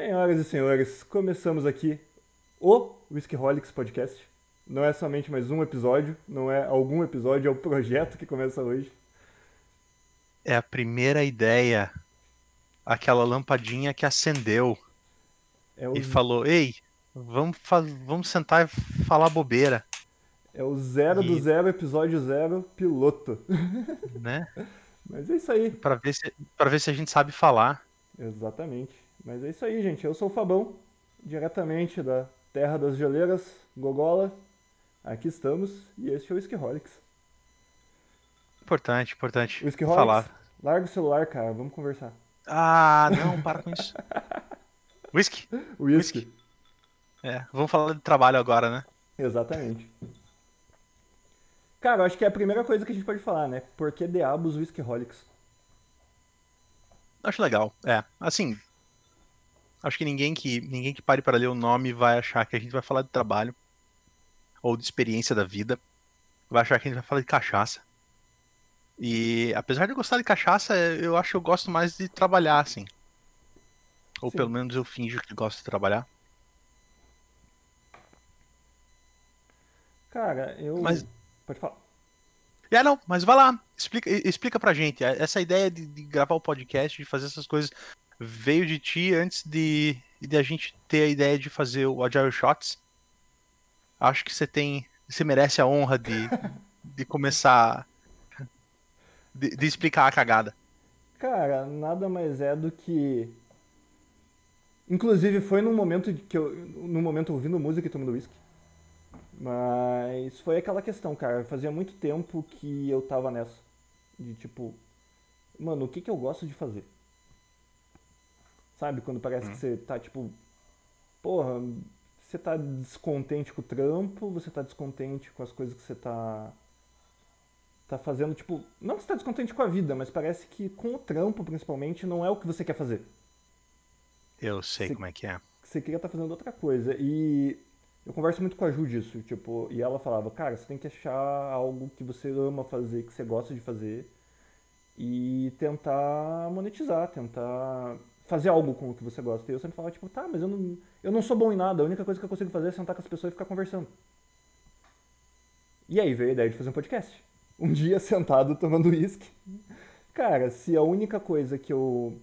Senhoras e senhores, começamos aqui o Whiskyholics Podcast. Não é somente mais um episódio, não é algum episódio, é o projeto que começa hoje. É a primeira ideia, aquela lampadinha que acendeu É o, e falou: Ei, vamos, vamos sentar e falar bobeira, é o zero do E- zero, episódio zero, piloto. né? Mas é isso aí, Pra ver se, pra ver se a gente sabe falar. exatamente. Mas é isso aí, gente. Eu sou o Fabão, diretamente da Terra das Geleiras, Gogola. Aqui estamos e este é o Whiskyholics. Importante, importante Whiskyholics, falar. larga o celular, cara, vamos conversar. Ah, não, para com isso. Whisky? Whisky. É, vamos falar de trabalho agora, né? Exatamente. Cara, eu acho que é a primeira coisa que a gente pode falar, né? Por que diabos Whiskyholics? Acho legal. É, assim, acho que ninguém que ninguém que pare para ler o nome vai achar que a gente vai falar de trabalho ou de experiência da vida. Vai achar que a gente vai falar de cachaça. E apesar de eu gostar de cachaça, eu acho que eu gosto mais de trabalhar, assim. Ou Sim. pelo menos eu finjo que gosto de trabalhar. Cara, eu. Mas- Pode falar. É, não, mas vai lá, explica, explica pra gente. Essa ideia de, de gravar o podcast, de fazer essas coisas, veio de ti antes de, de a gente ter a ideia de fazer o Agile Shots. Acho que você tem. Você merece a honra de, de começar. De, de explicar a cagada. Cara, nada mais é do que. Inclusive, foi num momento que eu. Num momento ouvindo música e tomando whisky. Mas foi aquela questão, cara. Fazia muito tempo que eu tava nessa. De tipo. Mano, o que que eu gosto de fazer? Sabe? Quando parece que você tá tipo. Porra, você tá descontente com o trampo, você tá descontente com as coisas que você tá. Tá fazendo, tipo. Não que você tá descontente com a vida, mas parece que com o trampo, principalmente, não é o que você quer fazer. Eu sei Sim. como é que é. você queria estar fazendo outra coisa. E eu converso muito com a Ju disso, tipo, e ela falava, cara, você tem que achar algo que você ama fazer, que você gosta de fazer, e tentar monetizar, tentar fazer algo com o que você gosta. E eu sempre falava, tipo, tá, mas eu não, eu não sou bom em nada, a única coisa que eu consigo fazer é sentar com as pessoas e ficar conversando. E aí veio a ideia de fazer um podcast. Um dia sentado tomando uísque. Cara, se a única coisa que eu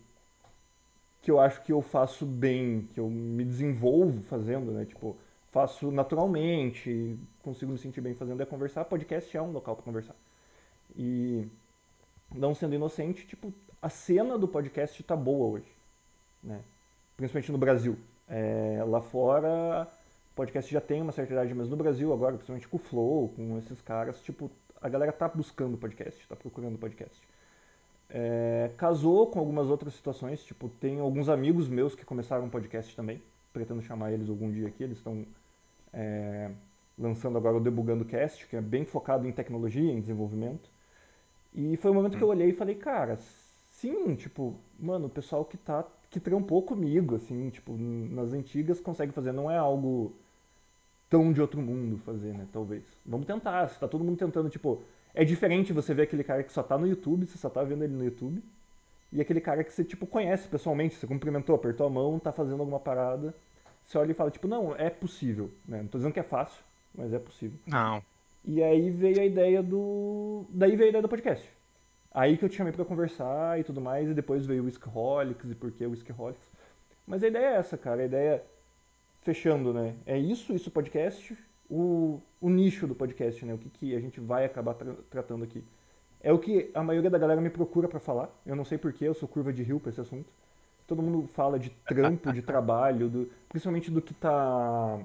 que eu acho que eu faço bem, que eu me desenvolvo fazendo, né? Tipo, faço naturalmente, consigo me sentir bem fazendo é conversar. Podcast é um local para conversar. E não sendo inocente, tipo, a cena do podcast tá boa hoje, né? Principalmente no Brasil. É, lá fora, podcast já tem uma certa idade, mas no Brasil agora, principalmente com o Flow, com esses caras, tipo, a galera tá buscando podcast, tá procurando podcast. É, casou com algumas outras situações, tipo, tem alguns amigos meus que começaram podcast também, pretendo chamar eles algum dia aqui, eles estão é, lançando agora o Debugando Cast, que é bem focado em tecnologia, em desenvolvimento. E foi o momento que eu olhei e falei, cara, sim, tipo, mano, o pessoal que tá, que trampou comigo, assim, tipo, nas antigas consegue fazer, não é algo tão de outro mundo fazer, né, talvez. Vamos tentar, se tá todo mundo tentando, tipo, é diferente você ver aquele cara que só tá no YouTube, você só tá vendo ele no YouTube, e aquele cara que você, tipo, conhece pessoalmente, você cumprimentou, apertou a mão, tá fazendo alguma parada, você olha e fala, tipo, não, é possível, né? Não tô dizendo que é fácil, mas é possível. Não. E aí veio a ideia do. Daí veio a ideia do podcast. Aí que eu te chamei pra conversar e tudo mais, e depois veio o Whiskyholics e por que o Whiskyholics. Mas a ideia é essa, cara. A ideia, fechando, né? É isso, isso podcast, o, o nicho do podcast, né? O que, que a gente vai acabar tra- tratando aqui. É o que a maioria da galera me procura pra falar. Eu não sei porquê, eu sou curva de rio pra esse assunto. Todo mundo fala de trampo, de trabalho, do, principalmente do que tá.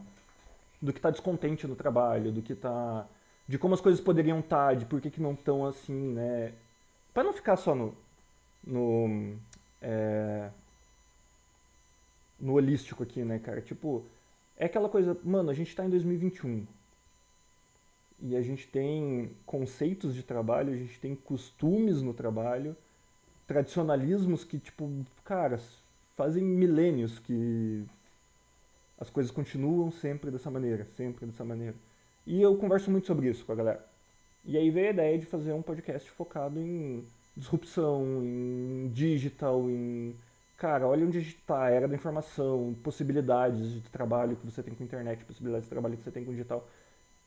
do que tá descontente no trabalho, do que tá. de como as coisas poderiam estar, de por que, que não estão assim, né? Pra não ficar só no. no. é, no holístico aqui, né, cara? Tipo, é aquela coisa, mano, a gente tá em 2021. E a gente tem conceitos de trabalho, a gente tem costumes no trabalho, tradicionalismos que, tipo, cara, fazem milênios que as coisas continuam sempre dessa maneira, sempre dessa maneira. E eu converso muito sobre isso com a galera. E aí veio a ideia de fazer um podcast focado em disrupção, em digital, em cara, olha onde a gente tá, era da informação, possibilidades de trabalho que você tem com internet, possibilidades de trabalho que você tem com digital.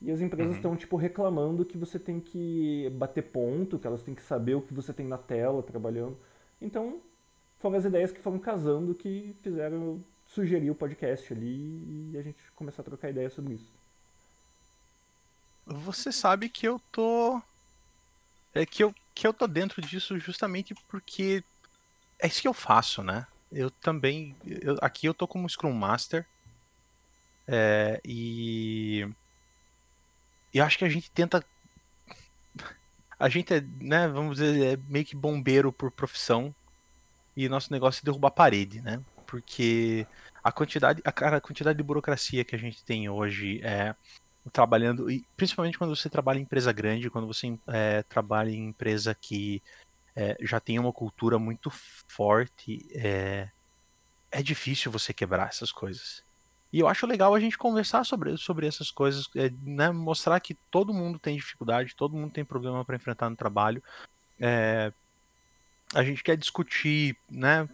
E as empresas estão, uhum. tipo, reclamando que você tem que bater ponto, que elas têm que saber o que você tem na tela trabalhando. Então, foram as ideias que foram casando que fizeram sugerir o podcast ali e a gente começar a trocar ideia sobre isso. Você sabe que eu tô. É que eu, que eu tô dentro disso justamente porque é isso que eu faço, né? Eu também. Eu, aqui eu tô como Scrum Master. É, e. E acho que a gente tenta. A gente é, né, vamos dizer, é meio que bombeiro por profissão. E nosso negócio é derrubar a parede, né? Porque a quantidade, a, a quantidade de burocracia que a gente tem hoje é trabalhando, e principalmente quando você trabalha em empresa grande, quando você é, trabalha em empresa que é, já tem uma cultura muito forte, é, é difícil você quebrar essas coisas. E eu acho legal a gente conversar sobre, sobre essas coisas, é, né, mostrar que todo mundo tem dificuldade, todo mundo tem problema para enfrentar no trabalho. É, a gente quer discutir né,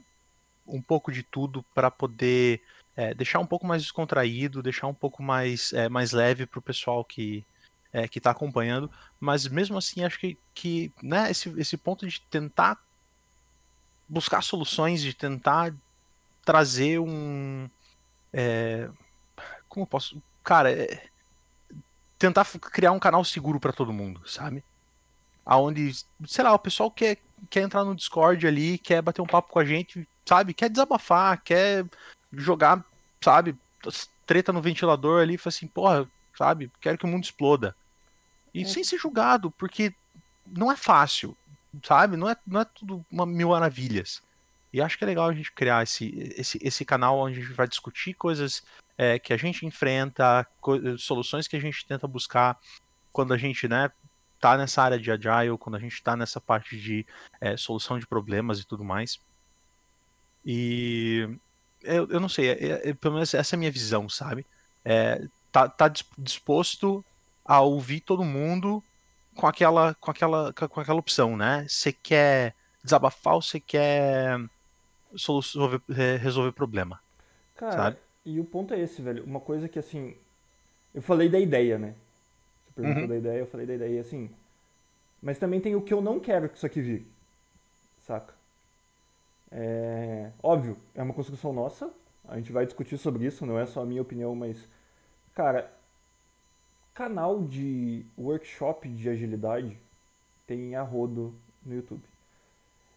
um pouco de tudo para poder é, deixar um pouco mais descontraído, deixar um pouco mais, é, mais leve para o pessoal que é, que está acompanhando, mas mesmo assim acho que, que né, esse, esse ponto de tentar buscar soluções, de tentar trazer um é, como posso, cara, é, tentar criar um canal seguro para todo mundo, sabe? Aonde, sei lá, o pessoal quer quer entrar no Discord ali, quer bater um papo com a gente, sabe? Quer desabafar, quer jogar, sabe, treta no ventilador ali, fala assim, porra, sabe, quero que o mundo exploda. E é. sem ser julgado, porque não é fácil, sabe? Não é, não é tudo uma mil maravilhas. E acho que é legal a gente criar esse, esse, esse canal onde a gente vai discutir coisas é, que a gente enfrenta, soluções que a gente tenta buscar quando a gente, né, tá nessa área de agile, quando a gente está nessa parte de é, solução de problemas e tudo mais. E eu, eu não sei, é, é, pelo menos essa é a minha visão, sabe? É, tá, tá disposto a ouvir todo mundo com aquela, com aquela, com aquela opção, né? Você quer desabafar ou você quer resolver, resolver problema? Cara, sabe? e o ponto é esse, velho. Uma coisa que assim. Eu falei da ideia, né? Você perguntou uhum. da ideia, eu falei da ideia assim. Mas também tem o que eu não quero que isso aqui vire. Saca? É, óbvio, é uma construção nossa. A gente vai discutir sobre isso, não é só a minha opinião, mas. Cara, canal de workshop de agilidade tem a rodo no YouTube.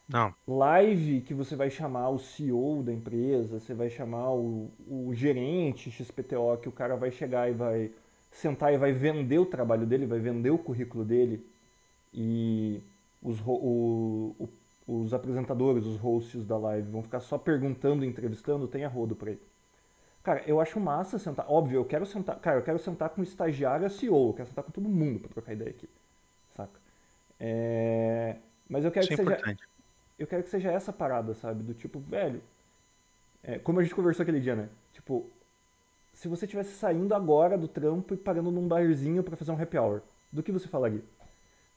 Não. Live que você vai chamar o CEO da empresa, você vai chamar o, o gerente XPTO, que o cara vai chegar e vai sentar e vai vender o trabalho dele, vai vender o currículo dele. E os, o, o os apresentadores, os hosts da live vão ficar só perguntando, entrevistando, tem a rodo pra ele. Cara, eu acho massa sentar. Óbvio, eu quero sentar. Cara, eu quero sentar com o estagiário CEO, eu quero sentar com todo mundo pra trocar ideia aqui. Saca? É... Mas eu quero Isso que é seja. Importante. Eu quero que seja essa parada, sabe? Do tipo, velho. É, como a gente conversou aquele dia, né? Tipo, se você estivesse saindo agora do trampo e parando num barzinho para fazer um happy hour, do que você falaria?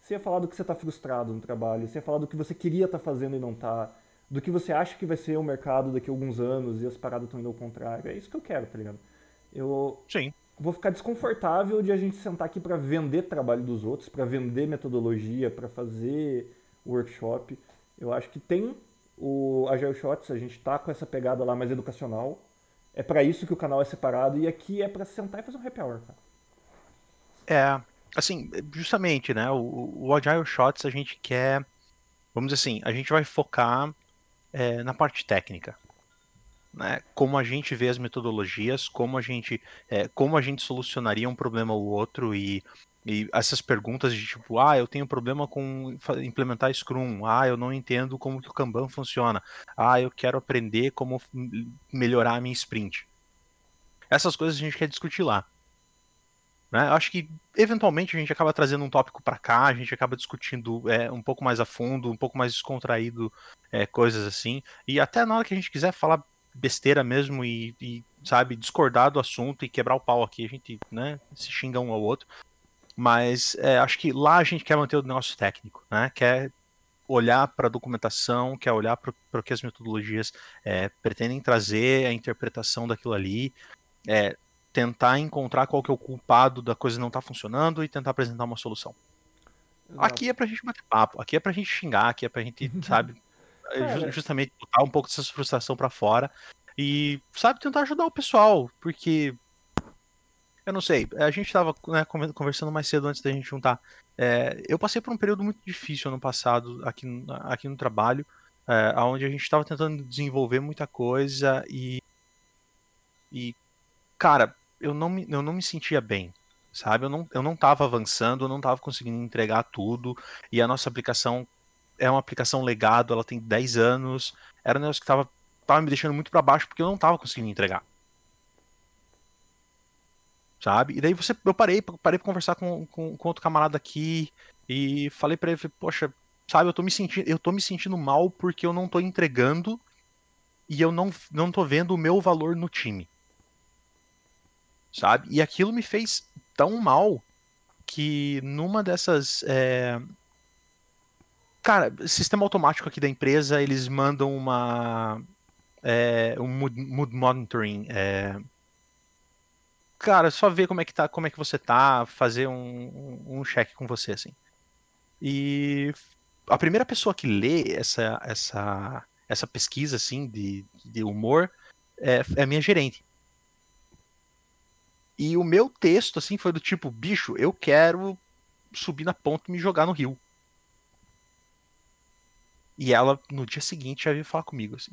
Você ia falar do que você está frustrado no trabalho, você ia falar do que você queria estar tá fazendo e não está, do que você acha que vai ser o mercado daqui a alguns anos e as paradas estão indo ao contrário. É isso que eu quero, tá ligado? Eu Sim. vou ficar desconfortável de a gente sentar aqui para vender trabalho dos outros, para vender metodologia, para fazer workshop. Eu acho que tem o Agile Shots, a gente está com essa pegada lá mais educacional. É para isso que o canal é separado e aqui é para sentar e fazer um happy hour, cara. É, assim, justamente, né? O, o Agile Shots a gente quer, vamos dizer assim, a gente vai focar é, na parte técnica. Né, como a gente vê as metodologias, como a gente, é, como a gente solucionaria um problema ou outro e, e essas perguntas de tipo, ah, eu tenho problema com implementar Scrum, ah, eu não entendo como que o Kanban funciona, ah, eu quero aprender como melhorar a minha sprint. Essas coisas a gente quer discutir lá. Né? Acho que eventualmente a gente acaba trazendo um tópico para cá, a gente acaba discutindo é, um pouco mais a fundo, um pouco mais descontraído, é, coisas assim. E até na hora que a gente quiser falar besteira mesmo e, e, sabe, discordar do assunto e quebrar o pau aqui, a gente né, se xinga um ao outro. Mas é, acho que lá a gente quer manter o negócio técnico, né? Quer olhar para a documentação, quer olhar para o que as metodologias é, pretendem trazer, a interpretação daquilo ali, é, tentar encontrar qual que é o culpado da coisa não estar tá funcionando e tentar apresentar uma solução. Exato. Aqui é pra gente bater papo, aqui é pra gente xingar, aqui é pra gente, sabe, é, justamente botar um pouco dessa frustração para fora e, sabe, tentar ajudar o pessoal, porque eu não sei, a gente estava né, conversando mais cedo antes da gente juntar. É, eu passei por um período muito difícil ano passado aqui, aqui no trabalho, é, onde a gente estava tentando desenvolver muita coisa e, e cara, eu não me, eu não me sentia bem, sabe? Eu não, eu não tava avançando, eu não tava conseguindo entregar tudo, e a nossa aplicação é uma aplicação legado, ela tem 10 anos, era um negócio que tava, tava me deixando muito para baixo porque eu não tava conseguindo entregar sabe? E daí você, eu parei, parei pra conversar com, com, com outro camarada aqui e falei para ele, poxa, sabe, eu tô me sentindo, eu tô me sentindo mal porque eu não tô entregando e eu não, não tô vendo o meu valor no time. Sabe? E aquilo me fez tão mal que numa dessas. É... Cara, sistema automático aqui da empresa, eles mandam uma. É, um mood, mood monitoring. É, cara, só ver como é que tá, como é que você tá, fazer um, um check com você, assim. E a primeira pessoa que lê essa, essa, essa pesquisa, assim, de, de humor é, é a minha gerente. E o meu texto, assim, foi do tipo, bicho, eu quero subir na ponta e me jogar no rio. E ela, no dia seguinte, já veio falar comigo, assim.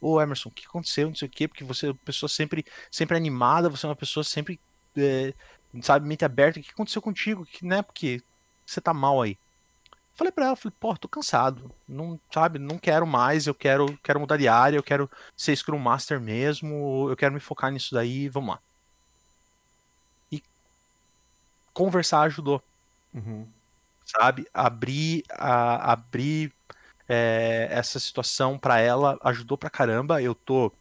Ô Emerson, o que aconteceu? Não sei o quê, porque você é uma pessoa sempre, sempre animada, você é uma pessoa sempre, é, sabe, mente aberta. O que aconteceu contigo? Que, né, porque você tá mal aí. Falei pra ela, falei, pô, tô cansado. Não, sabe, não quero mais, eu quero, quero mudar de área, eu quero ser Scrum Master mesmo, eu quero me focar nisso daí, vamos lá. E conversar ajudou. Uhum. Sabe? Abrir, a, abrir é, essa situação para ela ajudou pra caramba. Eu tô,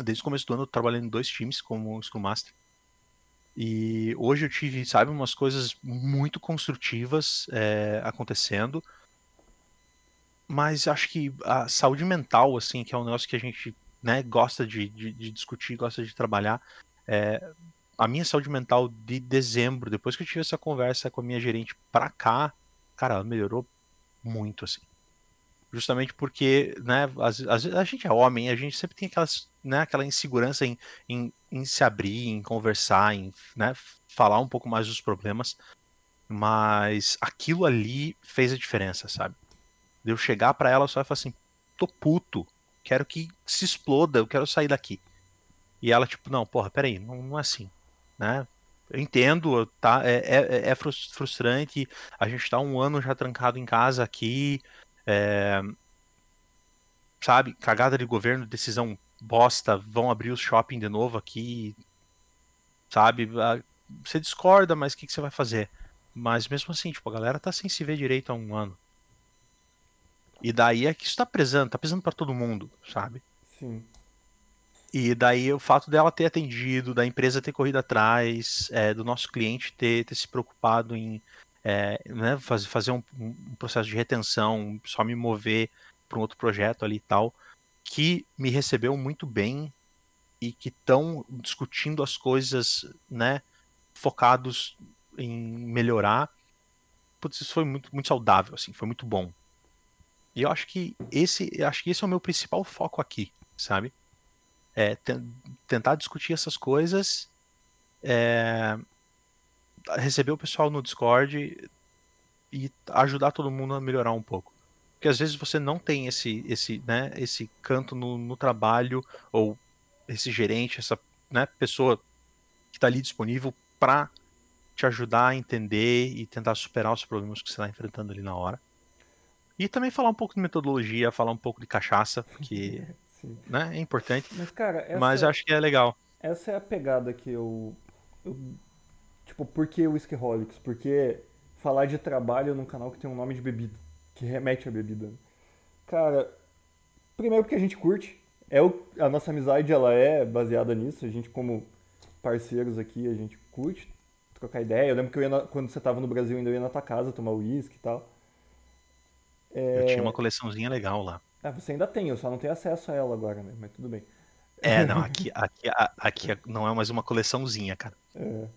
desde o começo do ano, trabalhando em dois times como Scrum Master. E hoje eu tive, sabe, umas coisas muito construtivas é, acontecendo. Mas acho que a saúde mental, assim, que é um negócio que a gente né, gosta de, de, de discutir, gosta de trabalhar. É, a minha saúde mental de dezembro, depois que eu tive essa conversa com a minha gerente pra cá, cara, ela melhorou muito, assim justamente porque né, a, a, gente é homem, a gente sempre tem aquelas, né, aquela insegurança em, em, em, se abrir, em conversar, em né, falar um pouco mais dos problemas, mas aquilo ali fez a diferença, sabe? De eu chegar para ela só e falar assim: tô puto, quero que se exploda, eu quero sair daqui. E ela, tipo, não, porra, peraí, não, não é assim, né? Eu entendo, tá? É, é, é frustrante. A gente tá um ano já trancado em casa aqui. É, sabe, cagada de governo, decisão bosta, vão abrir o shopping de novo aqui, sabe? Você discorda, mas o que, que, você vai fazer? Mas mesmo assim, tipo, a galera tá sem se ver direito há um ano. E daí é que isso tá pesando, tá pesando para todo mundo, sabe? Sim. E daí o fato dela ter atendido, da empresa ter corrido atrás, é, do nosso cliente ter, ter se preocupado em é, né, fazer, fazer um, um, processo de retenção, só me mover para um outro projeto ali e tal, que me recebeu muito bem e que estão discutindo as coisas, né, focados em melhorar. Putz, isso foi muito, muito saudável, assim, foi muito bom. E eu acho que esse, acho que esse é o meu principal foco aqui, sabe? É tentar discutir essas coisas, é, receber o pessoal no Discord e ajudar todo mundo a melhorar um pouco. Porque às vezes você não tem esse, esse, né, esse canto no, no trabalho, ou esse gerente, essa né, pessoa que está ali disponível para te ajudar a entender e tentar superar os problemas que você está enfrentando ali na hora. E também falar um pouco de metodologia, falar um pouco de cachaça, que né, é importante. Mas, cara, essa, mas acho que é legal. Essa é a pegada que eu, eu Tipo, por que Whiskyholics? Porque falar de trabalho num canal que tem um nome de bebida, que remete à bebida. Cara, primeiro porque a gente curte. É o, a nossa amizade ela é baseada nisso. A gente, como parceiros aqui, a gente curte trocar ideia. Eu lembro que eu na, quando você estava no Brasil ainda eu ia na tua casa tomar uísque e tal. Eu tinha uma coleçãozinha legal lá. Ah, você ainda tem, eu só não tenho acesso a ela agora, né? Mas tudo bem. É, não, aqui, aqui, a- aqui não é mais uma coleçãozinha, cara. É,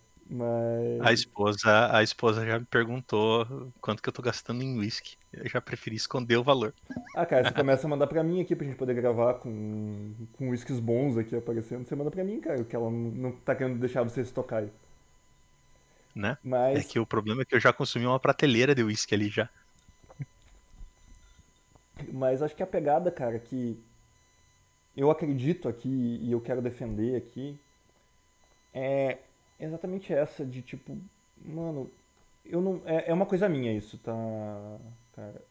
A mas. esposa, a esposa já me perguntou quanto que eu tô gastando em whisky. Eu já preferi esconder o valor, Ah, cara, você começa a mandar pra mim aqui pra gente poder gravar com, com whiskies bons aqui aparecendo. Você manda pra mim, cara, que ela não, tá querendo deixar você se tocar aí. né? É Mas, que o problema é que eu já consumi uma prateleira de whisky ali já. Mas acho que a pegada, cara, que eu acredito aqui e eu quero defender aqui é exatamente essa de tipo, mano, eu não. É, é uma coisa minha isso, tá, cara?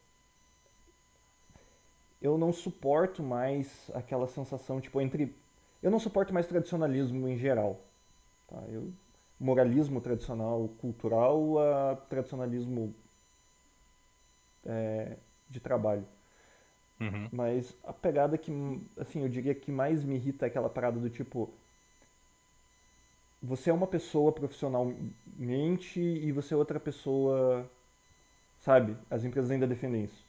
Eu não suporto mais aquela sensação, tipo, entre. Eu não suporto mais tradicionalismo em geral. Tá? Eu, moralismo tradicional cultural a tradicionalismo é, de trabalho. Uhum. Mas a pegada que, assim, eu diria que mais me irrita é aquela parada do tipo. Você é uma pessoa profissionalmente e você é outra pessoa. Sabe? As empresas ainda defendem isso.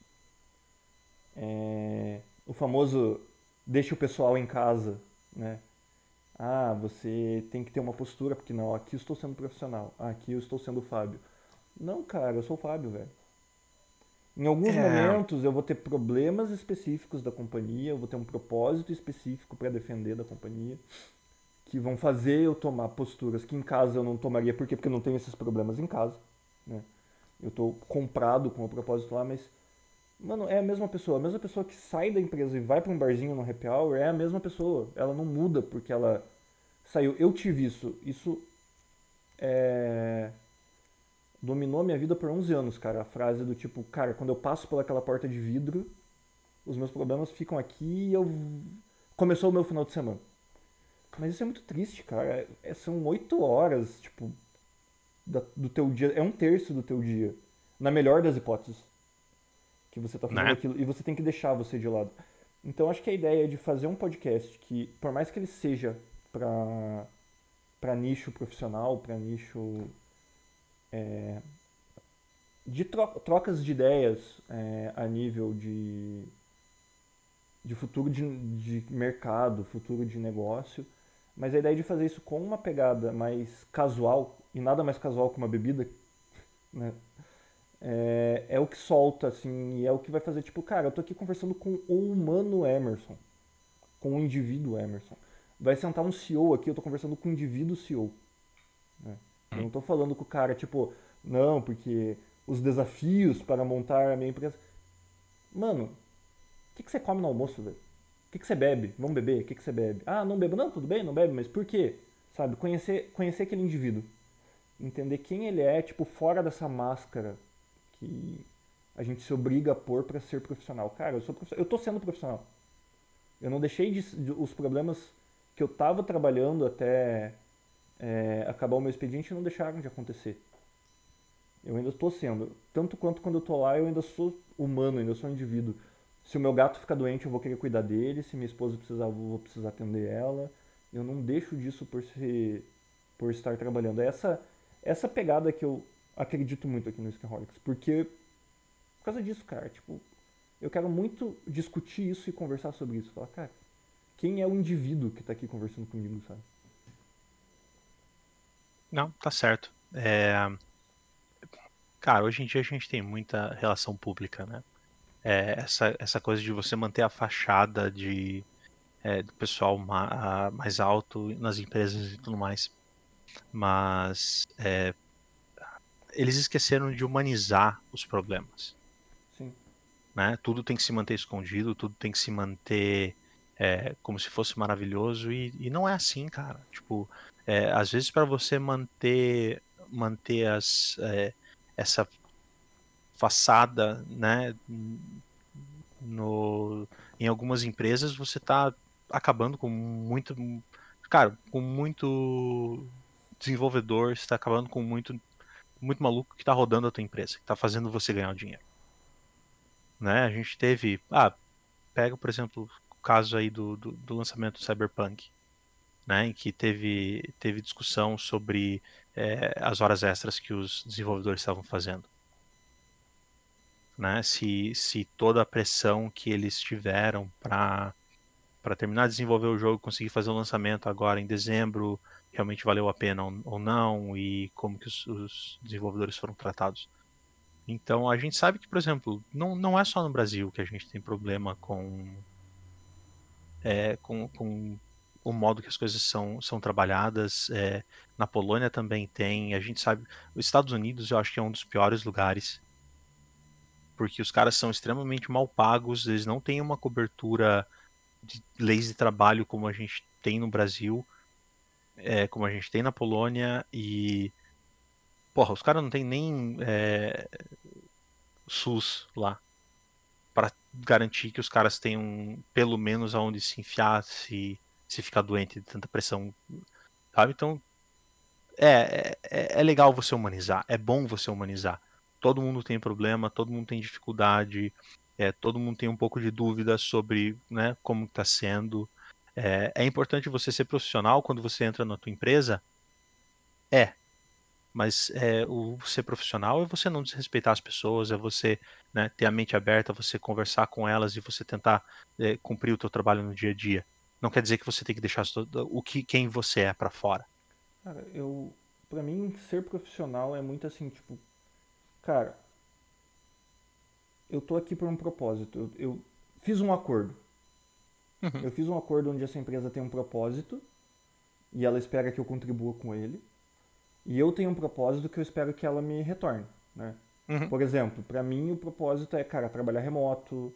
É, o famoso deixa o pessoal em casa, né? Ah, você tem que ter uma postura, porque não, aqui eu estou sendo profissional, aqui eu estou sendo o Fábio. Não, cara, eu sou o Fábio, velho. Em alguns É, momentos eu vou ter problemas específicos da companhia, eu vou ter um propósito específico para defender da companhia, que vão fazer eu tomar posturas que em casa eu não tomaria, por quê? Porque eu não tenho esses problemas em casa, né? Eu tô comprado com o propósito lá, mas Mano, é a mesma pessoa. A mesma pessoa que sai da empresa e vai pra um barzinho no happy hour é a mesma pessoa. Ela não muda porque ela saiu. Eu tive isso. Isso é... dominou a minha vida por 11 anos, cara. A frase do tipo, cara, quando eu passo pelaquela porta de vidro, os meus problemas ficam aqui e eu. Começou o meu final de semana. Mas isso é muito triste, cara. É- são 8 horas, tipo, da- do teu dia. É um terço do teu dia. Na melhor das hipóteses que você tá fazendo né? aquilo e você tem que deixar você de lado. Então acho que a ideia de fazer um podcast que, por mais que ele seja para para nicho profissional, para nicho é, de tro- trocas de ideias é, a nível de de futuro de, de mercado, futuro de negócio, mas a ideia de fazer isso com uma pegada mais casual e nada mais casual que uma bebida, né? é, é o que solta, assim, e é o que vai fazer, tipo, cara, eu tô aqui conversando com o humano Emerson, com o indivíduo Emerson. Vai sentar um CEO aqui, eu tô conversando com o indivíduo CEO. Eu não tô falando com o cara, tipo, não, porque os desafios para montar a minha empresa. Mano, o que, que você come no almoço, velho? O que, que você bebe? Vamos beber? O que, que você bebe? Ah, não bebo. Não, tudo bem, não bebe, mas por quê? Sabe? Conhecer, conhecer aquele indivíduo. Entender quem ele é, tipo, fora dessa máscara que a gente se obriga a pôr pra ser profissional. Cara, eu sou profissional. Eu tô sendo profissional. Eu não deixei de, de- os problemas que eu tava trabalhando até é, acabar o meu expediente não deixaram de acontecer. Eu ainda estou sendo. Tanto quanto quando eu tô lá, eu ainda sou humano, ainda sou um indivíduo. Se o meu gato ficar doente, eu vou querer cuidar dele. Se minha esposa precisar, eu vou precisar atender ela. Eu não deixo disso por ser, por estar trabalhando. É essa essa pegada que eu acredito muito aqui no Skaholics, porque por causa disso, cara, tipo, eu quero muito discutir isso e conversar sobre isso. Falar, cara, quem é o indivíduo que tá aqui conversando comigo, sabe? Não, tá certo. É, Cara, hoje em dia a gente tem muita relação pública, né? É, essa, essa coisa de você manter a fachada de, é, do pessoal ma- mais alto nas empresas e tudo mais. Mas é, eles esqueceram de humanizar os problemas, Sim. né? Tudo tem que se manter escondido, tudo tem que se manter é, como se fosse maravilhoso e, e não é assim, cara. Tipo, é, às vezes para você manter manter as, é, essa façada, né, no, em algumas empresas você está acabando com muito, cara, com muito desenvolvedor, está acabando com muito, muito maluco que está rodando a tua empresa, que está fazendo você ganhar dinheiro, né? A gente teve, ah, pega por exemplo o caso aí do, do, do lançamento do Cyberpunk, né, em que teve teve discussão sobre é, as horas extras que os desenvolvedores estavam fazendo. né? Se, se toda a pressão que eles tiveram para terminar de desenvolver o jogo, conseguir fazer o lançamento agora em dezembro, realmente valeu a pena ou não e como que os, os desenvolvedores foram tratados. Então a gente sabe que, por exemplo, não, não é só no Brasil que a gente tem problema com, é, com, com o modo que as coisas são, são trabalhadas. É, na Polônia também tem. A gente sabe. Os Estados Unidos eu acho que é um dos piores lugares. Porque os caras são extremamente mal pagos, eles não têm uma cobertura de leis de trabalho como a gente tem no Brasil, é, como a gente tem na Polônia, e. Porra, os caras não tem nem é, SUS lá para garantir que os caras tenham pelo menos aonde se enfiar se se ficar doente de tanta pressão, sabe? Então, é, é, é legal você humanizar, é bom você humanizar. Todo mundo tem problema, todo mundo tem dificuldade, é, todo mundo tem um pouco de dúvida sobre né, como está sendo. É, é importante você ser profissional quando você entra na tua empresa? É, mas é, o ser profissional é você não desrespeitar as pessoas, é você né, ter a mente aberta, você conversar com elas e você tentar é, cumprir o teu trabalho no dia a dia não quer dizer que você tem que deixar o que quem você é para fora. Cara, eu para mim ser profissional é muito assim, tipo, cara, eu tô aqui por um propósito. Eu, eu fiz um acordo. Uhum. Eu fiz um acordo onde essa empresa tem um propósito e ela espera que eu contribua com ele. E eu tenho um propósito que eu espero que ela me retorne, né? Uhum. Por exemplo, para mim o propósito é, cara, trabalhar remoto,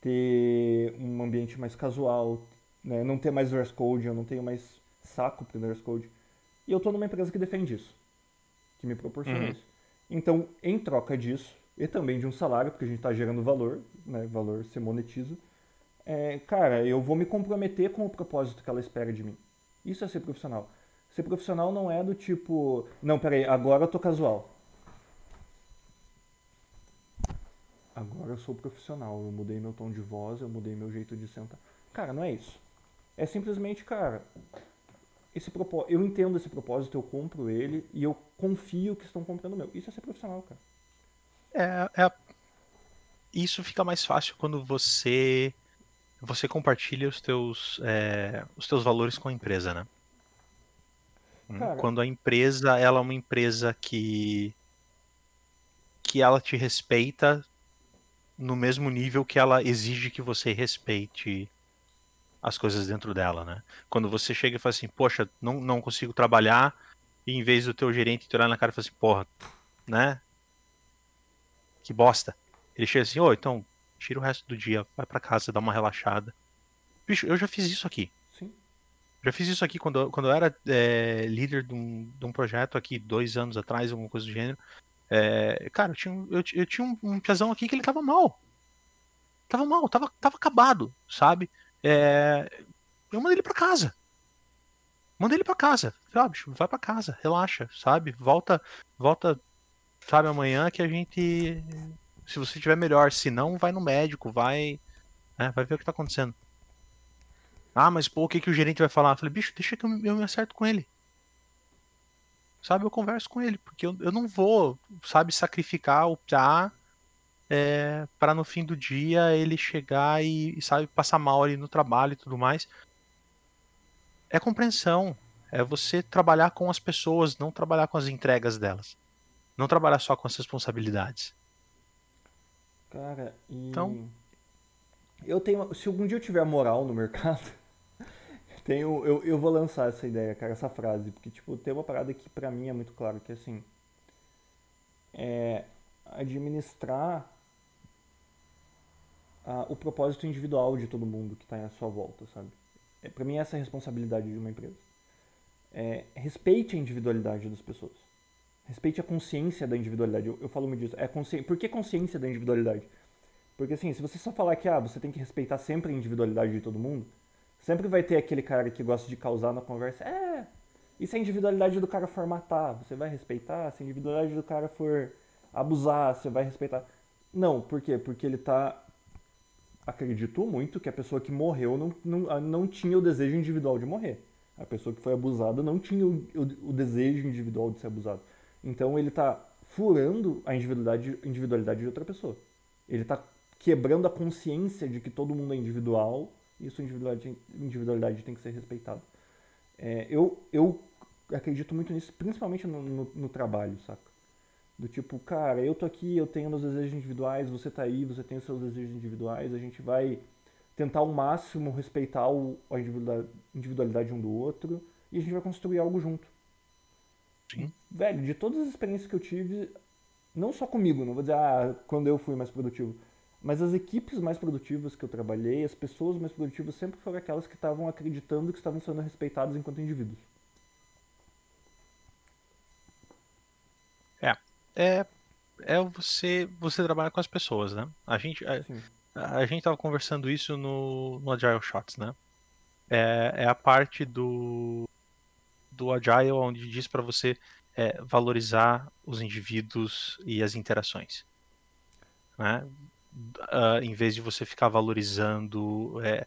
ter um ambiente mais casual, né? não ter mais dress code, eu não tenho mais saco para dress code. E eu estou numa empresa que defende isso, que me proporciona uhum. isso. Então, em troca disso, e também de um salário, porque a gente está gerando valor, né? valor se monetiza, é, cara, eu vou me comprometer com o propósito que ela espera de mim. Isso é ser profissional. Ser profissional não é do tipo, não, peraí, agora eu tô casual. Agora eu sou profissional, eu mudei meu tom de voz, eu mudei meu jeito de sentar. Cara, não é isso. É simplesmente, cara, esse propósito, eu entendo esse propósito, eu compro ele e eu confio que estão comprando o meu. Isso é ser profissional, cara. É, é, isso fica mais fácil quando você você compartilha os teus é, os teus valores com a empresa, né? Hum, cara, quando a empresa ela é uma empresa que que ela te respeita no mesmo nível que ela exige que você respeite as coisas dentro dela, né? Quando você chega e fala assim, poxa, não, não consigo trabalhar, e em vez do teu gerente te olhar na cara e falar assim, porra, né? Que bosta. Ele chega assim, ô, oh, então, tira o resto do dia, vai para casa, dá uma relaxada. Bicho, eu já fiz isso aqui. Sim. Já fiz isso aqui quando, quando eu era é, líder de um, de um projeto aqui, dois anos atrás, alguma coisa do gênero. É, cara, eu tinha, eu, eu tinha um, um piazão aqui que ele tava mal. Tava mal, tava, tava acabado, sabe? É, eu mandei ele para casa. Mandei ele para casa. Bicho, vai para casa, relaxa, sabe? Volta, volta, sabe, amanhã que a gente. Se você tiver melhor, se não, vai no médico, vai. Né, vai ver o que tá acontecendo. Ah, mas pô, o que, que o gerente vai falar? Eu falei, bicho, deixa que eu, eu me acerto com ele. Sabe, eu converso com ele, porque eu, eu não vou, sabe, sacrificar o PA é, para no fim do dia ele chegar e, sabe passar mal ali no trabalho e tudo mais. É compreensão, é você trabalhar com as pessoas, não trabalhar com as entregas delas, não trabalhar só com as responsabilidades. Cara, e... então eu tenho, se algum dia eu tiver moral no mercado, tenho, eu, eu vou lançar essa ideia, cara, essa frase, porque tipo tem uma parada que para mim é muito claro que assim é administrar o propósito individual de todo mundo que está à sua volta, sabe? É, para mim, essa é a responsabilidade de uma empresa. É, respeite a individualidade das pessoas. Respeite a consciência da individualidade. Eu, eu falo muito disso. É consci... Por que consciência da individualidade? Porque assim, se você só falar que ah, você tem que respeitar sempre a individualidade de todo mundo, sempre vai ter aquele cara que gosta de causar na conversa. É, e se a individualidade do cara for matar, você vai respeitar? Se a individualidade do cara for abusar, você vai respeitar? Não, por quê? Porque ele está acredito muito que a pessoa que morreu não, não, não tinha o desejo individual de morrer. A pessoa que foi abusada não tinha o, o, o desejo individual de ser abusado. Então ele está furando a individualidade, individualidade de outra pessoa. Ele está quebrando a consciência de que todo mundo é individual e sua individualidade, individualidade tem que ser respeitada. É, eu, eu acredito muito nisso, principalmente no, no, no, trabalho, saca? Do tipo, cara, eu tô aqui, eu tenho meus desejos individuais, você tá aí, você tem os seus desejos individuais, a gente vai tentar ao máximo respeitar o, a individualidade um do outro e a gente vai construir algo junto. Sim. Velho, de todas as experiências que eu tive, não só comigo, não vou dizer, ah, quando eu fui mais produtivo, mas as equipes mais produtivas que eu trabalhei, as pessoas mais produtivas sempre foram aquelas que estavam acreditando que estavam sendo respeitadas enquanto indivíduos. É, é, você, você trabalhar com as pessoas, né? A gente, a, a gente tava conversando isso no, no Agile Shots, né? É, é a parte do, do Agile onde diz para você é, valorizar os indivíduos e as interações. Né? Uh, em vez de você ficar valorizando é,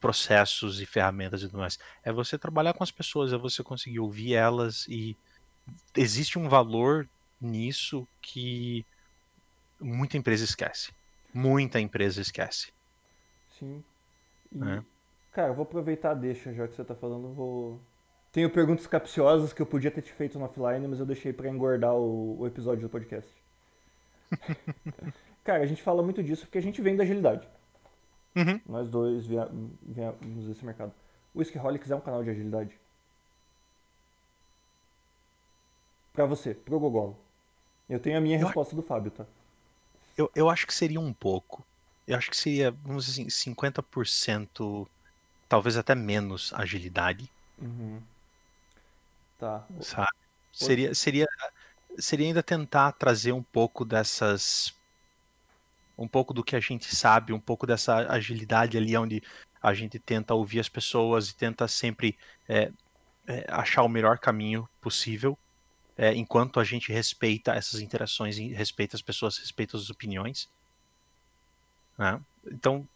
processos e ferramentas e tudo mais. É você trabalhar com as pessoas, é você conseguir ouvir elas e existe um valor nisso que muita empresa esquece. Muita empresa esquece. Sim. E, é. Cara, vou aproveitar deixa, já que você está falando, vou tenho perguntas capciosas que eu podia ter te feito no offline, mas eu deixei para engordar o, o, episódio do podcast. Cara, a gente fala muito disso porque a gente vem da agilidade. Uhum. Nós dois viemos desse mercado. O Whiskyholics é um canal de agilidade? Pra você, pro Gogolo. Eu tenho a minha eu resposta do Fábio, tá? Eu, eu acho que seria um pouco. Eu acho que seria, vamos dizer assim, 50%, talvez até menos agilidade. Uhum. Tá. Sabe? Seria, seria, seria ainda tentar trazer um pouco dessas. Um pouco do que a gente sabe, um pouco dessa agilidade ali, onde a gente tenta ouvir as pessoas e tenta sempre é, é, achar o melhor caminho possível, é, enquanto a gente respeita essas interações, respeita as pessoas, respeita as opiniões. Né? Então,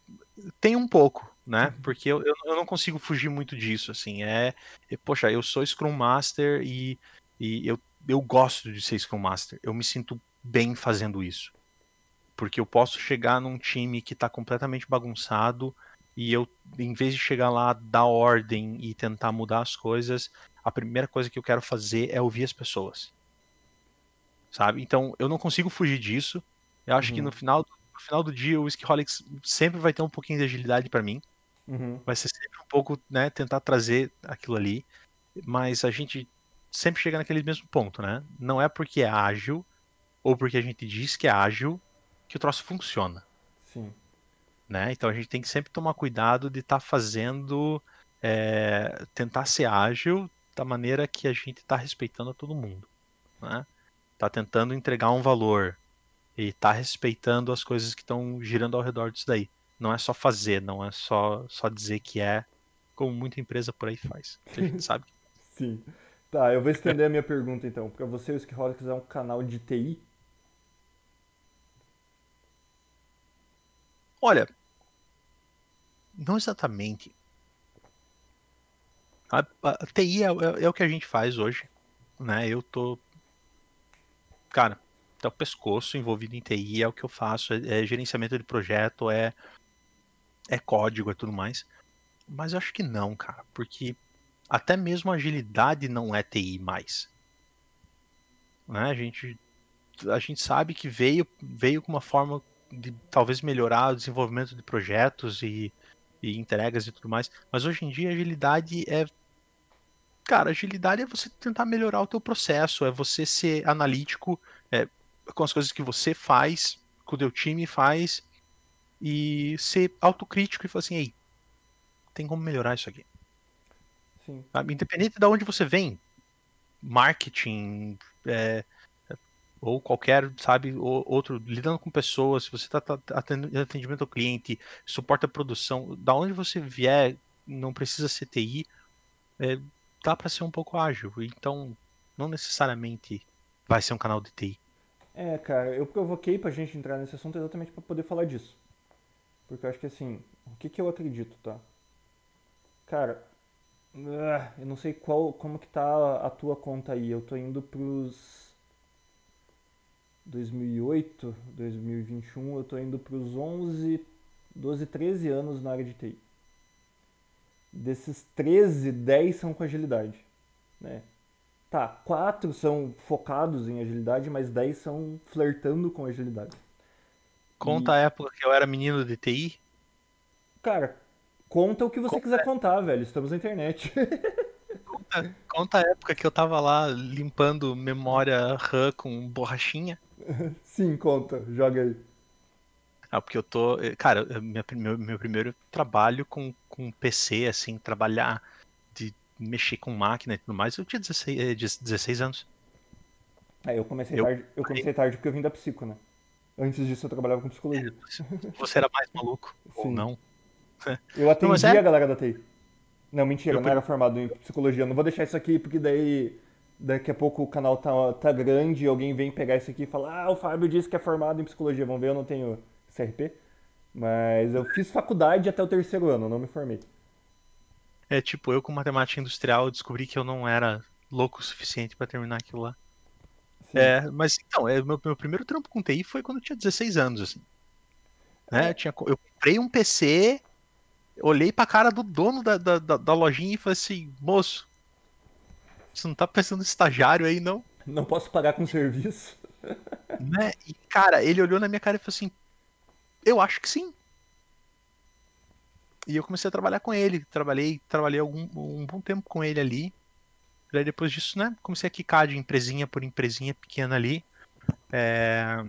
tem um pouco, né? Porque eu, eu não consigo fugir muito disso, assim. É, é, poxa, eu sou Scrum Master e, e eu, eu gosto de ser Scrum Master. Eu me sinto bem fazendo isso. Porque eu posso chegar num time que está completamente bagunçado e eu, em vez de chegar lá, dar ordem e tentar mudar as coisas, a primeira coisa que eu quero fazer é ouvir as pessoas. Sabe? Então, eu não consigo fugir disso. Eu acho uhum. que no final do no final do dia o Whiskyholics sempre vai ter um pouquinho de agilidade para mim. Uhum. Vai ser sempre um pouco, né, tentar trazer aquilo ali. Mas a gente sempre chega naquele mesmo ponto, né? Não é porque é ágil ou porque a gente diz que é ágil que o troço funciona. Sim. Né? Então a gente tem que sempre tomar cuidado de estar tá fazendo, é, tentar ser ágil da maneira que a gente está respeitando a todo mundo. Né? Tá tentando entregar um valor, e tá respeitando as coisas que estão girando ao redor disso daí. Não é só fazer, não é só, só dizer que é, como muita empresa por aí faz. Que a gente sabe. Sim. Tá, eu vou estender a minha pergunta então. Para você, o Skiholics é um canal de TI? Olha, não exatamente. A, a, TI é, é, é, o que a gente faz hoje, né? Eu tô, cara, até o pescoço envolvido em TI, é o que eu faço, é, é gerenciamento de projeto, é, é código, é tudo mais. Mas eu acho que não, cara, porque até mesmo agilidade não é TI mais. Né? A, gente, a gente sabe que veio, veio com uma forma de talvez melhorar o desenvolvimento de projetos e, e entregas e tudo mais, mas hoje em dia agilidade é cara, agilidade é você tentar melhorar o teu processo, é você ser analítico, é, com as coisas que você faz, que o teu time faz, e ser autocrítico e falar assim, ei, tem como melhorar isso aqui. Sim. Independente de onde você vem, marketing, é, ou qualquer, sabe, outro, lidando com pessoas, se você está tá, atendimento ao cliente, suporte a produção, da onde você vier, não precisa ser TI, é, dá para ser um pouco ágil. Então, não necessariamente vai ser um canal de TI. É, cara, eu provoquei pra gente entrar nesse assunto exatamente para poder falar disso. Porque eu acho que assim, o que que eu acredito, tá? Cara, ah, eu não sei qual, como que tá a tua conta aí. Eu tô indo pros 2008, 2021, eu tô indo para os 11, 12, 13 anos na área de TI. Desses 13, 10 são com agilidade, né? Tá, 4 são focados em agilidade, mas 10 são flertando com agilidade. Conta a época que eu era menino de TI. Cara, conta o que você Conta. quiser contar, velho. Estamos na internet. Conta, conta a época que eu tava lá limpando memória RAM com borrachinha. Sim, conta. Joga aí. Ah, porque eu tô. eh, Cara, eh, minha, meu, meu primeiro trabalho com, com PC, assim, trabalhar de mexer com máquina e tudo mais, eu tinha 16, eh, 16 anos. É, eu comecei Eu- tarde. Eu comecei tarde porque eu vim da psico, né? Antes disso eu trabalhava com psicologia. Você era mais maluco ou Sim. não? Eu atendi mas é- a galera da TI. Não, mentira, eu não era formado em psicologia. Eu Não vou deixar isso aqui porque daí daqui a pouco o canal tá, tá grande e alguém vem pegar isso aqui e falar: Ah, o Fábio disse que é formado em psicologia. Vamos ver, eu não tenho CRP. Mas eu fiz faculdade até o terceiro ano, não me formei. É tipo, eu com matemática industrial descobri que eu não era louco o suficiente pra terminar aquilo lá. Sim. É, mas então, é, meu, meu primeiro trampo com TI foi quando eu tinha 16 anos, assim. Né? É. Eu, tinha, co- eu comprei um PC, olhei pra cara do dono da, da, da, da lojinha e falei assim, moço, você não tá pensando em estagiário aí, não? Não posso pagar com serviço. Né? E, cara, ele olhou na minha cara e falou assim, eu acho que sim. E eu comecei a trabalhar com ele, trabalhei, trabalhei algum, um bom tempo com ele ali. Daí depois disso, né, comecei a quicar de empresinha por empresinha pequena ali. É,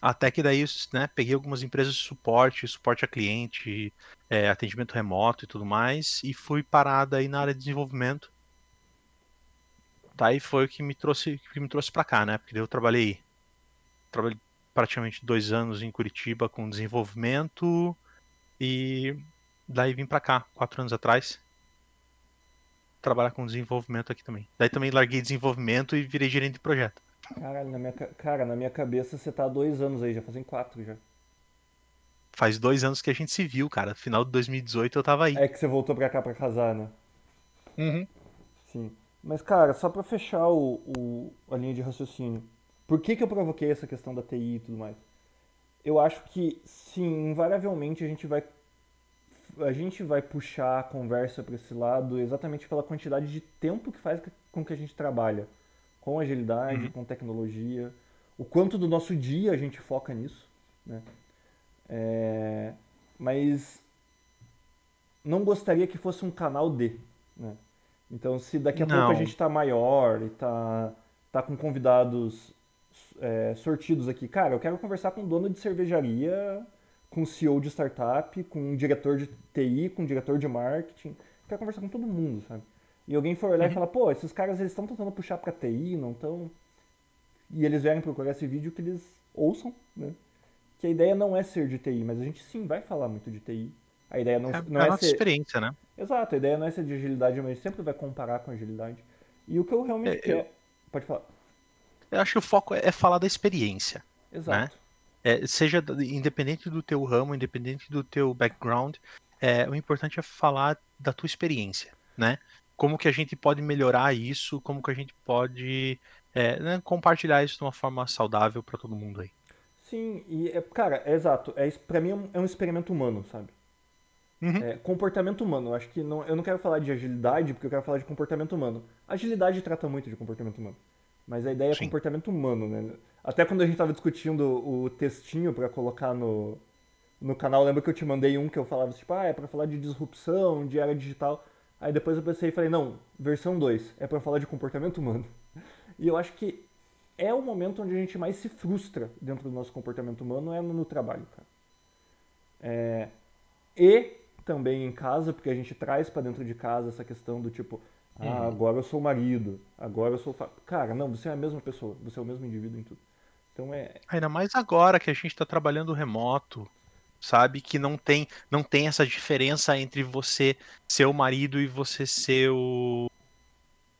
Até que daí, né, peguei algumas empresas de suporte, suporte a cliente, é, atendimento remoto e tudo mais, e fui parada aí na área de desenvolvimento. Daí foi o que me trouxe, que me trouxe para cá, né? Porque daí eu trabalhei, trabalhei praticamente dois anos em Curitiba com desenvolvimento e daí vim para cá, quatro anos atrás, trabalhar com desenvolvimento aqui também. Daí também larguei desenvolvimento e virei gerente de projeto. Caralho, na minha, ca- cara, na minha cabeça você tá há dois anos aí, já fazem quatro já. Faz dois anos que a gente se viu, cara. Final de 2018 eu tava aí. É que você voltou pra cá pra casar, né? Uhum. Sim. Mas, cara, só pra fechar o, o- a linha de raciocínio, por que que eu provoquei essa questão da TI e tudo mais? Eu acho que, sim, invariavelmente a gente vai a gente vai puxar a conversa para esse lado exatamente pela quantidade de tempo que faz com que a gente trabalha com agilidade, Uhum. com tecnologia, o quanto do nosso dia a gente foca nisso, né? É, mas não gostaria que fosse um canal de, né? Então, se daqui a pouco a Não. gente tá maior e tá, tá com convidados é, sortidos aqui, cara, eu quero conversar com um dono de cervejaria, com um CEO de startup, com um diretor de TI, com um diretor de marketing. Quero conversar com todo mundo, sabe? E alguém for olhar e Uhum. falar, pô, esses caras eles estão tentando puxar pra TI, não estão. E eles vierem procurar esse vídeo que eles ouçam, né? Que a ideia não é ser de TI, mas a gente sim vai falar muito de TI. A ideia não, É, não é a é nossa ser. experiência, né? Exato, a ideia não é ser de agilidade, mas a sempre vai comparar com agilidade. E o que eu realmente É, quero. Pode falar. Eu acho que o foco é falar da experiência. Exato. É, seja independente do teu ramo, independente do teu background, é, o importante é falar da tua experiência, né? Como que a gente pode melhorar isso, como que a gente pode é, né, compartilhar isso de uma forma saudável para todo mundo aí. Sim, e é, cara, é exato. É, pra mim é um, é um experimento humano, sabe? Uhum. É, comportamento humano. Eu acho que não, eu não quero falar de agilidade, porque eu quero falar de comportamento humano. Agilidade trata muito de comportamento humano. Mas a ideia é Sim. comportamento humano, né? Até quando a gente tava discutindo o textinho pra colocar no, no canal, lembra que eu te mandei um que eu falava tipo, ah, é pra falar de disrupção, de era digital. Aí depois eu pensei e falei, não, versão 2, é pra falar de comportamento humano. E eu acho que é o momento onde a gente mais se frustra dentro do nosso comportamento humano é no, no trabalho, cara. É, e também em casa, porque a gente traz pra dentro de casa essa questão do tipo, ah, Uhum. agora eu sou o marido, agora eu sou. fa-". Cara, não, você é a mesma pessoa, você é o mesmo indivíduo em tudo. Então é. Ainda mais agora que a gente está trabalhando remoto, sabe? Que não tem, não tem essa diferença entre você ser o marido e você ser o.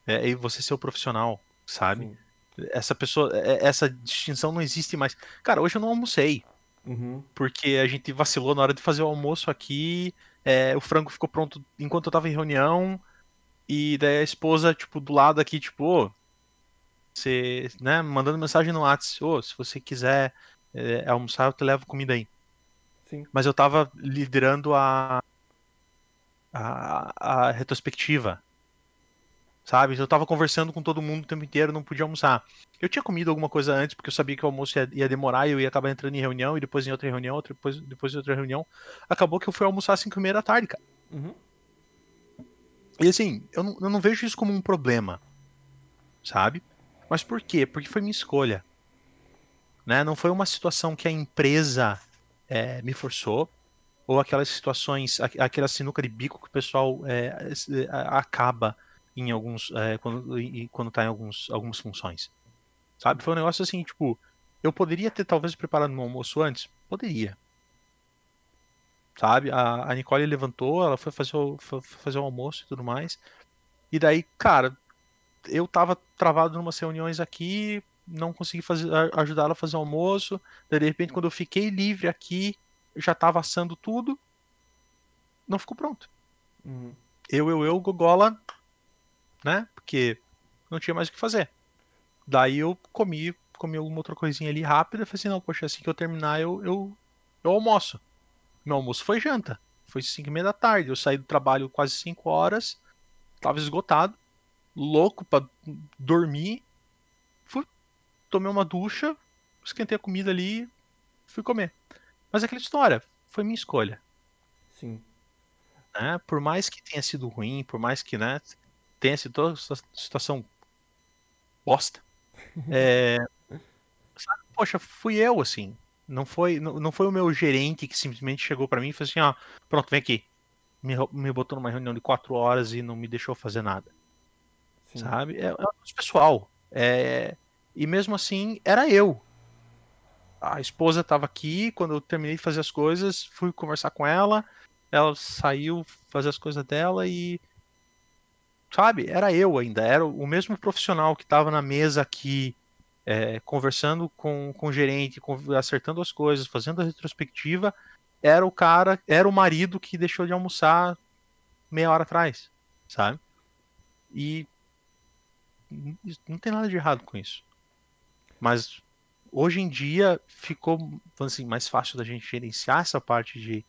É, e você ser o profissional, sabe? Sim. Essa pessoa, é- essa distinção não existe mais. Cara, hoje eu não almocei, Uhum. porque a gente vacilou na hora de fazer o almoço aqui. É, o frango ficou pronto enquanto eu tava em reunião. E daí a esposa, tipo, do lado aqui, tipo, ô, Você, né, mandando mensagem no WhatsApp, oh, se você quiser é, almoçar, eu te levo comida aí. Sim. Mas eu tava liderando a, a, a retrospectiva, sabe? Eu tava conversando com todo mundo o tempo inteiro, não podia almoçar. Eu tinha comido alguma coisa antes, porque eu sabia que o almoço ia, ia demorar e eu ia acabar entrando em reunião, e depois em outra reunião, depois, depois em outra reunião. Acabou que eu fui almoçar às 5 e meia da tarde, cara. Uhum. E assim, eu não, eu não vejo isso como um problema, sabe? Mas por quê? Porque foi minha escolha. Né? Não foi uma situação que a empresa é, me forçou, ou aquelas situações, aquela sinuca de bico que o pessoal é, acaba em alguns, é, quando, quando tá em alguns, algumas funções. Sabe? Foi um negócio assim, tipo, eu poderia ter talvez preparado um almoço antes? Poderia. Sabe? A, a Nicole levantou, ela foi fazer, o, foi fazer o almoço e tudo mais. E daí, cara, eu tava travado em umas reuniões aqui, não consegui fazer, ajudar ela a fazer o almoço. Daí, de repente, quando eu fiquei livre aqui, já tava assando tudo. Não ficou pronto. Uhum. Eu, eu, eu, Gogola, né? Porque não tinha mais o que fazer. Daí eu comi, comi alguma outra coisinha ali rápida. Falei assim: não, poxa, assim que eu terminar, eu, eu, eu almoço. Meu almoço foi janta. Foi 5 e meia da tarde. Eu saí do trabalho quase 5 horas. Tava esgotado. Louco pra dormir. Fui, tomei uma ducha. Esquentei a comida ali. Fui comer. Mas aquela história. Foi minha escolha. Sim. Né? Por mais que tenha sido ruim, por mais que né, tenha sido toda situação bosta. É, sabe, poxa, fui eu, assim. Não foi, não, não foi o meu gerente que simplesmente chegou para mim e falou assim, ó, pronto, vem aqui. Me, me botou numa reunião de quatro horas e não me deixou fazer nada. Sim. Sabe? É, é pessoal. É, e mesmo assim, era eu. A esposa estava aqui, quando eu terminei de fazer as coisas, fui conversar com ela, ela saiu fazer as coisas dela e sabe, era eu ainda, era o mesmo profissional que estava na mesa aqui é, conversando com, com o gerente, acertando as coisas, fazendo a retrospectiva, era o cara, era o marido que deixou de almoçar meia hora atrás, sabe? E não tem nada de errado com isso. Mas hoje em dia ficou assim, mais fácil da gente gerenciar essa parte de,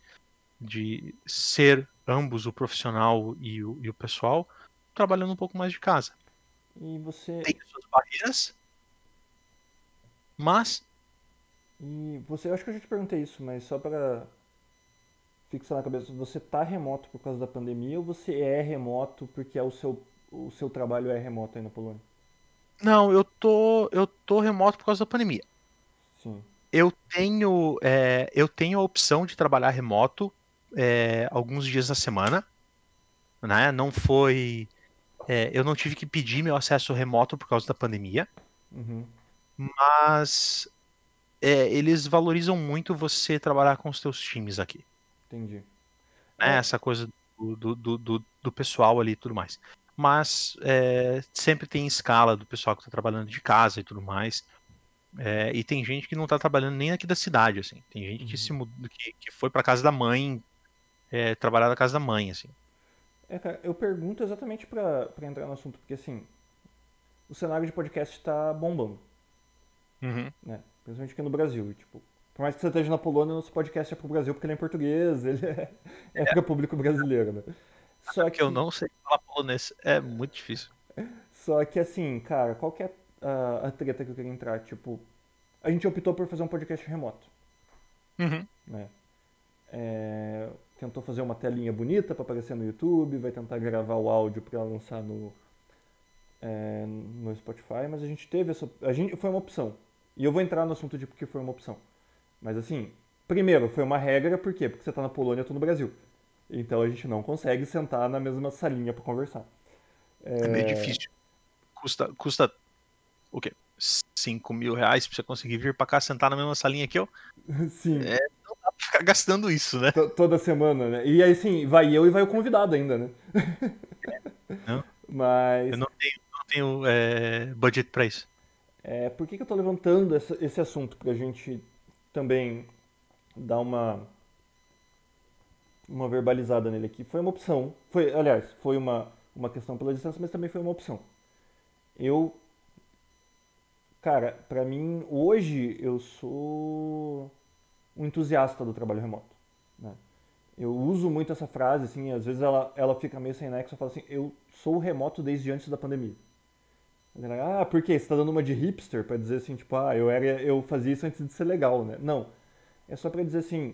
de ser ambos o profissional e o, e o pessoal trabalhando um pouco mais de casa. E você. Tem suas barreiras, mas. E você, eu acho que eu já te perguntei isso, mas só para fixar na cabeça, você tá remoto por causa da pandemia ou você é remoto porque é o seu, o seu trabalho é remoto aí na Polônia? Não, eu tô, eu tô remoto por causa da pandemia. Sim. Eu tenho, é, eu tenho a opção de trabalhar remoto é, alguns dias na semana, né? Não foi, é, eu não tive que pedir meu acesso remoto por causa da pandemia. Uhum mas é, eles valorizam muito você trabalhar com os teus times aqui. Entendi. É, essa coisa do, do, do, do, pessoal ali e tudo mais. Mas é, sempre tem escala do pessoal que está trabalhando de casa e tudo mais. É, e tem gente que não está trabalhando nem aqui da cidade, assim. Tem gente uhum. que se mudou, que, que foi para casa da mãe, é, trabalhar na casa da mãe, assim. É, cara, eu pergunto exatamente para entrar no assunto, porque assim, o cenário de podcast está bombando. Uhum. Né? Principalmente aqui no Brasil. Tipo, por mais que você esteja na Polônia, nosso podcast é pro Brasil porque ele é em português, ele é, é, é. para público brasileiro, né? Só que eu não sei falar polonês, é muito difícil. Só que assim, cara, qual que é a, a treta que eu queria entrar? Tipo, a gente optou por fazer um podcast remoto. Uhum. Né? É, tentou fazer uma telinha bonita para aparecer no YouTube, vai tentar gravar o áudio para lançar no, é, no Spotify, mas a gente teve essa. A gente, foi uma opção. E eu vou entrar no assunto de porque foi uma opção. Mas assim, primeiro, foi uma regra, por quê? Porque você está na Polônia, eu tô no Brasil. Então a gente não consegue sentar na mesma salinha para conversar. É... é... meio difícil. Custa, custa o quê? 5 mil reais pra você conseguir vir pra cá sentar na mesma salinha que eu? Sim. É, ficar gastando isso, né? T toda semana, né? E aí, sim, vai eu e vai o convidado ainda, né? Não. Mas. Eu não tenho, não tenho é, budget pra isso. É, por que, que eu tô levantando essa, esse assunto pra gente também dar uma uma verbalizada nele aqui? Foi uma opção. Foi, aliás, foi uma, uma questão pela distância, mas também foi uma opção. Eu Cara, pra mim, hoje eu sou um entusiasta do trabalho remoto. Né? Eu uso muito essa frase, assim, às vezes ela, ela fica meio sem nexo, eu falo assim, eu sou remoto desde antes da pandemia. Ah, por quê? Você tá dando uma de hipster pra dizer assim, tipo, ah, eu, era, eu fazia isso antes de ser legal, né? Não. É só pra dizer assim,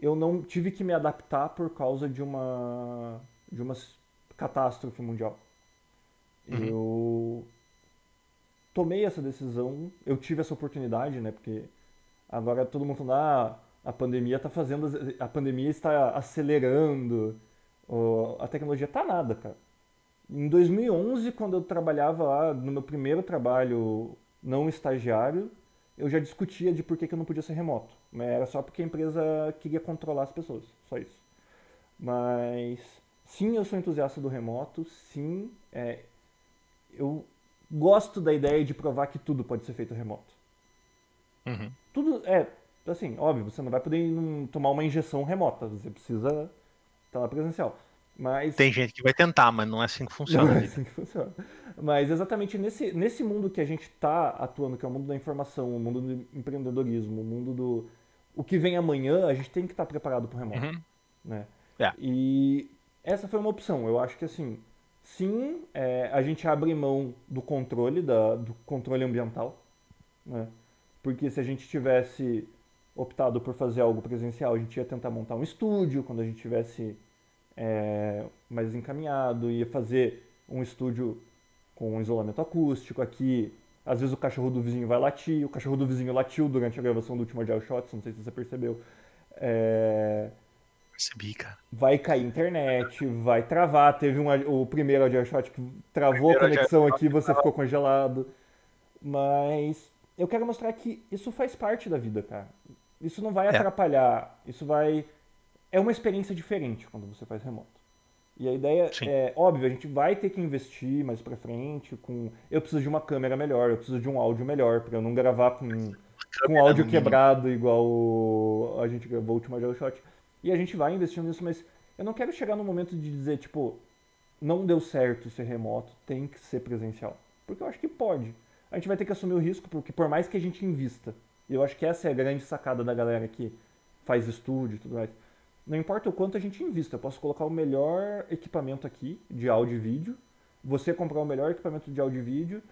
eu não tive que me adaptar por causa de uma, de uma catástrofe mundial. Uhum. Eu tomei essa decisão, eu tive essa oportunidade, né? Porque agora todo mundo falando, ah, a pandemia está fazendo, a pandemia está acelerando, a tecnologia tá nada, cara. Em 2011, quando eu trabalhava lá no meu primeiro trabalho não estagiário, eu já discutia de por que, que eu não podia ser remoto. Mas era só porque a empresa queria controlar as pessoas, só isso. Mas sim, eu sou entusiasta do remoto, sim, é, eu gosto da ideia de provar que tudo pode ser feito remoto. Uhum. Tudo é, assim, óbvio, você não vai poder tomar uma injeção remota, você precisa estar lá presencial. Mas... Tem gente que vai tentar, mas não é assim que funciona. Não é assim que funciona. Mas exatamente nesse, nesse mundo que a gente está atuando, que é o mundo da informação, o mundo do empreendedorismo, o mundo do. O que vem amanhã, a gente tem que estar preparado para o remoto. Uhum. Né? É. E essa foi uma opção. Eu acho que assim, sim, é, a gente abre mão do controle, da, do controle ambiental. Né? Porque se a gente tivesse optado por fazer algo presencial, a gente ia tentar montar um estúdio quando a gente tivesse é, mais encaminhado, ia fazer um estúdio com um isolamento acústico aqui. Às vezes o cachorro do vizinho vai latir, o cachorro do vizinho latiu durante a gravação do último Agile Shots, não sei se você percebeu. É... Percebi, cara. Vai cair internet, vai travar. Teve um, o primeiro Agile Shot que travou a conexão aqui, você ficou congelado. Mas eu quero mostrar que isso faz parte da vida, cara. Isso não vai é. atrapalhar, isso vai. É uma experiência diferente quando você faz remoto. E a ideia Sim. é, óbvio, a gente vai ter que investir mais pra frente com. Eu preciso de uma câmera melhor, eu preciso de um áudio melhor, pra eu não gravar com, com áudio quebrado igual a gente gravou o último Agile Shot. E a gente vai investindo nisso, mas eu não quero chegar no momento de dizer, tipo, não deu certo ser remoto, tem que ser presencial. Porque eu acho que pode. A gente vai ter que assumir o risco, porque por mais que a gente invista, e eu acho que essa é a grande sacada da galera que faz estúdio e tudo mais. Não importa o quanto a gente invista, eu posso colocar o melhor equipamento aqui de áudio e vídeo, você comprar o melhor equipamento de áudio e vídeo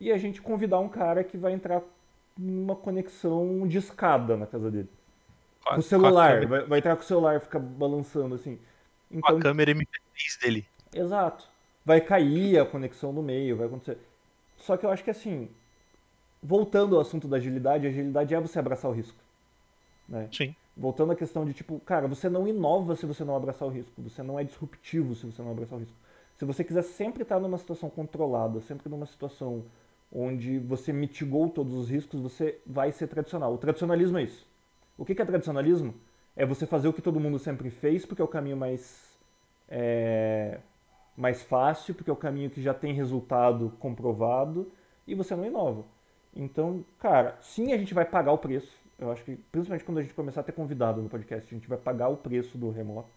e a gente convidar um cara que vai entrar numa conexão de escada na casa dele. Com o celular, vai, vai, entrar com o celular, fica balançando assim. Então, com a câmera MP3 dele. Exato. Vai cair a conexão no meio, vai acontecer. Só que eu acho que assim, voltando ao assunto da agilidade, a agilidade é você abraçar o risco. Né? Sim. Voltando à questão de tipo, cara, você não inova se você não abraçar o risco, você não é disruptivo se você não abraçar o risco. Se você quiser sempre estar numa situação controlada, sempre numa situação onde você mitigou todos os riscos, você vai ser tradicional. O tradicionalismo é isso. O que é tradicionalismo? É você fazer o que todo mundo sempre fez, porque é o caminho mais, é, mais fácil, porque é o caminho que já tem resultado comprovado, e você não inova. Então, cara, sim, a gente vai pagar o preço. Eu acho que, principalmente quando a gente começar a ter convidado no podcast, a gente vai pagar o preço do remoto.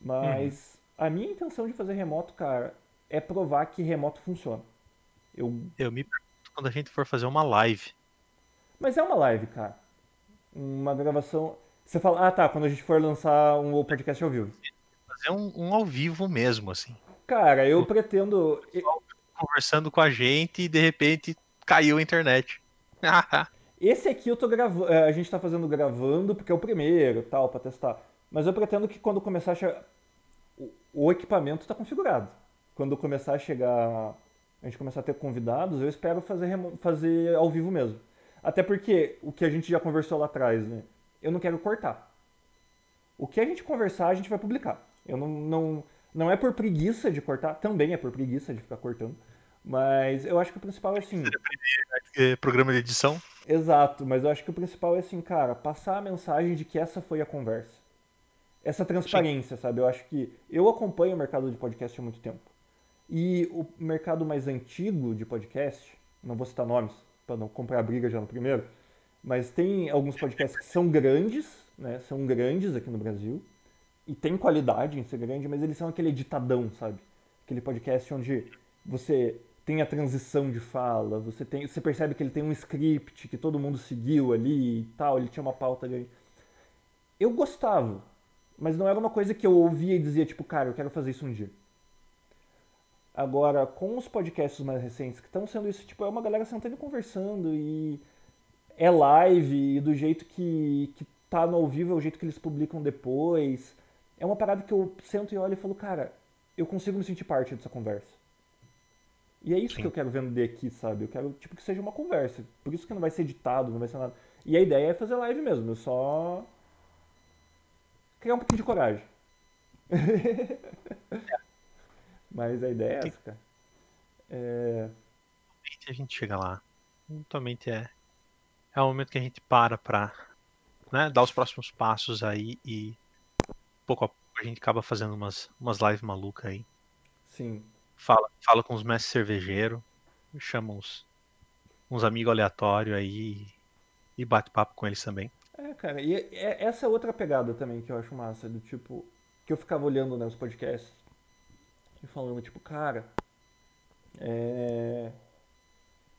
Mas uhum. a minha intenção de fazer remoto, cara, é provar que remoto funciona. Eu... Eu me pergunto quando a gente for fazer uma live. Mas é uma live, cara. Uma gravação. Você fala, ah tá, quando a gente for lançar um podcast ao vivo. Fazer um, um ao vivo mesmo, assim. Cara, eu pretendo. Conversando com a gente e de repente caiu a internet. Esse aqui eu tô gravando. É, a gente tá fazendo gravando porque é o primeiro tal, pra testar. Mas eu pretendo que quando começar a chegar. O equipamento tá configurado. Quando começar a chegar. A gente começar a ter convidados, eu espero fazer, fazer ao vivo mesmo. Até porque o que a gente já conversou lá atrás, né? Eu não quero cortar. O que a gente conversar, a gente vai publicar. Eu não, não, não é por preguiça de cortar, também é por preguiça de ficar cortando. Mas eu acho que o principal é assim. É programa de edição? Exato, mas eu acho que o principal é assim, cara, passar a mensagem de que essa foi a conversa. Essa transparência, Sim. sabe? Eu acho que eu acompanho o mercado de podcast há muito tempo. E o mercado mais antigo de podcast, não vou citar nomes para não comprar briga já no primeiro, mas tem alguns podcasts que são grandes, né? São grandes aqui no Brasil e tem qualidade em ser grande, mas eles são aquele editadão, sabe? Aquele podcast onde você tem a transição de fala, você, tem, você percebe que ele tem um script que todo mundo seguiu ali e tal, ele tinha uma pauta ali. Eu gostava, mas não era uma coisa que eu ouvia e dizia, tipo, cara, eu quero fazer isso um dia. Agora, com os podcasts mais recentes que estão sendo isso, tipo, é uma galera sentando e conversando e é live e do jeito que, que tá no ao vivo é o jeito que eles publicam depois. É uma parada que eu sento e olho e falo, cara, eu consigo me sentir parte dessa conversa. E é isso Sim. que eu quero vender aqui, sabe? Eu quero tipo que seja uma conversa. Por isso que não vai ser editado, não vai ser nada. E a ideia é fazer live mesmo, eu só criar um pouquinho de coragem. Mas a ideia é essa, cara. É... A gente chega lá. Totalmente é. É o momento que a gente para pra né, dar os próximos passos aí e pouco a pouco a gente acaba fazendo umas, umas lives malucas aí. Sim fala, fala com os mestres cervejeiros, chama uns, uns amigos aleatórios aí e bate papo com eles também. É, cara, e é, essa é outra pegada também que eu acho massa, do tipo, que eu ficava olhando né, os podcasts e falando, tipo, cara, é.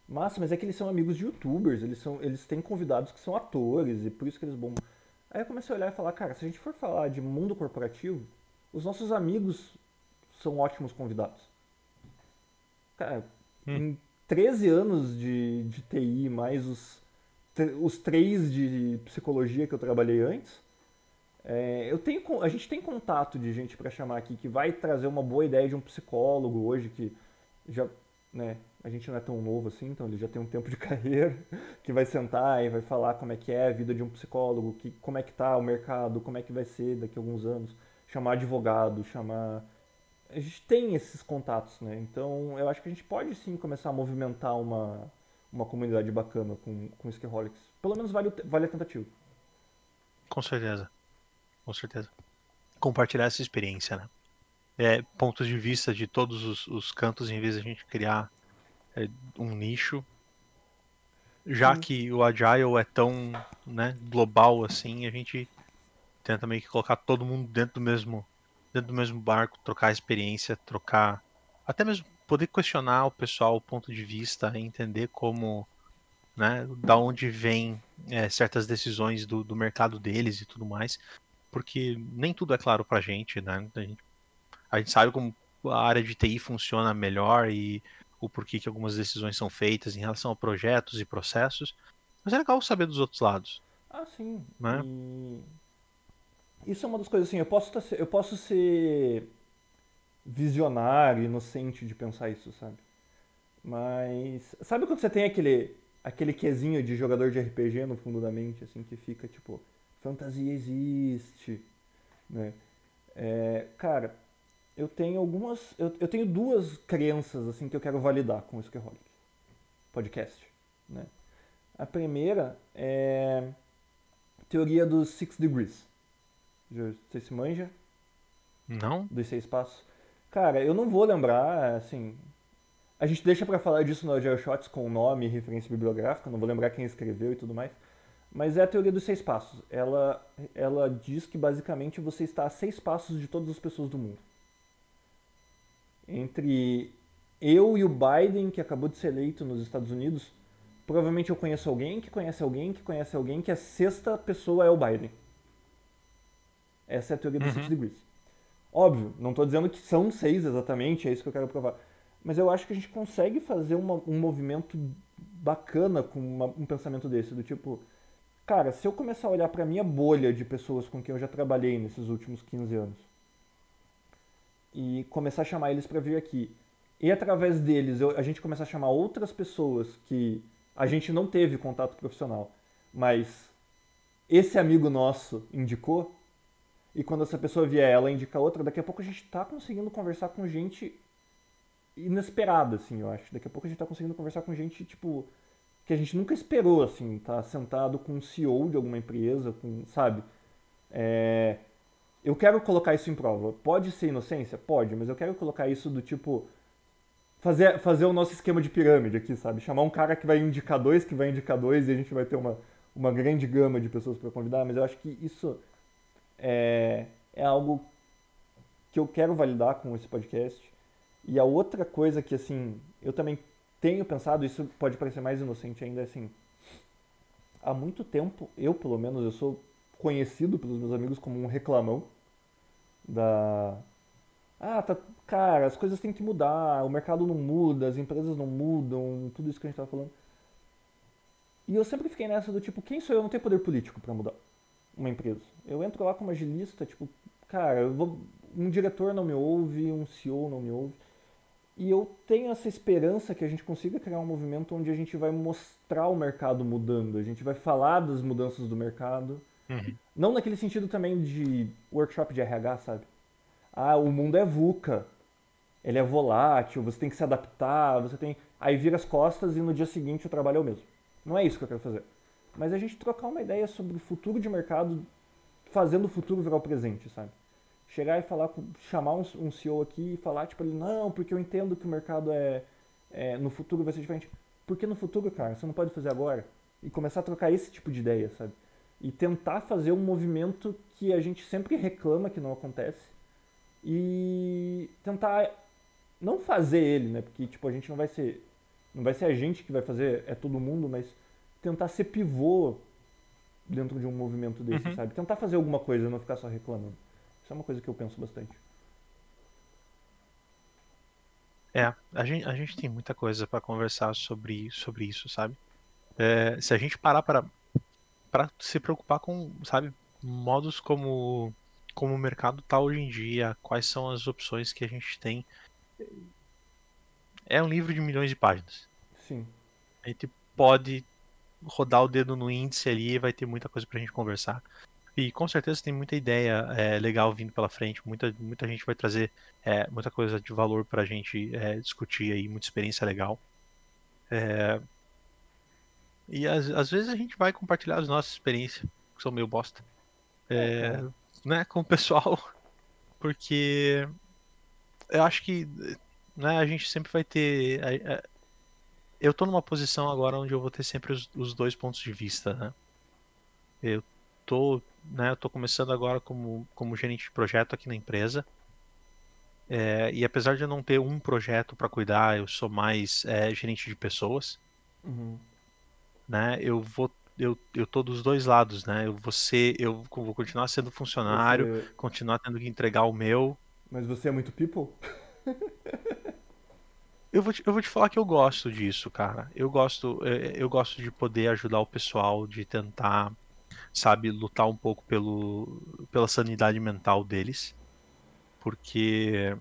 Massa, mas é que eles são amigos de youtubers, eles, são, eles têm convidados que são atores e por isso que eles bombam. Aí eu comecei a olhar e falar, cara, se a gente for falar de mundo corporativo, os nossos amigos são ótimos convidados. Cara, hum. em 13 anos de, de TI, mais os, os três de psicologia que eu trabalhei antes, é, eu tenho, a gente tem contato de gente para chamar aqui que vai trazer uma boa ideia de um psicólogo hoje que já, né, a gente não é tão novo assim, então ele já tem um tempo de carreira, que vai sentar e vai falar como é que é a vida de um psicólogo, que, como é que tá o mercado, como é que vai ser daqui a alguns anos, chamar advogado, chamar a gente tem esses contatos, né? Então eu acho que a gente pode sim começar a movimentar uma, uma comunidade bacana com, com Skiholics. Pelo menos vale, vale a tentativa. Com certeza. Com certeza. Compartilhar essa experiência, né? É, pontos de vista de todos os, os cantos, em vez de a gente criar um nicho. Já hum. que o Agile é tão né, global assim, a gente tenta meio que colocar todo mundo dentro do mesmo dentro do mesmo barco, trocar experiência, trocar. Até mesmo poder questionar o pessoal, o ponto de vista, entender como. Né, da onde vem é, certas decisões do, do mercado deles e tudo mais, porque nem tudo é claro pra gente, né? A gente, a gente sabe como a área de TI funciona melhor e o porquê que algumas decisões são feitas em relação a projetos e processos, mas é legal saber dos outros lados. Ah, sim. Né? E isso é uma das coisas assim, eu posso, tá, eu posso ser visionário, inocente de pensar isso, sabe? Mas sabe quando você tem aquele aquele quesinho de jogador de RPG no fundo da mente, assim, que fica tipo, fantasia existe, né? É, cara, eu tenho algumas, eu, eu tenho duas crenças assim que eu quero validar com o Skeholic podcast, né? A primeira é teoria dos Six Degrees. Você se manja? Não. Dos seis passos? Cara, eu não vou lembrar, assim. A gente deixa para falar disso no Agile Shots com nome e referência bibliográfica, não vou lembrar quem escreveu e tudo mais. Mas é a teoria dos seis passos. Ela, ela diz que basicamente você está a seis passos de todas as pessoas do mundo. Entre eu e o Biden, que acabou de ser eleito nos Estados Unidos, provavelmente eu conheço alguém que conhece alguém que conhece alguém que a sexta pessoa é o Biden. Essa é a teoria dos uhum. six degrees. Óbvio, não estou dizendo que são seis exatamente, é isso que eu quero provar. Mas eu acho que a gente consegue fazer uma, um movimento bacana com uma, um pensamento desse, do tipo, cara, se eu começar a olhar para minha bolha de pessoas com quem eu já trabalhei nesses últimos 15 anos e começar a chamar eles para vir aqui, e através deles eu, a gente começar a chamar outras pessoas que a gente não teve contato profissional, mas esse amigo nosso indicou, e quando essa pessoa vier, ela indica outra, daqui a pouco a gente está conseguindo conversar com gente inesperada, assim, eu acho. Daqui a pouco a gente está conseguindo conversar com gente, tipo, que a gente nunca esperou, assim, tá sentado com um CEO de alguma empresa, com, sabe? É... Eu quero colocar isso em prova. Pode ser inocência? Pode, mas eu quero colocar isso do tipo. Fazer, fazer o nosso esquema de pirâmide aqui, sabe? Chamar um cara que vai indicar dois, que vai indicar dois, e a gente vai ter uma, uma grande gama de pessoas para convidar, mas eu acho que isso é, é algo que eu quero validar com esse podcast. E a outra coisa que, assim, eu também tenho pensado, isso pode parecer mais inocente ainda, assim, há muito tempo, eu pelo menos, eu sou conhecido pelos meus amigos como um reclamão da... Ah, tá, cara, as coisas têm que mudar, o mercado não muda, as empresas não mudam, tudo isso que a gente tava falando. E eu sempre fiquei nessa do tipo, quem sou eu? Não tenho poder político para mudar uma empresa. Eu entro lá como agilista, tipo, cara, vou, um diretor não me ouve, um CEO não me ouve. E eu tenho essa esperança que a gente consiga criar um movimento onde a gente vai mostrar o mercado mudando, a gente vai falar das mudanças do mercado. Uhum. Não naquele sentido também de workshop de RH, sabe? Ah, o mundo é VUCA, ele é volátil, você tem que se adaptar, você tem. Aí vira as costas e no dia seguinte o trabalho é o mesmo. Não é isso que eu quero fazer. Mas a gente trocar uma ideia sobre o futuro de mercado, fazendo o futuro virar o presente, sabe? chegar e falar, chamar um, CEO aqui e falar, tipo, ele, não, porque eu entendo que o mercado é, é, no futuro vai ser diferente. Porque no futuro, cara, você não pode fazer agora. E começar a trocar esse tipo de ideia, sabe? E tentar fazer um movimento que a gente sempre reclama que não acontece. E tentar não fazer ele, né? Porque, tipo, a gente não vai ser. Não vai ser a gente que vai fazer, é todo mundo, mas tentar ser pivô dentro de um movimento desse, uhum. sabe? Tentar fazer alguma coisa, não ficar só reclamando. Isso é uma coisa que eu penso bastante. É, a gente, a gente tem muita coisa para conversar sobre, sobre isso, sabe? É, se a gente parar para para se preocupar com, sabe, modos como como o mercado tá hoje em dia, quais são as opções que a gente tem. É um livro de milhões de páginas. Sim. A gente pode rodar o dedo no índice ali e vai ter muita coisa pra gente conversar. E com certeza tem muita ideia é, legal vindo pela frente, muita, muita gente vai trazer é, muita coisa de valor para a gente é, discutir aí, muita experiência legal. É, e às, às, vezes a gente vai compartilhar as nossas experiências, que são meio bosta, é, né, com o pessoal, porque eu acho que né, a gente sempre vai ter. eu tô numa posição agora onde eu vou ter sempre os, os dois pontos de vista, né? Eu tô né, eu tô começando agora como, como gerente de projeto aqui na empresa. É, e apesar de eu não ter um projeto para cuidar, eu sou mais é, gerente de pessoas. Uhum. Né, eu vou eu, eu tô dos dois lados, né? Eu vou ser, eu vou continuar sendo funcionário, você... continuar tendo que entregar o meu. Mas você é muito people? eu vou, te, eu vou te falar que eu gosto disso, cara. Eu gosto, é, eu gosto de poder ajudar o pessoal, de tentar sabe, lutar um pouco pelo, pela sanidade mental deles. Porque.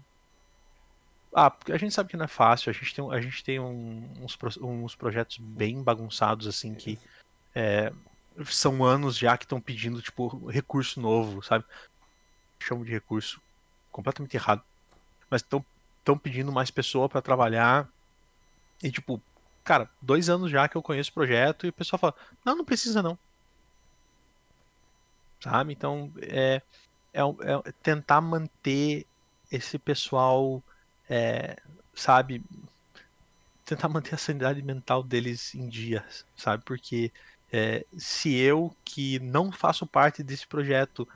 Ah, porque a gente sabe que não é fácil, a gente tem, a gente tem um, uns, uns projetos bem bagunçados, assim, que é, são anos já que estão pedindo, tipo, recurso novo, sabe? Chamo de recurso completamente errado. Mas estão pedindo mais pessoa para trabalhar. E, tipo, cara, dois anos já que eu conheço o projeto e o pessoal fala: não, não precisa não sabe? Então, é, é, é tentar manter esse pessoal, é, sabe? Tentar manter a sanidade mental deles em dia, sabe? Porque é, se eu, que não faço parte desse projeto,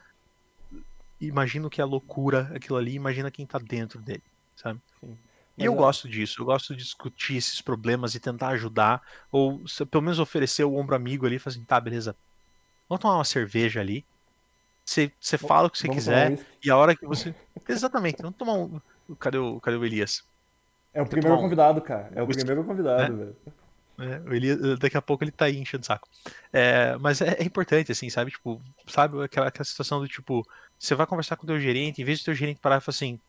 imagino que é loucura aquilo ali, imagina quem tá dentro dele, sabe? Sim. E eu é gosto disso, eu gosto de discutir esses problemas e tentar ajudar, ou pelo menos oferecer o ombro amigo ali, fazer assim, tá, beleza, vamos tomar uma cerveja ali, você, você fala o que você Vamos quiser e a hora que você. Exatamente, vamos tomar um. Cadê o, cadê o Elias? É o primeiro um... convidado, cara. É o primeiro convidado, né? velho. É, o Elias, daqui a pouco ele tá aí enchendo o saco. É, mas é, é, importante, assim, sabe? Tipo, sabe aquela, aquela situação do tipo, você vai conversar com o teu gerente, em vez do teu gerente parar e falar assim,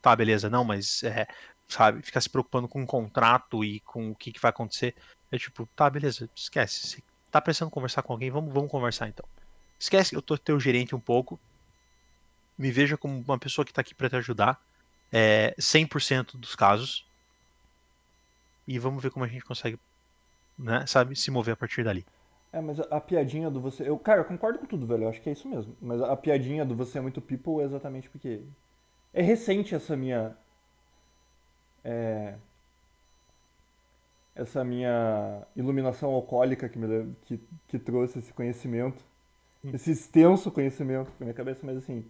tá, beleza, não, mas é, sabe, ficar se preocupando com o contrato e com o que, que vai acontecer. É tipo, tá, beleza, esquece. Você tá precisando conversar com alguém, vamos, vamos conversar então. Esquece que eu tô teu gerente um pouco. Me veja como uma pessoa que tá aqui para te ajudar. É, 100% dos casos. E vamos ver como a gente consegue, né, sabe, se mover a partir dali. É, mas a, a, piadinha do você. Eu, cara, eu concordo com tudo, velho. Eu acho que é isso mesmo. Mas a, a piadinha do você é muito people é exatamente porque. É recente essa minha. É, essa minha iluminação alcoólica que, me, que, que trouxe esse conhecimento esse extenso conhecimento na minha cabeça, mas assim,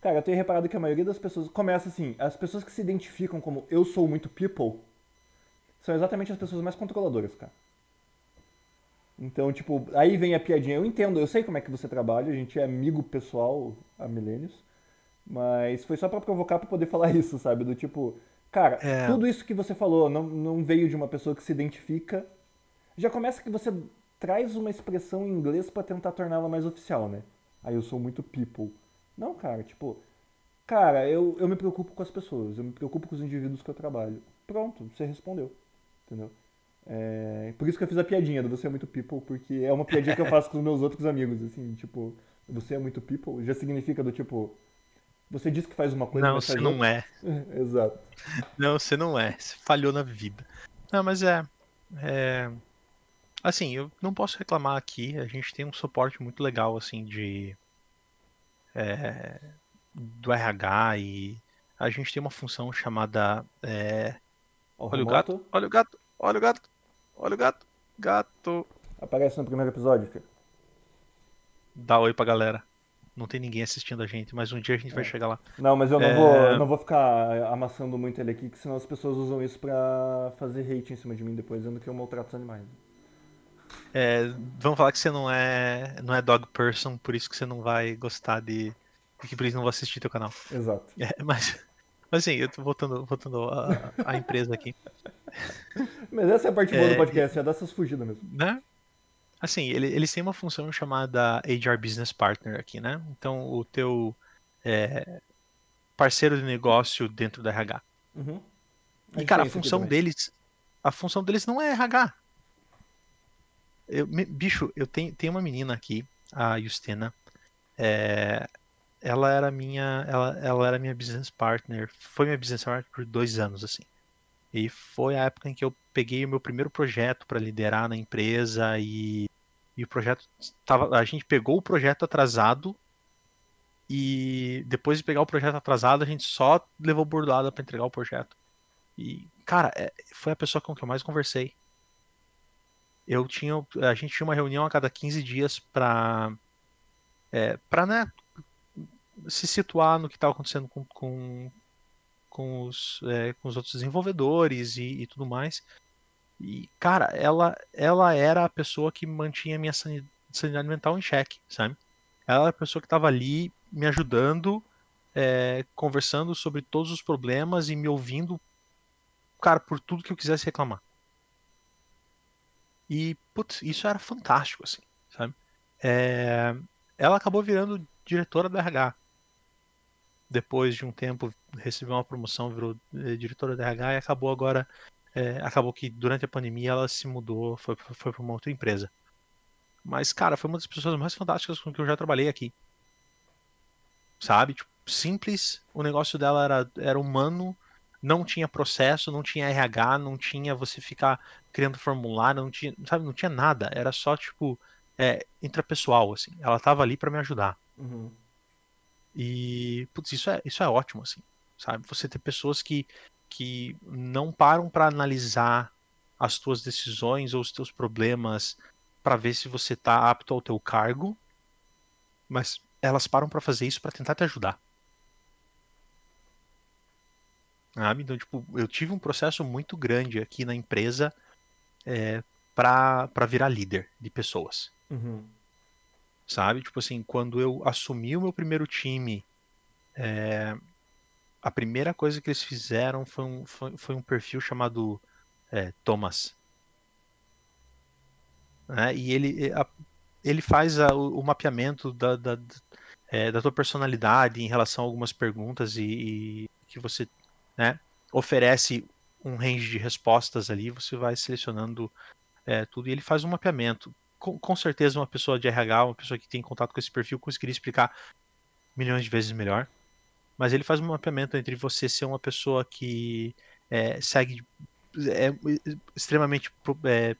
Cara, eu tenho reparado que a maioria das pessoas começa assim, as pessoas que se identificam como eu sou muito people são exatamente as pessoas mais controladoras, cara. Então, tipo, aí vem a piadinha. Eu entendo, eu sei como é que você trabalha, a gente é amigo pessoal há milênios, mas foi só para provocar para poder falar isso, sabe? Do tipo, cara, é. tudo isso que você falou não, não veio de uma pessoa que se identifica. Já começa que você traz uma expressão em inglês para tentar torná-la mais oficial, né? Aí eu sou muito people. Não, cara, tipo, cara, eu, eu me preocupo com as pessoas, eu me preocupo com os indivíduos que eu trabalho. Pronto, você respondeu, entendeu? É, por isso que eu fiz a piadinha do você é muito people, porque é uma piadinha que eu faço com os meus outros amigos, assim, tipo, você é muito people, já significa do tipo, você diz que faz uma coisa, não, você não outra. é. Exato. Não, você não é, você falhou na vida. Não, mas é, é, assim, eu não posso reclamar aqui, a gente tem um suporte muito legal, assim, de, é, do RH e a gente tem uma função chamada, é, olha o gato, olha o gato, olha o gato, Olha o gato. Gato. Aparece no primeiro episódio, filho. Dá oi pra galera. Não tem ninguém assistindo a gente, mas um dia a gente é. vai chegar lá. Não, mas eu não, é... vou, eu não vou ficar amassando muito ele aqui, que senão as pessoas usam isso pra fazer hate em cima de mim depois, dizendo que eu maltrato os animais. É, vamos falar que você não é, não é dog person, por isso que você não vai gostar de. que por isso não vai assistir teu canal. Exato. É, mas, mas assim, eu tô voltando, voltando a, a empresa aqui. Mas essa é a parte boa é, do podcast, é dar essas fugidas mesmo. Né? Assim, ele, eles têm uma função chamada HR Business Partner aqui, né? Então, o teu é, parceiro de negócio dentro da RH. Uhum. E, cara, a função deles, a função deles não é RH. Eu, bicho, eu tenho, tenho uma menina aqui, a Justina. É, ela era minha, ela, ela era minha business partner, foi minha business partner por dois anos, assim. E foi a época em que eu peguei o meu primeiro projeto para liderar na empresa e, e o projeto tava, a gente pegou o projeto atrasado e depois de pegar o projeto atrasado a gente só levou bordada para entregar o projeto. E cara, é, foi a pessoa com quem eu mais conversei. Eu tinha, a gente tinha uma reunião a cada 15 dias para é, para né, se situar no que estava acontecendo com, com, com os, é, com os outros desenvolvedores e, e, tudo mais. E, cara, ela, ela era a pessoa que mantinha minha sanidade mental em xeque, sabe? Ela era a pessoa que estava ali me ajudando, é, conversando sobre todos os problemas e me ouvindo, cara, por tudo que eu quisesse reclamar. E, putz, isso era fantástico, assim, sabe? É, ela acabou virando diretora da RH depois de um tempo recebeu uma promoção, virou eh, diretora da RH e acabou agora, é, acabou que durante a pandemia ela se mudou, foi, foi para uma outra empresa. Mas, cara, foi uma das pessoas mais fantásticas com que eu já trabalhei aqui. Sabe? Tipo, simples, o negócio dela era, era humano, não tinha processo, não tinha RH, não tinha você ficar criando formulário, não tinha, sabe, não tinha nada. Era só, tipo, é, intrapessoal, assim. Ela tava ali para me ajudar. Uhum. E, putz, isso é, isso é ótimo, assim, sabe? Você ter pessoas que, que não param para analisar as tuas decisões ou os teus problemas para ver se você tá apto ao teu cargo, mas elas param para fazer isso para tentar te ajudar. Sabe? Então, tipo, eu tive um processo muito grande aqui na empresa é, para virar líder de pessoas. Uhum sabe? Tipo assim, quando eu assumi o meu primeiro time, é, a primeira coisa que eles fizeram foi um, foi, foi um perfil chamado é, Thomas. Né? E ele, a, ele faz a, o, o, mapeamento da, da, é, da tua personalidade em relação a algumas perguntas e, e que você né, oferece um range de respostas ali, você vai selecionando é, tudo e ele faz um mapeamento com, com, certeza uma pessoa de RH, uma pessoa que tem contato com esse perfil, conseguiria explicar milhões de vezes melhor. Mas ele faz um mapeamento entre você ser uma pessoa que é, segue é, extremamente é,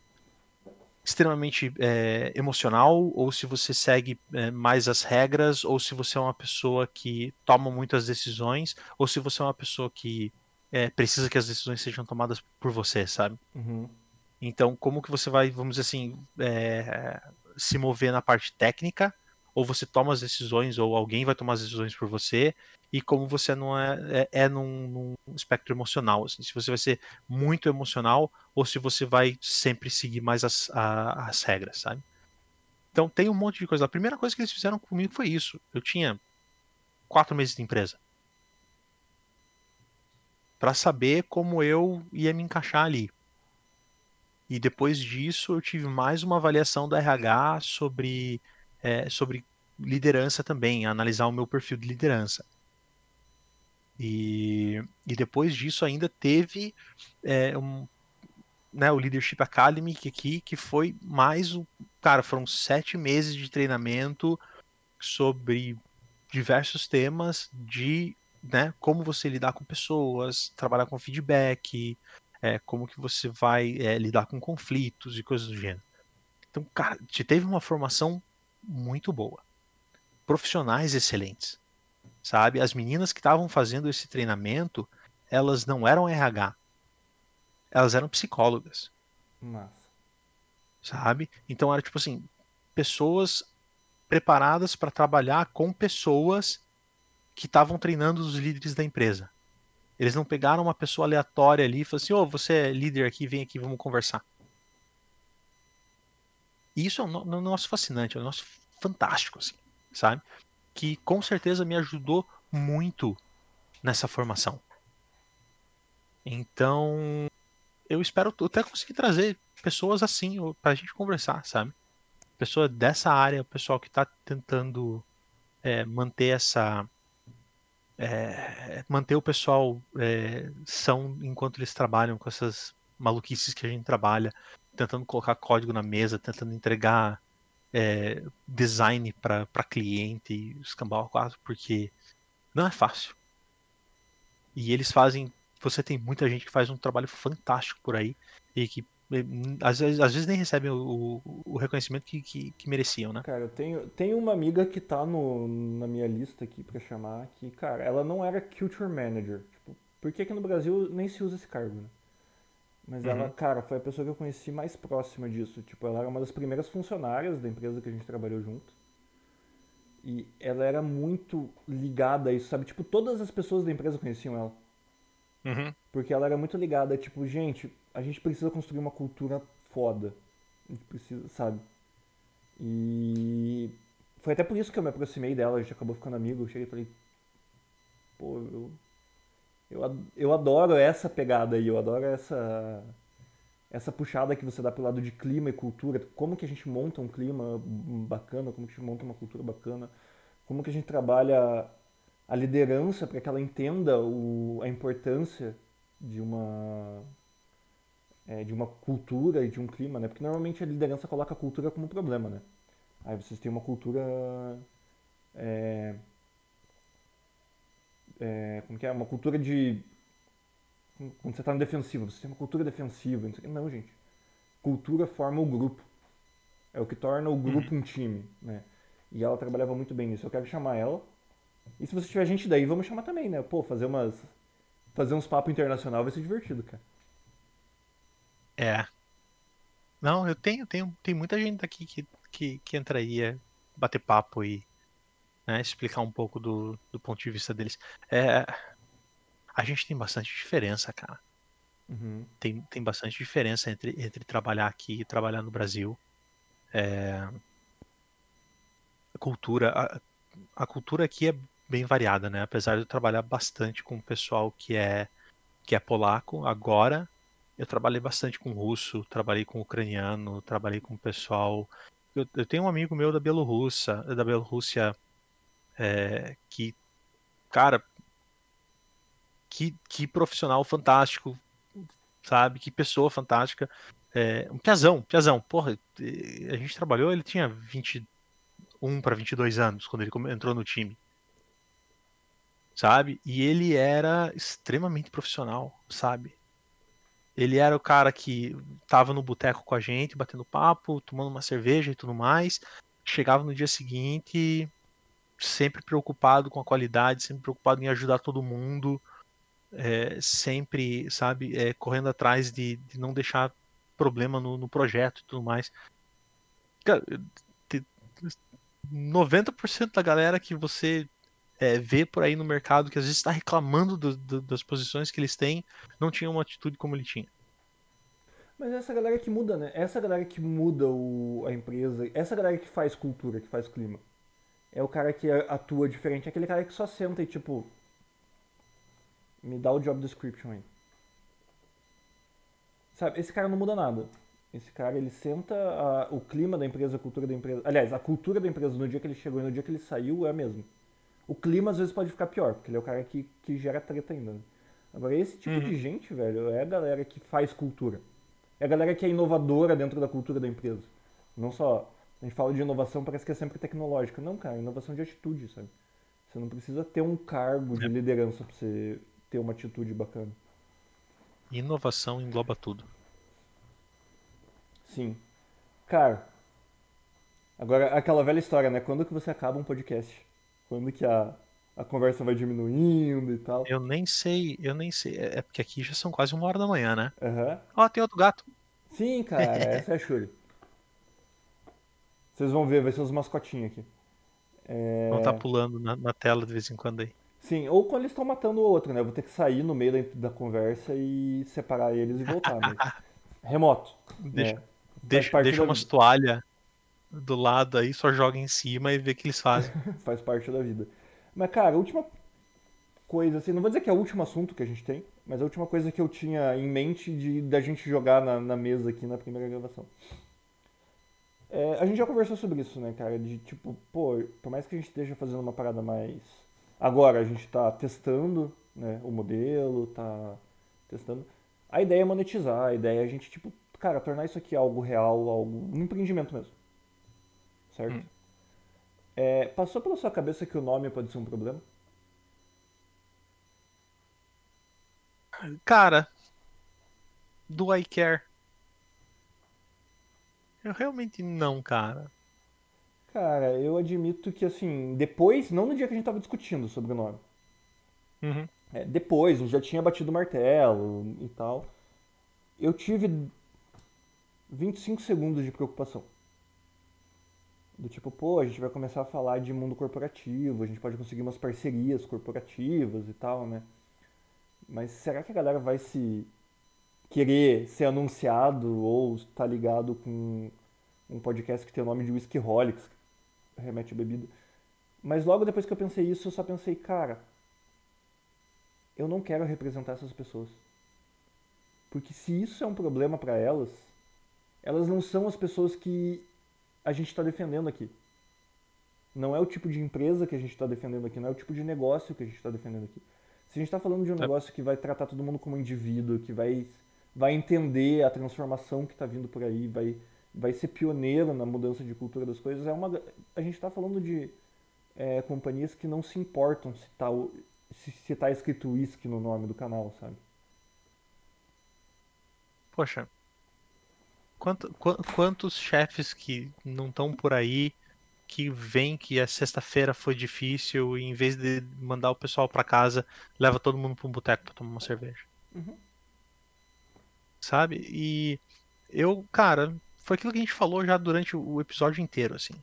extremamente é, emocional ou se você segue é, mais as regras ou se você é uma pessoa que toma muitas decisões ou se você é uma pessoa que é, precisa que as decisões sejam tomadas por você, sabe? Uhum. Então, como que você vai, vamos dizer assim, se mover na parte técnica, ou você toma as decisões, ou alguém vai tomar as decisões por você, e como você não é, é, é num, num, espectro emocional, assim, se você vai ser muito emocional, ou se você vai sempre seguir mais as, a, as regras, sabe? Então tem um monte de coisa. A primeira coisa que eles fizeram comigo foi isso. Eu tinha quatro meses de empresa para saber como eu ia me encaixar ali. E depois disso eu tive mais uma avaliação do RH sobre, é, sobre liderança também, analisar o meu perfil de liderança. E, e depois disso ainda teve é, um, né, o Leadership Academy aqui, que foi mais um. Cara, foram sete meses de treinamento sobre diversos temas de né, como você lidar com pessoas, trabalhar com feedback, é, como que você vai é, lidar com conflitos e coisas do gênero. Então, cara, te teve uma formação muito boa. Profissionais excelentes, sabe? As meninas que estavam fazendo esse treinamento, elas não eram RH, elas eram psicólogas. Massa. Sabe? Então era tipo assim, pessoas preparadas para trabalhar com pessoas que estavam treinando os líderes da empresa. Eles não pegaram uma pessoa aleatória ali e falaram assim: Ô, oh, você é líder aqui, vem aqui, vamos conversar. E isso é um, um nosso fascinante, é um nosso fantástico, assim, sabe? Que com certeza me ajudou muito nessa formação. Então, eu espero até conseguir trazer pessoas assim para a gente conversar, sabe? Pessoa dessa área, o pessoal que está tentando é, manter essa é, manter o pessoal é, são enquanto eles trabalham com essas maluquices que a gente trabalha, tentando colocar código na mesa, tentando entregar é, design para cliente e escambau 4, porque não é fácil. E eles fazem. Você tem muita gente que faz um trabalho fantástico por aí e que às vezes, às vezes nem recebem o, o, reconhecimento que, que, que, mereciam, né? Cara, eu tenho, tenho uma amiga que tá no, na minha lista aqui pra chamar, que, cara, ela não era Culture Manager. Tipo, porque aqui no Brasil nem se usa esse cargo, né? Mas uhum. ela, cara, foi a pessoa que eu conheci mais próxima disso. Tipo, ela era uma das primeiras funcionárias da empresa que a gente trabalhou junto. E ela era muito ligada a isso, sabe? Tipo, todas as pessoas da empresa conheciam ela. Uhum. Porque ela era muito ligada, tipo, gente, a gente precisa construir uma cultura foda. A gente precisa, sabe? E foi até por isso que eu me aproximei dela, a gente acabou ficando amigo. Eu cheguei e falei, pô, eu, eu, eu adoro essa pegada aí, eu adoro essa essa puxada que você dá pro lado de clima e cultura, como que a gente monta um clima bacana, como que a gente monta uma cultura bacana, como que a gente trabalha a liderança para que ela entenda o, a importância de uma é, de uma cultura e de um clima, né? Porque normalmente a liderança coloca a cultura como problema, né? Aí vocês têm uma cultura é, é, como que é? Uma cultura de quando você está no defensivo, você tem uma cultura defensiva, não, não, gente. Cultura forma o grupo. É o que torna o grupo uhum. um time, né? E ela trabalhava muito bem nisso. Eu quero chamar ela e se você tiver gente daí, vamos chamar também, né? Pô, fazer umas. Fazer uns papos internacional vai ser divertido, cara. É. Não, eu tenho, tenho, tem muita gente daqui que, que, que entraria bater papo e né, explicar um pouco do, do ponto de vista deles. É, a gente tem bastante diferença, cara. Uhum. Tem, tem bastante diferença entre, entre trabalhar aqui e trabalhar no Brasil. É, a cultura, a, a cultura aqui é bem variada, né? Apesar de eu trabalhar bastante com o pessoal que é que é polaco, agora eu trabalhei bastante com russo, trabalhei com ucraniano, trabalhei com pessoal. Eu, eu, tenho um amigo meu da Bielorrússia, da Bielorrússia, é, que, cara, que, que profissional fantástico, sabe? Que pessoa fantástica. É, um piazão, piazão. Porra, a gente trabalhou, ele tinha 21 para 22 anos quando ele entrou no time sabe? E ele era extremamente profissional, sabe? Ele era o cara que tava no boteco com a gente, batendo papo, tomando uma cerveja e tudo mais. Chegava no dia seguinte, sempre preocupado com a qualidade, sempre preocupado em ajudar todo mundo, é, sempre, sabe, é, correndo atrás de, de, não deixar problema no, no projeto e tudo mais. Cara, 90% da galera que você é, vê por aí no mercado, que às vezes está reclamando do, do, das posições que eles têm, não tinha uma atitude como ele tinha. Mas essa galera que muda, né? Essa galera que muda o, a empresa, essa galera que faz cultura, que faz clima. É o cara que atua diferente, é aquele cara que só senta e tipo. Me dá o job description aí. Sabe, esse cara não muda nada. Esse cara, ele senta a, o clima da empresa, a cultura da empresa. Aliás, a cultura da empresa no dia que ele chegou e no dia que ele saiu é a mesma. O clima às vezes pode ficar pior, porque ele é o cara que, que gera treta ainda. Né? Agora, esse tipo uhum. de gente, velho, é a galera que faz cultura. É a galera que é inovadora dentro da cultura da empresa. Não só. A gente fala de inovação, parece que é sempre tecnológica. Não, cara, inovação de atitude, sabe? Você não precisa ter um cargo de é. liderança pra você ter uma atitude bacana. Inovação engloba tudo. Sim. Cara, agora aquela velha história, né? Quando que você acaba um podcast? Quando que a, a conversa vai diminuindo e tal? Eu nem sei, eu nem sei. É, é porque aqui já são quase uma hora da manhã, né? Aham. Uhum. Ó, tem outro gato. Sim, cara, essa é a Shuri. Vocês vão ver, vai ser os mascotinhos aqui. É... Vão estar tá pulando na, na, tela de vez em quando aí. Sim, ou quando eles estão matando o outro, né? Eu vou ter que sair no meio da, da conversa e separar eles e voltar. Mas... Remoto. Deixa, né? Deixa, deixa umas toalhas do lado aí, só joga em cima e vê o que eles fazem. Faz parte da vida. Mas, cara, a última coisa, assim, não vou dizer que é o último assunto que a gente tem, mas a última coisa que eu tinha em mente de da gente jogar na, na mesa aqui na primeira gravação. É, a gente já conversou sobre isso, né, cara? De tipo, pô, por mais que a gente esteja fazendo uma parada mais. Agora a gente tá testando, né, o modelo, tá testando. A ideia é monetizar, a ideia é a gente, tipo, cara, tornar isso aqui algo real, algo. um empreendimento mesmo. Certo? Hum. É, passou pela sua cabeça que o nome pode ser um problema? Cara, do I care? Eu realmente não, cara. Cara, eu admito que assim, depois, não no dia que a gente tava discutindo sobre o nome. Uhum. É, depois, a gente já tinha batido o martelo e tal. Eu tive 25 segundos de preocupação. Do tipo, pô, a gente vai começar a falar de mundo corporativo, a gente pode conseguir umas parcerias corporativas e tal, né? Mas será que a galera vai se querer ser anunciado ou estar tá ligado com um podcast que tem o nome de Whisky Holics, remete a bebida? Mas logo depois que eu pensei isso, eu só pensei, cara, eu não quero representar essas pessoas. Porque se isso é um problema para elas, elas não são as pessoas que a gente está defendendo aqui. Não é o tipo de empresa que a gente está defendendo aqui, não é o tipo de negócio que a gente está defendendo aqui. Se a gente está falando de um é. negócio que vai tratar todo mundo como indivíduo, que vai, vai entender a transformação que está vindo por aí, vai, vai ser pioneiro na mudança de cultura das coisas, é uma, a gente está falando de é, companhias que não se importam se está se, se tá escrito whisky no nome do canal, sabe? Poxa, Quanto, quantos chefes que não estão por aí que vem que a sexta-feira foi difícil e em vez de mandar o pessoal para casa, leva todo mundo para um boteco para tomar uma cerveja. Uhum. Sabe? E eu, cara, foi aquilo que a gente falou já durante o episódio inteiro, assim.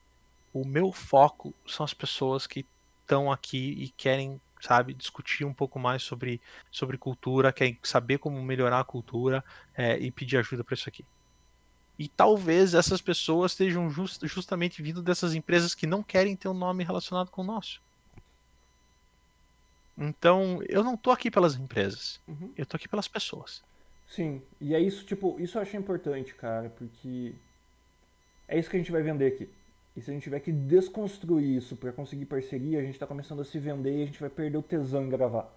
O meu foco são as pessoas que estão aqui e querem, sabe, discutir um pouco mais sobre, sobre cultura, querem saber como melhorar a cultura é, e pedir ajuda para isso aqui. E talvez essas pessoas estejam just, justamente vindo dessas empresas que não querem ter um nome relacionado com o nosso. Então, eu não tô aqui pelas empresas. Uhum. Eu tô aqui pelas pessoas. Sim, e é isso, tipo, isso eu acho importante, cara, porque é isso que a gente vai vender aqui. E se a gente tiver que desconstruir isso para conseguir parceria, a gente tá começando a se vender e a gente vai perder o tesão em gravar.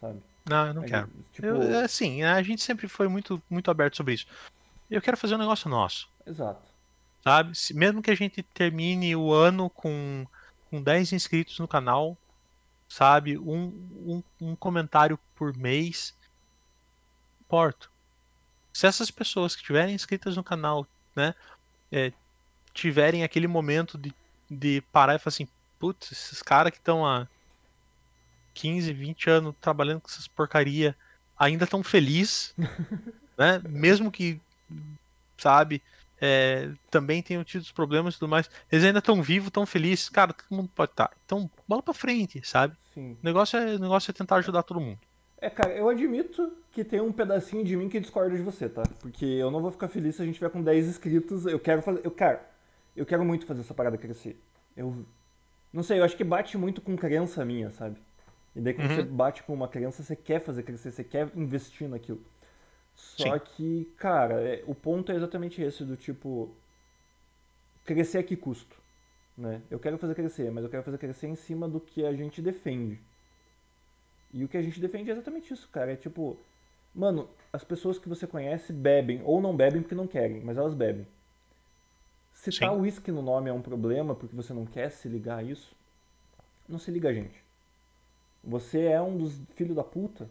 Sabe? Não, eu não a quero. Tipo... eu, assim, a gente sempre foi muito, muito aberto sobre isso eu quero fazer um negócio nosso. Exato. Sabe? Se, mesmo que a gente termine o ano com, com 10 inscritos no canal, sabe? Um, um, um comentário por mês, importo. Se essas pessoas que estiverem inscritas no canal, né, é, tiverem aquele momento de, de parar e falar assim, putz, esses caras que estão há 15, 20 anos trabalhando com essas porcaria ainda tão feliz, né? Mesmo que sabe? é, também tenham tido os problemas e tudo mais. Eles ainda estão vivos, tão felizes. Cara, todo mundo pode estar. Tá. Então, bola pra frente, sabe? Sim. O negócio é, o negócio é tentar ajudar todo mundo. É, cara, eu admito que tem um pedacinho de mim que discorda de você, tá? Porque eu não vou ficar feliz se a gente tiver com 10 inscritos. Eu quero fazer. Eu quero. Eu quero muito fazer essa parada crescer. Eu. Não sei, eu acho que bate muito com crença minha, sabe? E daí quando uhum. você bate com uma crença, você quer fazer crescer, você quer investir naquilo. Só Sim. que, cara, é, o ponto é exatamente esse, do tipo. Crescer a que custo? Né? Eu quero fazer crescer, mas eu quero fazer crescer em cima do que a gente defende. E o que a gente defende é exatamente isso, cara. É tipo, mano, as pessoas que você conhece bebem, ou não bebem porque não querem, mas elas bebem. Se Sim. tá uísque no nome é um problema porque você não quer se ligar a isso, não se liga a gente. Você é um dos filhos da puta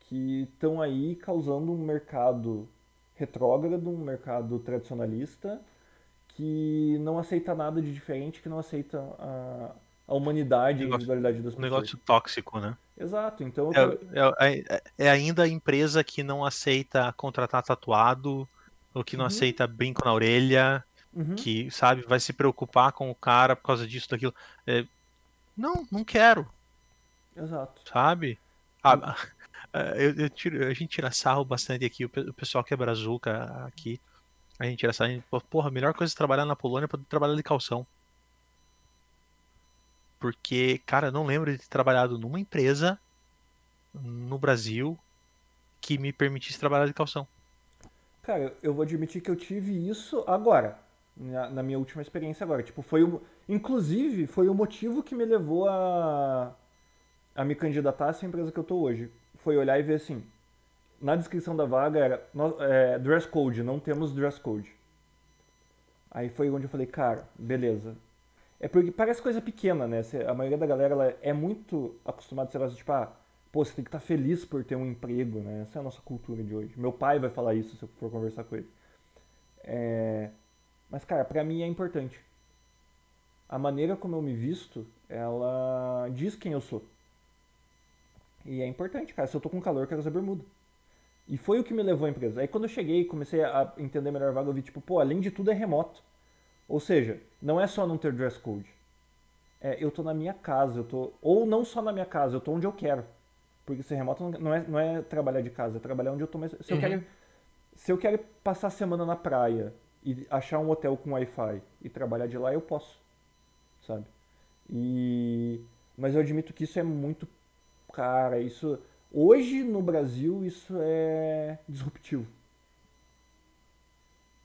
que estão aí causando um mercado retrógrado, um mercado tradicionalista, que não aceita nada de diferente, que não aceita a, a humanidade e a individualidade das pessoas. Um negócio tóxico, né? Exato, então... É, é, é, é, ainda a empresa que não aceita contratar tatuado, ou que não uhum. aceita brinco na orelha, uhum. que, sabe, vai se preocupar com o cara por causa disso, daquilo. É, não, não quero. Exato. Sabe? Ah, eu, eu tiro, a gente tira sarro bastante aqui, o pessoal que é brazuca aqui. A gente tira sarro, a gente, porra, a melhor coisa de trabalhar na Polônia é poder trabalhar de calção. Porque, cara, eu não lembro de ter trabalhado numa empresa no Brasil que me permitisse trabalhar de calção. Cara, eu vou admitir que eu tive isso agora, na, na minha última experiência agora. Tipo, foi o, inclusive foi o motivo que me levou a, a me candidatar a essa empresa que eu tô hoje. Foi olhar e ver assim, na descrição da vaga era é, dress code, não temos dress code. Aí foi onde eu falei, cara, beleza, é porque parece coisa pequena, né? A maioria da galera é muito acostumada a ser tipo, ah, pô, você tem que estar tá feliz por ter um emprego, né? Essa é a nossa cultura de hoje. Meu pai vai falar isso se eu for conversar com ele. É... Mas, cara, pra mim é importante. A maneira como eu me visto, ela diz quem eu sou. E é importante, cara. Se eu tô com calor, eu quero usar bermuda. E foi o que me levou à empresa. Aí quando eu cheguei e comecei a entender melhor a vaga, eu vi, tipo, pô, além de tudo é remoto. Ou seja, não é só não ter dress code. É, eu tô na minha casa, eu tô. Ou não só na minha casa, eu tô onde eu quero. Porque ser remoto não é, não é trabalhar de casa, é trabalhar onde eu tô. Mas se, uhum. eu quero, se eu quero passar a semana na praia e achar um hotel com Wi-Fi e trabalhar de lá, eu posso. Sabe? E. Mas eu admito que isso é muito. Cara, isso. Hoje no Brasil isso é disruptivo.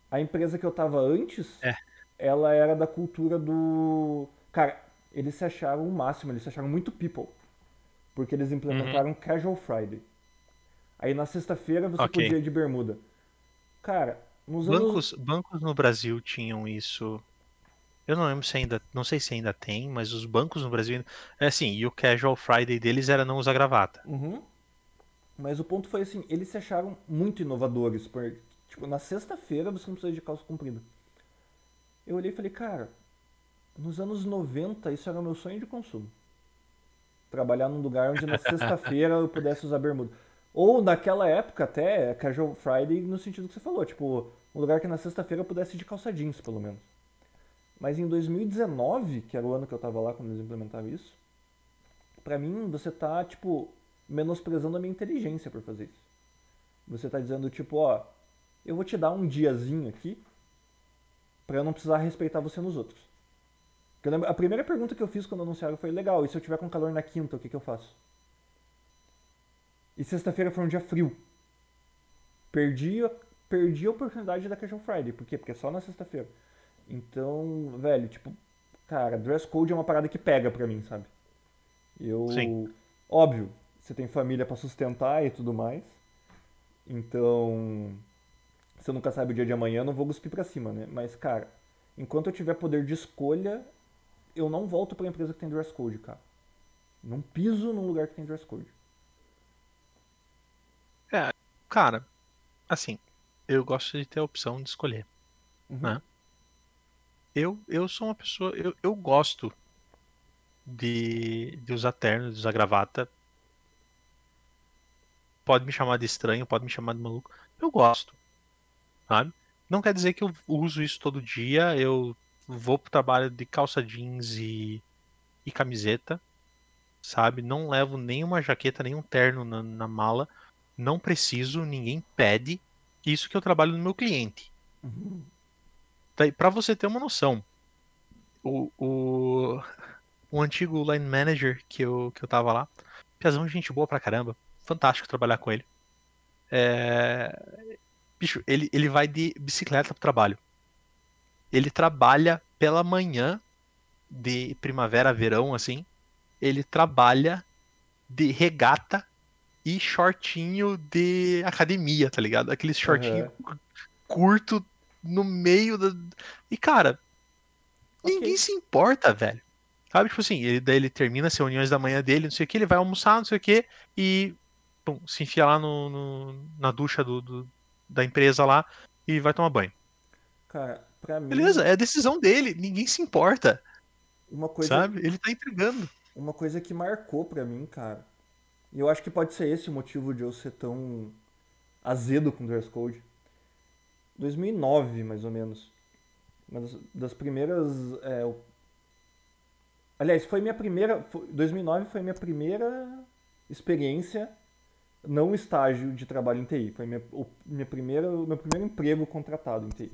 A empresa que eu tava antes. É ela era da cultura do. Cara, eles se acharam o máximo, eles se acharam muito people. Porque eles implementaram uhum. Casual Friday. Aí na sexta-feira você okay. podia ir de bermuda. Cara, nos bancos, anos... bancos no Brasil tinham isso. Eu não lembro se ainda. Não sei se ainda tem, mas os bancos no Brasil. É assim, e o Casual Friday deles era não usar gravata. Uhum. Mas o ponto foi assim, eles se acharam muito inovadores. Porque, tipo, na sexta-feira você não precisa de calça comprida. Eu olhei e falei, cara, nos anos 90 isso era o meu sonho de consumo. Trabalhar num lugar onde na sexta-feira eu pudesse usar bermuda. Ou naquela época até, Casual Friday no sentido que você falou, tipo, um lugar que na sexta-feira eu pudesse ir de calça jeans, pelo menos. Mas em 2019, que era o ano que eu tava lá quando eles implementaram isso, pra mim você tá, tipo, menosprezando a minha inteligência por fazer isso. Você tá dizendo, tipo, ó, eu vou te dar um diazinho aqui, para eu não precisar respeitar você nos outros. Lembro, a primeira pergunta que eu fiz quando anunciaram foi: legal, e se eu tiver com calor na quinta, o que, que eu faço? E sexta-feira foi um dia frio. Perdi, perdi a oportunidade da Casual Friday. Por quê? Porque é só na sexta-feira. Então, velho, tipo, cara, dress code é uma parada que pega pra mim, sabe? Eu. Sim. Óbvio, você tem família para sustentar e tudo mais. Então você nunca sabe o dia de amanhã, não vou cuspir pra cima, né? Mas, cara, enquanto eu tiver poder de escolha, eu não volto pra empresa que tem dress code, cara. Não piso num lugar que tem dress code. É, cara, assim, eu gosto de ter a opção de escolher, uhum. né? Eu, eu sou uma pessoa, eu, eu gosto de, de usar terno, de usar gravata. Pode me chamar de estranho, pode me chamar de maluco. Eu gosto sabe? Não quer dizer que eu uso isso todo dia. Eu vou pro trabalho de calça jeans e, e camiseta, sabe? Não levo nenhuma jaqueta, nenhum terno na, na mala. Não preciso, ninguém pede. Isso que eu trabalho no meu cliente. Uhum. Daí, pra você ter uma noção, o, o, o antigo line manager que eu, que eu tava lá, Piazão, gente boa pra caramba. Fantástico trabalhar com ele. É... Bicho, ele, ele vai de bicicleta pro trabalho. Ele trabalha pela manhã de primavera, verão, assim. Ele trabalha de regata e shortinho de academia, tá ligado? Aqueles shortinho Uhum. curto no meio da. E, cara, Ok. ninguém se importa, velho. Sabe, tipo assim, ele, daí ele termina as reuniões da manhã dele, não sei o que, ele vai almoçar, não sei o que, e pum, se enfia lá no, no- na ducha do, do- da empresa lá e vai tomar banho. Cara, pra mim, Beleza, é a decisão dele, ninguém se importa, uma coisa, sabe? Ele tá entregando. uma coisa que marcou pra mim, cara. E eu acho que pode ser esse o motivo de eu ser tão azedo com dress code. 2009, mais ou menos. Uma das, primeiras. é, Aliás, foi minha primeira. foi- 2009 foi minha primeira experiência, não estágio de trabalho em TI. Foi minha, o minha primeira, meu primeiro emprego contratado em TI.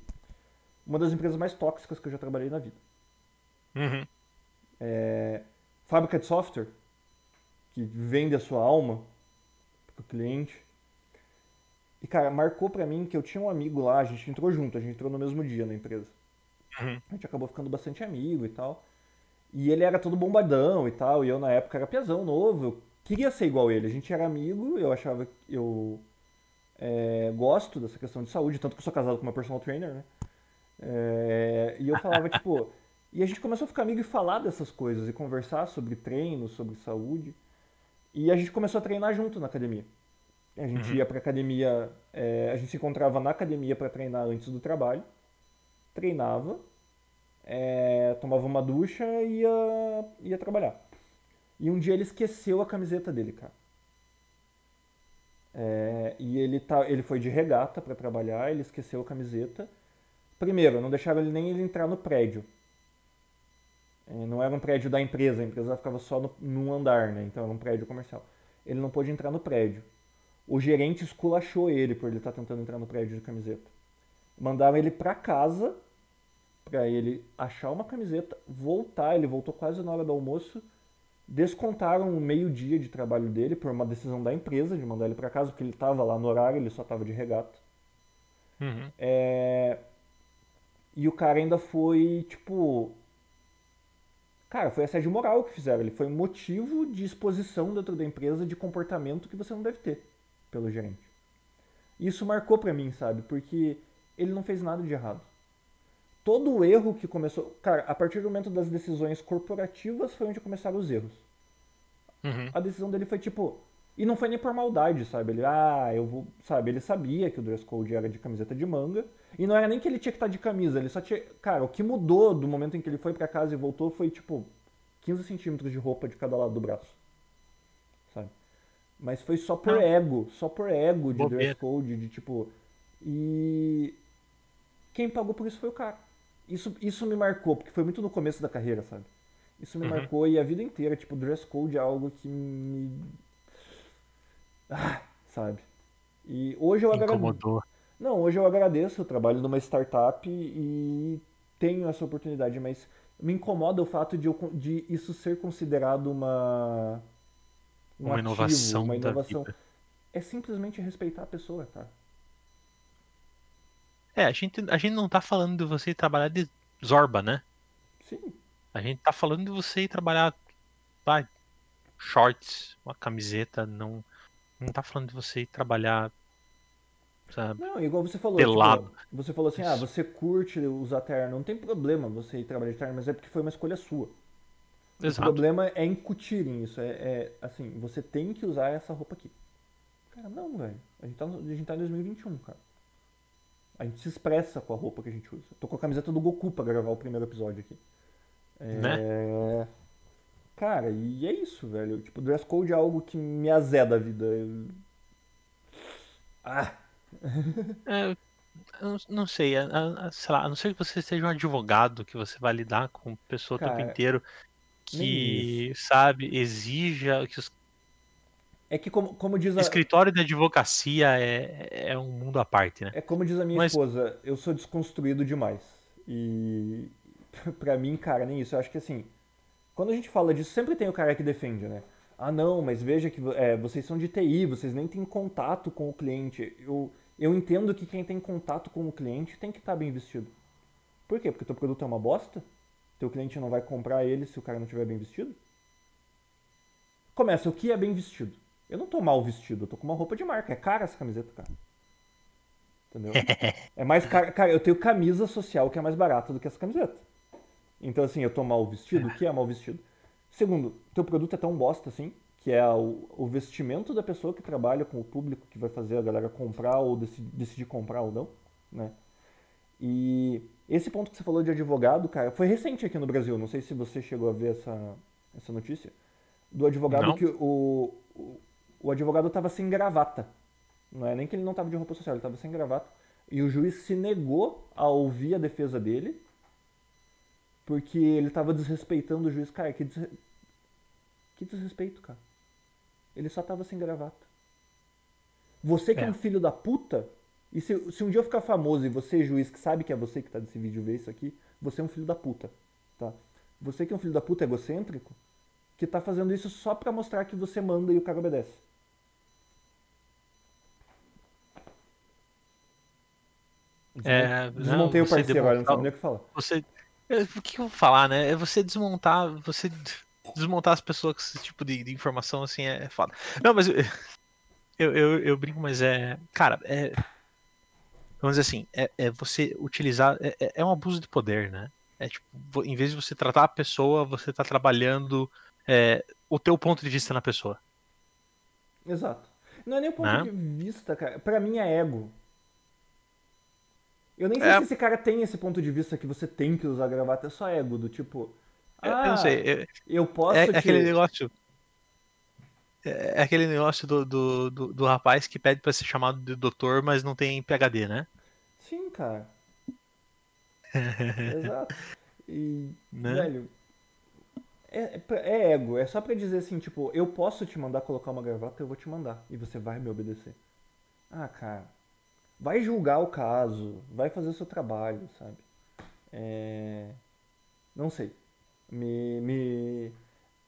Uma das empresas mais tóxicas que eu já trabalhei na vida. Uhum. É, fábrica de software, que vende a sua alma pro cliente. E, cara, marcou pra mim que eu tinha um amigo lá, a gente entrou junto, a gente entrou no mesmo dia na empresa. Uhum. A gente acabou ficando bastante amigo e tal. E ele era todo bombadão e tal, e eu na época era piazão novo, eu queria ser igual ele. A gente era amigo, eu achava que eu é, gosto dessa questão de saúde, tanto que eu sou casado com uma personal trainer, né? É, e eu falava, tipo. E a gente começou a ficar amigo e falar dessas coisas, e conversar sobre treino, sobre saúde. E a gente começou a treinar junto na academia. A gente Uhum. ia pra academia, é, a gente se encontrava na academia pra treinar antes do trabalho, treinava, é, tomava uma ducha e ia, ia trabalhar. E um dia ele esqueceu a camiseta dele, cara. É, e ele, tá, ele foi de regata pra trabalhar, ele esqueceu a camiseta. Primeiro, não deixaram ele nem ele entrar no prédio. É, não era um prédio da empresa, a empresa ficava só no, num andar, né? Então era um prédio comercial. Ele não pôde entrar no prédio. O gerente esculachou ele por ele estar tentando entrar no prédio de camiseta. Mandaram ele pra casa pra ele achar uma camiseta, voltar. Ele voltou quase na hora do almoço. Descontaram o meio-dia de trabalho dele por uma decisão da empresa de mandar ele pra casa, porque ele tava lá no horário, ele só tava de regata. Uhum. É, E o cara ainda foi, tipo. Cara, foi assédio moral que fizeram. Ele foi motivo de exposição dentro da empresa de comportamento que você não deve ter pelo gerente. E Isso marcou pra mim, sabe? Porque ele não fez nada de errado. Todo o erro que começou. Cara, a partir do momento das decisões corporativas foi onde começaram os erros Uhum. a decisão dele foi tipo. E não foi nem por maldade, sabe? Ele, ah, eu vou. Sabe? Ele sabia que o dress code era de camiseta de manga. E não era nem que ele tinha que estar de camisa, ele só tinha. Cara, o que mudou do momento em que ele foi pra casa e voltou foi tipo 15 centímetros de roupa de cada lado do braço. Sabe? Mas foi só por Ah. ego, só por ego de Bobeira. dress code, de tipo. E. Quem pagou por isso foi o cara. Isso, isso me marcou, porque foi muito no começo da carreira, sabe? Isso me Uhum. marcou e a vida inteira, tipo, dress code é algo que me. Ah, sabe? E hoje eu agradeço. Incomodou. Não, hoje eu agradeço, eu trabalho numa startup e tenho essa oportunidade, mas me incomoda o fato de, eu, de isso ser considerado uma. um Uma ativo, inovação uma inovação. É simplesmente respeitar a pessoa, cara. É, a gente, a gente não tá falando de você ir trabalhar de zorba, né? Sim. A gente tá falando de você ir trabalhar, vai, shorts, uma camiseta, não, não tá falando de você ir trabalhar, sabe? Não, igual você falou, Pelado. tipo, você falou assim, ah, Isso. você curte usar terno, não tem problema você ir trabalhar de terno, mas é porque foi uma escolha sua. O Exato. problema é incutirem isso, é, é, assim, você tem que usar essa roupa aqui. Cara, não, velho. A gente tá, a gente tá em 2021, cara. A gente se expressa com a roupa que a gente usa. Tô com a camiseta do Goku pra gravar o primeiro episódio aqui. Né? É... Cara, e é isso, velho. Tipo, dress code é algo que me azeda a vida. Eu- Ah, É, eu não sei, a, a, sei lá, a não ser que você seja um advogado, que você vai lidar com pessoa o tempo Cara, inteiro, que, sabe, exija que os É que como, como diz a, escritório de advocacia é, é um mundo à parte, né? é como diz a minha Mas- esposa, eu sou desconstruído demais. E pra mim, cara, nem isso. Eu acho que assim, quando a gente fala disso, sempre tem o cara que defende, né? Ah, não, mas veja que é, vocês são de TI, vocês nem têm contato com o cliente. Eu, eu entendo que quem tem contato com o cliente tem que estar bem vestido. Por quê? Porque teu produto é uma bosta? Teu cliente não vai comprar ele se o cara não estiver bem vestido? Começa, o que é bem vestido? Eu não tô mal vestido, eu tô com uma roupa de marca. É cara essa camiseta, cara. Entendeu? É mais cara. Cara, eu tenho camisa social que é mais barata do que essa camiseta. Então, assim, eu tô mal vestido? O que é mal vestido? Segundo, teu produto é tão bosta assim, que é o, o vestimento da pessoa que trabalha com o público que vai fazer a galera comprar ou deci- decidir comprar ou não, né? E esse ponto que você falou de advogado, cara, foi recente aqui no Brasil. Não sei se você chegou a ver essa, essa notícia. Do advogado Não. que o, o, o advogado tava sem gravata. Não é nem que ele não tava de roupa social, ele tava sem gravata. E o juiz se negou a ouvir a defesa dele porque ele tava desrespeitando o juiz. Cara, que, desre... que desrespeito, cara. Ele só tava sem gravata. Você que é, É. um filho da puta, e se, se um dia eu ficar famoso e você, juiz, que sabe que é você que tá nesse vídeo ver isso aqui, você é um filho da puta, tá? Você que é um filho da puta egocêntrico, que tá fazendo isso só pra mostrar que você manda e o cara obedece. É, Desmontei não, o parceiro agora, não sabe nem o que falar. Você. é, O que eu vou falar, né? É você desmontar. Você desmontar as pessoas com esse tipo de, de informação assim é, é foda. Não, mas eu, eu, eu, eu brinco, mas é. Cara, é. Vamos dizer assim, é, é você utilizar. É, é- é um abuso de poder, né? É tipo, em vez de você tratar a pessoa, você tá trabalhando é, o teu ponto de vista na pessoa. Exato. Não é nem o ponto Né? de vista, cara. Pra mim é ego. Eu nem sei É. se esse cara tem esse ponto de vista que você tem que usar gravata, é só ego, do tipo. Eu- Ah, eu não sei. é- eu posso É, é aquele negócio. É é aquele negócio do, do, do, do rapaz que pede pra ser chamado de doutor, mas não tem PhD, né? Sim, cara. Exato. E, Né? velho, é, é é ego. É só pra dizer assim, tipo, eu posso te mandar colocar uma gravata, eu vou te mandar. E você vai me obedecer. Ah, cara. Vai julgar o caso. Vai fazer o seu trabalho, sabe? É... Não sei. Me, me...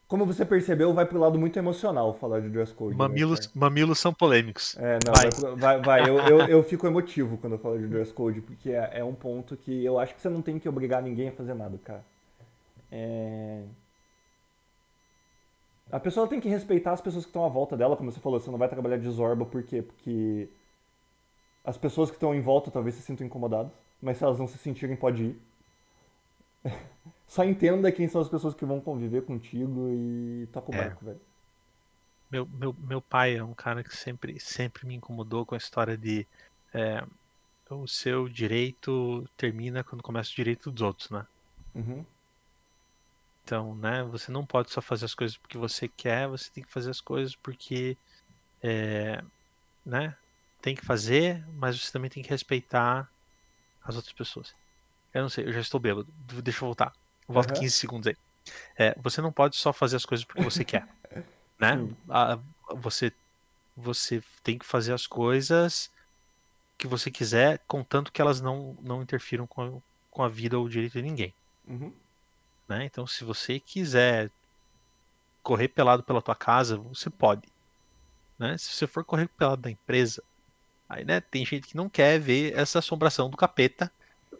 Como você percebeu, vai pro lado muito emocional falar de dress code. né, Mamilos, cara? mamilos são polêmicos. É, não, Vai. vai, vai. Eu, eu, eu fico emotivo quando eu falo de dress code, porque é, é um ponto que eu acho que você não tem que obrigar ninguém a fazer nada, cara. É... A pessoa tem que respeitar as pessoas que estão à volta dela, como você falou, você não vai trabalhar de zorba, por quê? Porque as pessoas que estão em volta talvez se sintam incomodadas, mas se elas não se sentirem, pode ir. Só entenda quem são as pessoas que vão conviver contigo e toca o É. barco, velho. Meu, meu, meu pai é um cara que sempre, sempre me incomodou com a história de é, o seu direito termina quando começa o direito dos outros, né? Uhum. Então, né, você não pode só fazer as coisas porque você quer, você tem que fazer as coisas porque, é, né, tem que fazer, mas você também tem que respeitar as outras pessoas. Eu não sei, eu já estou bêbado. Deixa eu voltar. Volta Aham. 15 segundos aí. É, você não pode só fazer as coisas porque você quer, né? A- você, você tem que fazer as coisas que você quiser, contanto que elas não, não interfiram com com a vida ou o direito de ninguém Uhum. né? Então, se você quiser correr pelado pela tua casa, você pode, né? Se você for correr pelado da empresa, aí, né, tem gente que não quer ver essa assombração do capeta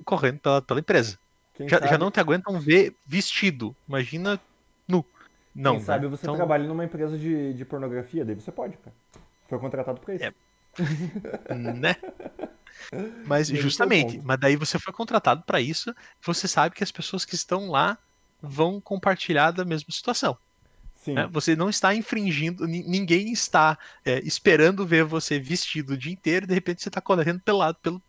correndo pela, pela empresa. Já, já não te aguentam ver vestido, imagina nu. Não, Quem sabe né? você Então, trabalha numa empresa de, de pornografia, daí você pode, cara. Foi contratado pra isso. É. né? Mas é justamente, mas daí você foi contratado para isso, você sabe que as pessoas que estão lá vão compartilhar da mesma situação. Né? Você não está infringindo, ni- ninguém está é, esperando ver você vestido o dia inteiro e de repente você está correndo pelado pelo,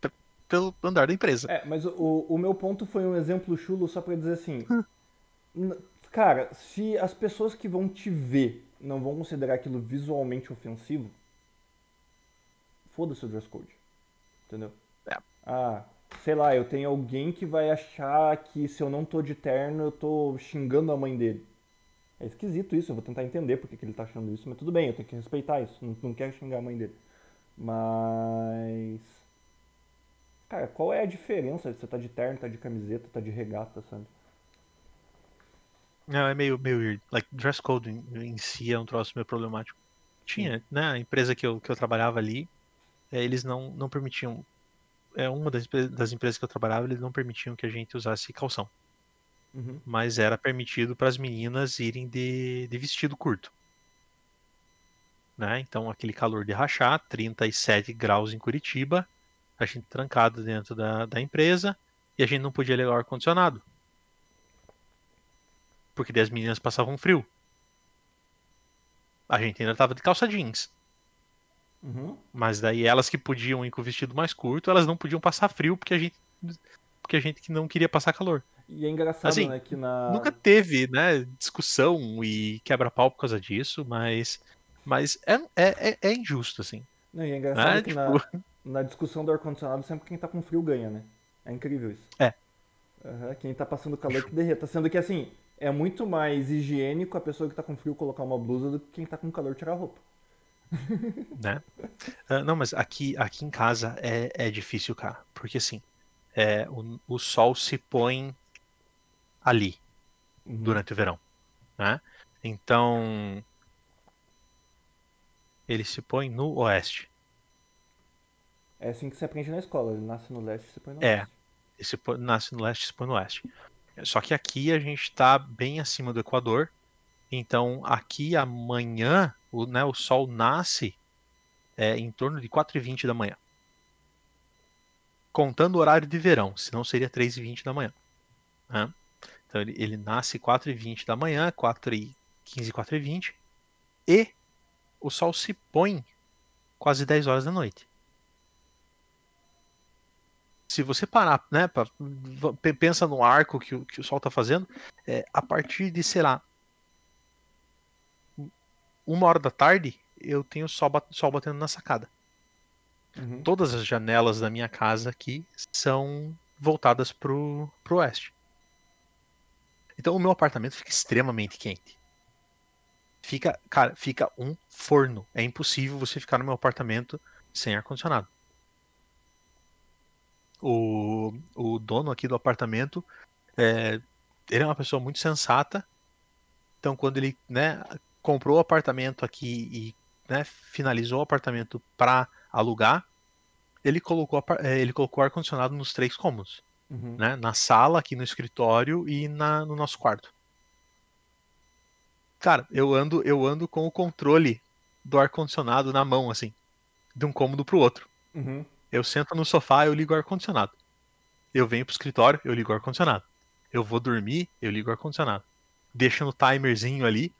pelo andar da empresa. É, mas o, o meu ponto foi um exemplo chulo só pra dizer assim. n- cara, se as pessoas que vão te ver não vão considerar aquilo visualmente ofensivo, foda-se o dress code. Entendeu? É. Ah, sei lá, eu tenho alguém que vai achar que se eu não tô de terno, eu tô xingando a mãe dele. É esquisito isso, eu vou tentar entender porque que ele tá achando isso, mas tudo bem, eu tenho que respeitar isso. Não, não quero xingar a mãe dele. Mas. Cara, qual é a diferença? Você tá de terno, tá de camiseta, tá de regata, sabe? Não, é meio, meio weird. Like, dress code em, em si é um troço meio problemático. Tinha, né? A empresa que eu, que eu trabalhava ali, é, eles não, não permitiam. É uma das, das empresas que eu trabalhava, eles não permitiam que a gente usasse calção. Uhum. Mas era permitido para as meninas irem de, de vestido curto. Né? Então, aquele calor de rachar, 37 graus em Curitiba, a gente trancado dentro da, da empresa e a gente não podia ligar o ar-condicionado. Porque daí as meninas passavam frio. A gente ainda tava de calça jeans. Uhum. Mas daí elas que podiam ir com o vestido mais curto, elas não podiam passar frio porque a gente, porque a gente que não queria passar calor. E é engraçado, Assim, né, que na. Nunca teve, né, discussão e quebra-pau por causa disso, mas, mas é, é, é- é injusto, assim. Não, e é engraçado né? que Tipo, na, na discussão do ar-condicionado, sempre quem tá com frio ganha, né? É incrível isso. É. Aham, quem tá passando calor que derreta. Sendo que, assim, é muito mais higiênico a pessoa que tá com frio colocar uma blusa do que quem tá com calor tirar a roupa. né? Ah, não, mas aqui, aqui em casa é, é difícil, cara, porque assim, é, o, o sol se põe ali Uhum. durante o verão, né? Então ele se põe no oeste. É assim que você aprende na escola. Ele nasce no leste e você põe no É. oeste. Ele se põe- nasce no leste e se põe no oeste. Só que aqui a gente está bem acima do Equador, então aqui amanhã o, né, o sol nasce é, em torno de 4h20 da manhã. Contando o horário de verão, senão seria 3h20 da manhã. né? Então ele, ele nasce 4h20 da manhã, 4h15, 4h20, e o sol se põe quase 10 horas da noite. Se você parar, né, pra- pensa no arco que, o- que o sol está fazendo, é, a partir de, sei lá, uma hora da tarde, eu tenho sol, bat- sol batendo na sacada. Uhum. Todas as janelas da minha casa aqui são voltadas pro, pro oeste. Então o meu apartamento fica extremamente quente. Fica, cara, fica um forno. É impossível você ficar no meu apartamento sem ar-condicionado. O, o dono aqui do apartamento, é, ele é uma pessoa muito sensata. Então quando ele, né, comprou o apartamento aqui e né, finalizou o apartamento para alugar, ele colocou, eh, ele colocou ar-condicionado nos três cômodos, Uhum. né? Na sala, aqui no escritório e na, no nosso quarto. Cara, eu ando, eu ando com o controle do ar-condicionado na mão, assim, de um cômodo pro outro. Uhum. Eu sento no sofá, eu ligo o ar-condicionado. Eu venho pro escritório, eu ligo o ar-condicionado. Eu vou dormir, eu ligo o ar-condicionado. Deixa no timerzinho ali.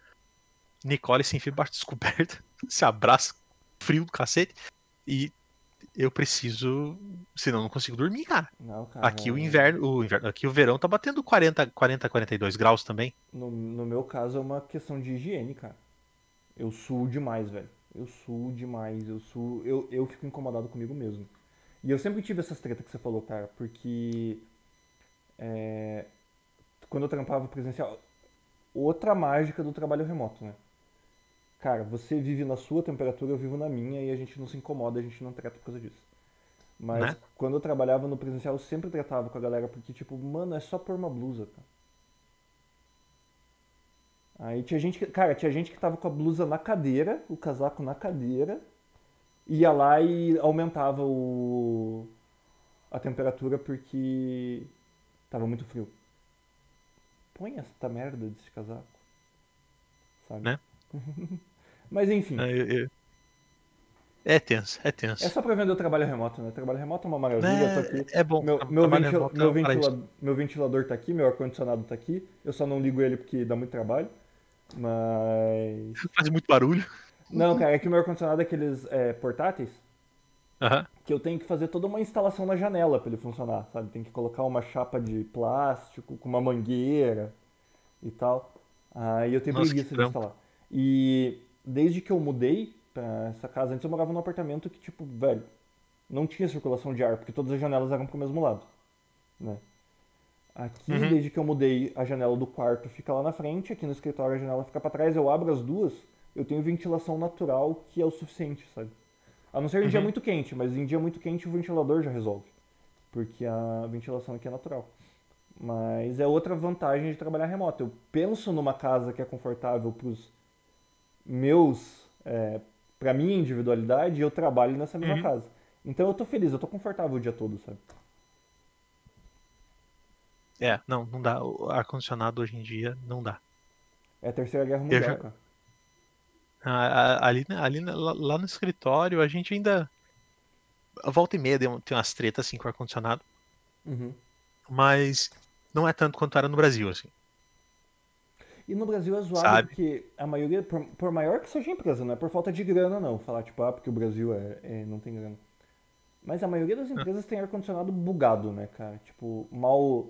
Nicole se enfia embaixo descoberta, se abraça, frio do cacete. E eu preciso. Senão eu não consigo dormir, cara. Não, cara. Aqui o inverno, o inverno. Aqui o verão tá batendo 40, 40, 42 graus também. No, no meu caso é uma questão de higiene, cara. Eu suo demais, velho. Eu suo demais. Eu suo. Eu, eu fico incomodado comigo mesmo. E eu sempre tive essas tretas que você falou, cara, porque. é, quando eu trampava presencial. Outra mágica do trabalho remoto, né? Cara, você vive na sua temperatura, eu vivo na minha e a gente não se incomoda, a gente não treta por causa disso. Mas Né? quando eu trabalhava no presencial, eu sempre tratava com a galera, porque, tipo, mano, é só pôr uma blusa, cara. Aí tinha gente que, cara, tinha gente que tava com a blusa na cadeira, o casaco na cadeira, ia lá e aumentava o a temperatura porque tava muito frio. Põe essa merda desse casaco. Sabe? Né? Mas enfim, É, eu- é tenso, é tenso. é só pra vender o trabalho remoto, né? Trabalho remoto é uma maravilha, eu tô aqui. É, é bom. Meu, meu, remoto é meu, ventila- meu ventilador tá aqui, meu ar-condicionado tá aqui. Eu só não ligo ele porque dá muito trabalho. Mas. Faz muito barulho. Não, cara, é que o meu ar-condicionado é aqueles é, portáteis Aham. que eu tenho que fazer toda uma instalação na janela pra ele funcionar, sabe? Tem que colocar uma chapa de plástico com uma mangueira e tal. Aí eu tenho Nossa, que preguiça de instalar. E desde que eu mudei pra essa casa, antes eu morava num apartamento que, tipo, velho, não tinha circulação de ar, porque todas as janelas eram pro mesmo lado, né? Aqui, Uhum. desde que eu mudei, a janela do quarto fica lá na frente, aqui no escritório a janela fica pra trás, eu abro as duas, eu tenho ventilação natural que é o suficiente, sabe? A não ser em dia Uhum. muito quente, mas em dia muito quente o ventilador já resolve, porque a ventilação aqui é natural. Mas é outra vantagem de trabalhar remoto. Eu penso numa casa que é confortável pros meus, é, pra minha individualidade, eu trabalho nessa mesma Uhum. casa. Então eu tô feliz, eu tô confortável o dia todo, sabe? É, não, não dá. O ar-condicionado hoje em dia não dá. É a terceira guerra mundial, já- cara. Ah, Ali, ali na- lá, lá no escritório, a gente ainda. A volta e meia tem umas tretas assim com o ar-condicionado, Uhum. mas não é tanto quanto era no Brasil, assim. E no Brasil é zoado Sabe? porque a maioria, por, por maior que seja a empresa, não é por falta de grana não, falar tipo, ah, porque o Brasil é, é- não tem grana. Mas a maioria das empresas tem ar-condicionado bugado, né, cara? Tipo, mal,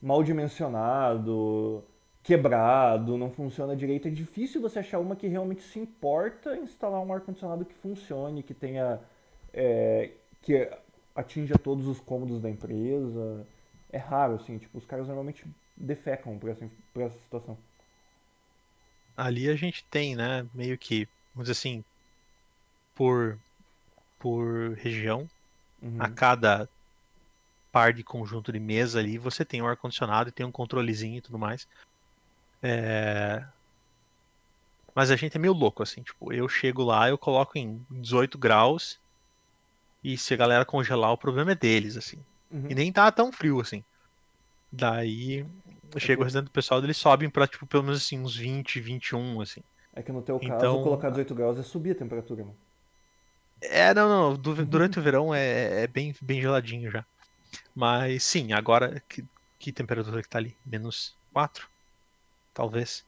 mal dimensionado, quebrado, não funciona direito. É difícil você achar uma que realmente se importa em instalar um ar-condicionado que funcione, que tenha. é, que atinja todos os cômodos da empresa. É raro, assim, tipo, os caras normalmente defecam por essa, por essa situação. Ali a gente tem, né, meio que, vamos dizer assim, por, por região, Uhum. a cada par de conjunto de mesa ali, você tem um ar-condicionado e tem um controlezinho e tudo mais. É, Mas a gente é meio louco, assim, tipo, eu chego lá, eu coloco em 18 graus e se a galera congelar, o problema é deles, assim. Uhum. E nem tá tão frio, assim. Daí, chega o restante do pessoal, eles sobem pra, tipo, pelo menos assim, uns 20, 21, assim. É que no teu caso, Então- colocar 18 graus é subir a temperatura, mano. É, não, não, du- durante o verão é, é bem, bem geladinho já. Mas sim, agora que, que temperatura que tá ali? Menos 4? Talvez.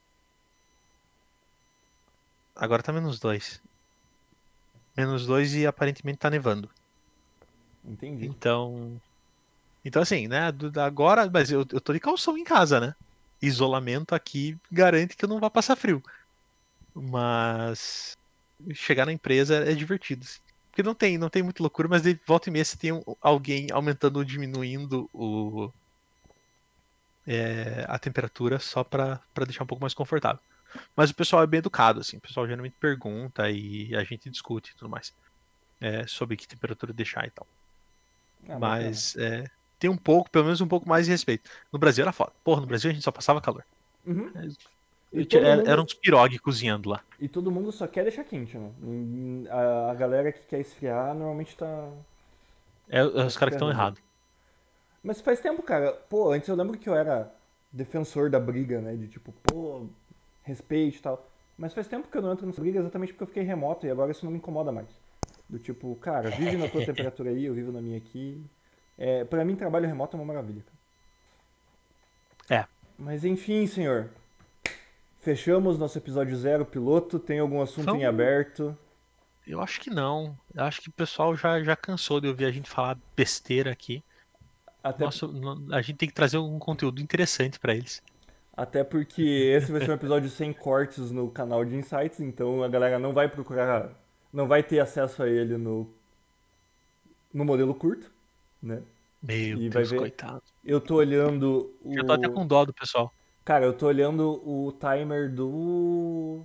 Agora tá menos 2. Menos 2 e aparentemente tá nevando. Entendi. Então. Então assim, né? Agora. Mas eu, eu tô de calção em casa, né? Isolamento aqui garante que eu não vou passar frio. Mas. Chegar na empresa é divertido. assim. Porque não tem, não tem muita loucura, mas de volta e meia você tem alguém aumentando ou diminuindo o, é, a temperatura só pra, pra deixar um pouco mais confortável. Mas o pessoal é bem educado, assim. O pessoal geralmente pergunta e a gente discute e tudo mais. é, sobre que temperatura deixar e tal. Ah, Mas é, tem um pouco, pelo menos um pouco mais de respeito. No Brasil era foda. Porra, no Brasil a gente só passava calor. Uhum. E todo, tinha- mundo, Era uns pirogue cozinhando lá. e todo mundo só quer deixar quente, né? A, galera que quer esfriar normalmente tá. É, os caras que estão ferrando. errados. Mas faz tempo, cara. Pô, antes eu lembro que eu era defensor da briga, né? De tipo, pô, respeito e tal. Mas faz tempo que eu não entro nessa briga exatamente porque eu fiquei remoto e agora isso não me incomoda mais. Do tipo, cara, vive na tua temperatura aí, eu vivo na minha aqui. É, pra mim, trabalho remoto é uma maravilha, cara. É. Mas enfim, senhor. Fechamos nosso episódio zero piloto. Tem algum assunto em Vamos- aberto? Eu acho que não. Eu acho que o pessoal já, já cansou de ouvir a gente falar besteira aqui. Até, Nossa, a gente tem que trazer um conteúdo interessante pra eles. até porque esse vai ser um episódio sem cortes no canal de Insights, então a galera não vai procurar, não vai ter acesso a ele no, no modelo curto, né? Meu E Deus, ver- coitado. Eu tô olhando o... Eu tô até com dó do pessoal. Cara, eu tô olhando o timer do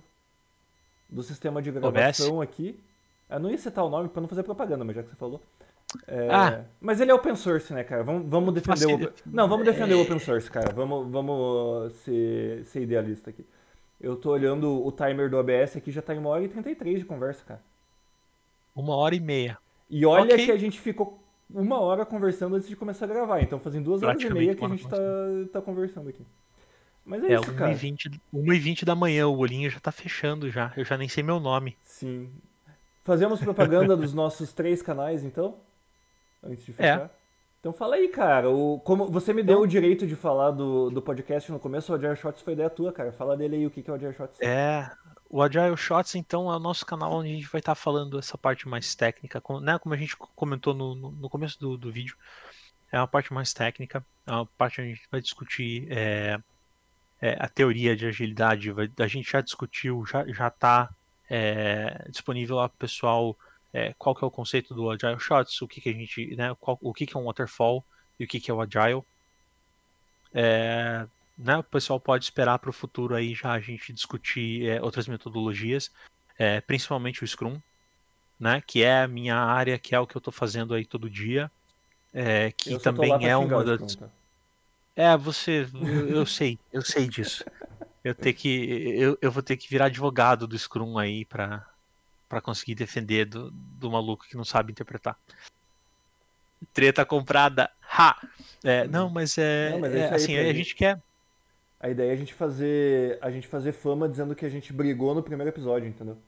do sistema de gravação aqui. Eu não ia citar o nome pra não fazer propaganda, mas já que você falou. É, Ah. Mas ele é open source, né, cara? Vamos, vamos defender o Facilita. open... Não, vamos defender o open source, cara. Vamos, vamos ser, ser idealista aqui. Eu tô olhando o timer do OBS aqui, já tá em 1 hora e 33 de conversa, cara. Uma hora e meia. E olha Ok. que a gente ficou uma hora conversando antes de começar a gravar. Então fazem duas horas e meia que a gente tá, tá conversando aqui. Mas é, É, isso, cara. 1h20, 1h20 da manhã, o olhinho já tá fechando já. Eu já nem sei meu nome. Sim. Fazemos propaganda dos nossos três canais, então? Antes de fechar? Então fala aí, cara. O, como você me deu Então- o direito de falar do, do podcast no começo, o Agile Shots foi ideia tua, cara. Fala dele aí, o que que é o Agile Shots. É, o Agile Shots, então, é o nosso canal onde a gente vai estar falando essa parte mais técnica, né? Como a gente comentou no, no, começo do, do vídeo, é uma parte mais técnica, é uma parte onde a gente vai discutir é, é, a teoria de agilidade, vai- a gente já discutiu, já, já tá é, disponível lá pro pessoal é, qual que é o conceito do Agile Shots, o que, que a gente, né, qual, o que, que é um waterfall e o que, que é o Agile. Né, o pessoal pode esperar para o futuro aí já a gente discutir é, outras metodologias, é, principalmente o Scrum, né, que é a minha área, que é o que eu estou fazendo aí todo dia, é, que também é uma das... É, você, eu, eu, sei, eu sei disso. Eu ter que, eu, eu vou ter que virar advogado do Scrum aí para para conseguir defender do, do maluco que não sabe interpretar. Treta comprada, ha! É, não, mas é, não, mas é, é assim, a gente quer. A ideia é a gente fazer a gente fazer fama dizendo que a gente brigou no primeiro episódio, entendeu?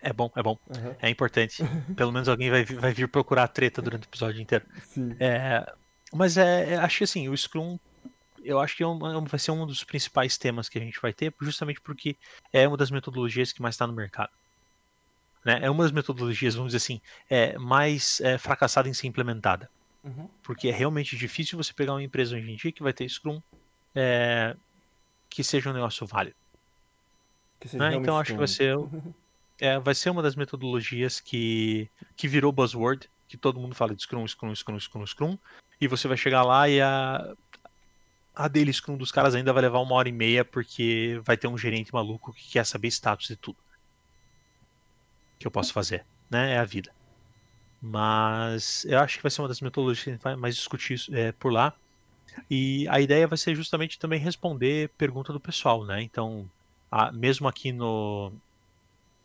É bom, é bom. Uhum. É importante. Pelo menos alguém vai, vai vir procurar treta durante o episódio inteiro. Sim. É, mas é, é, acho que assim, o Scrum, eu acho que é uma, vai ser um dos principais temas que a gente vai ter, justamente porque é uma das metodologias que mais está no mercado. Né? É uma das metodologias, vamos dizer assim, é, mais é, fracassada em ser implementada. Uhum. Porque é realmente difícil você pegar uma empresa hoje em dia que vai ter Scrum é, que seja um negócio válido. Né? Então acho que vai ser, é, vai ser uma das metodologias que, que virou buzzword, que todo mundo fala de Scrum, Scrum, Scrum, Scrum, Scrum, e você vai chegar lá e a, a daily Scrum dos caras ainda vai levar uma hora e meia porque vai ter um gerente maluco que quer saber status e tudo que eu posso fazer, né? É a vida. Mas eu acho que vai ser uma das metodologias que a gente vai mais discutir é, por lá. E a ideia vai ser justamente também responder pergunta do pessoal, né? Então, a, mesmo aqui no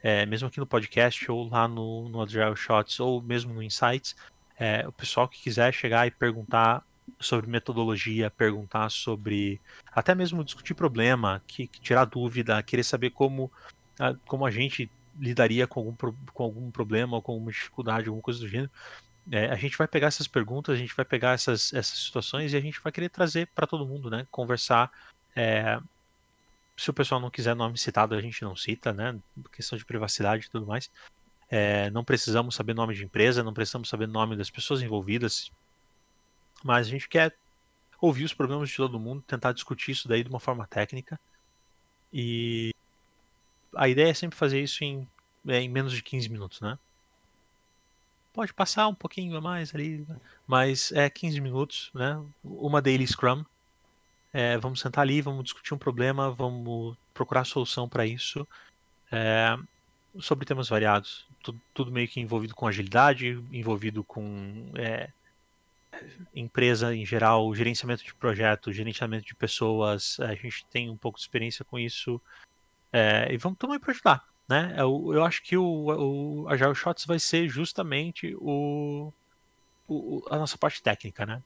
é, mesmo aqui no podcast ou lá no, no Agile Shots ou mesmo no Insights, é, o pessoal que quiser chegar e perguntar sobre metodologia, perguntar sobre até mesmo discutir problema, que, que tirar dúvida, querer saber como a, como a gente lidaria com algum, com algum problema ou com alguma dificuldade, alguma coisa do gênero. É, a gente vai pegar essas perguntas, a gente vai pegar essas, essas situações e a gente vai querer trazer para todo mundo, né? Conversar. É, se o pessoal não quiser nome citado, a gente não cita, né? Questão de privacidade e tudo mais. É, não precisamos saber nome de empresa, não precisamos saber nome das pessoas envolvidas, mas a gente quer ouvir os problemas de todo mundo, tentar discutir isso daí de uma forma técnica e a ideia é sempre fazer isso em, é, em menos de 15 minutos, né? Pode passar um pouquinho a mais ali, mas é 15 minutos, né? Uma daily scrum. É, vamos sentar ali, vamos discutir um problema, vamos procurar solução para isso. É, sobre temas variados. Tudo, tudo, meio que envolvido com agilidade, envolvido com é, empresa em geral, gerenciamento de projetos, gerenciamento de pessoas. A gente tem um pouco de experiência com isso. É, e vamos também para ajudar. Né? Eu, eu acho que o, o Agile Shots vai ser justamente o, o a nossa parte técnica, né?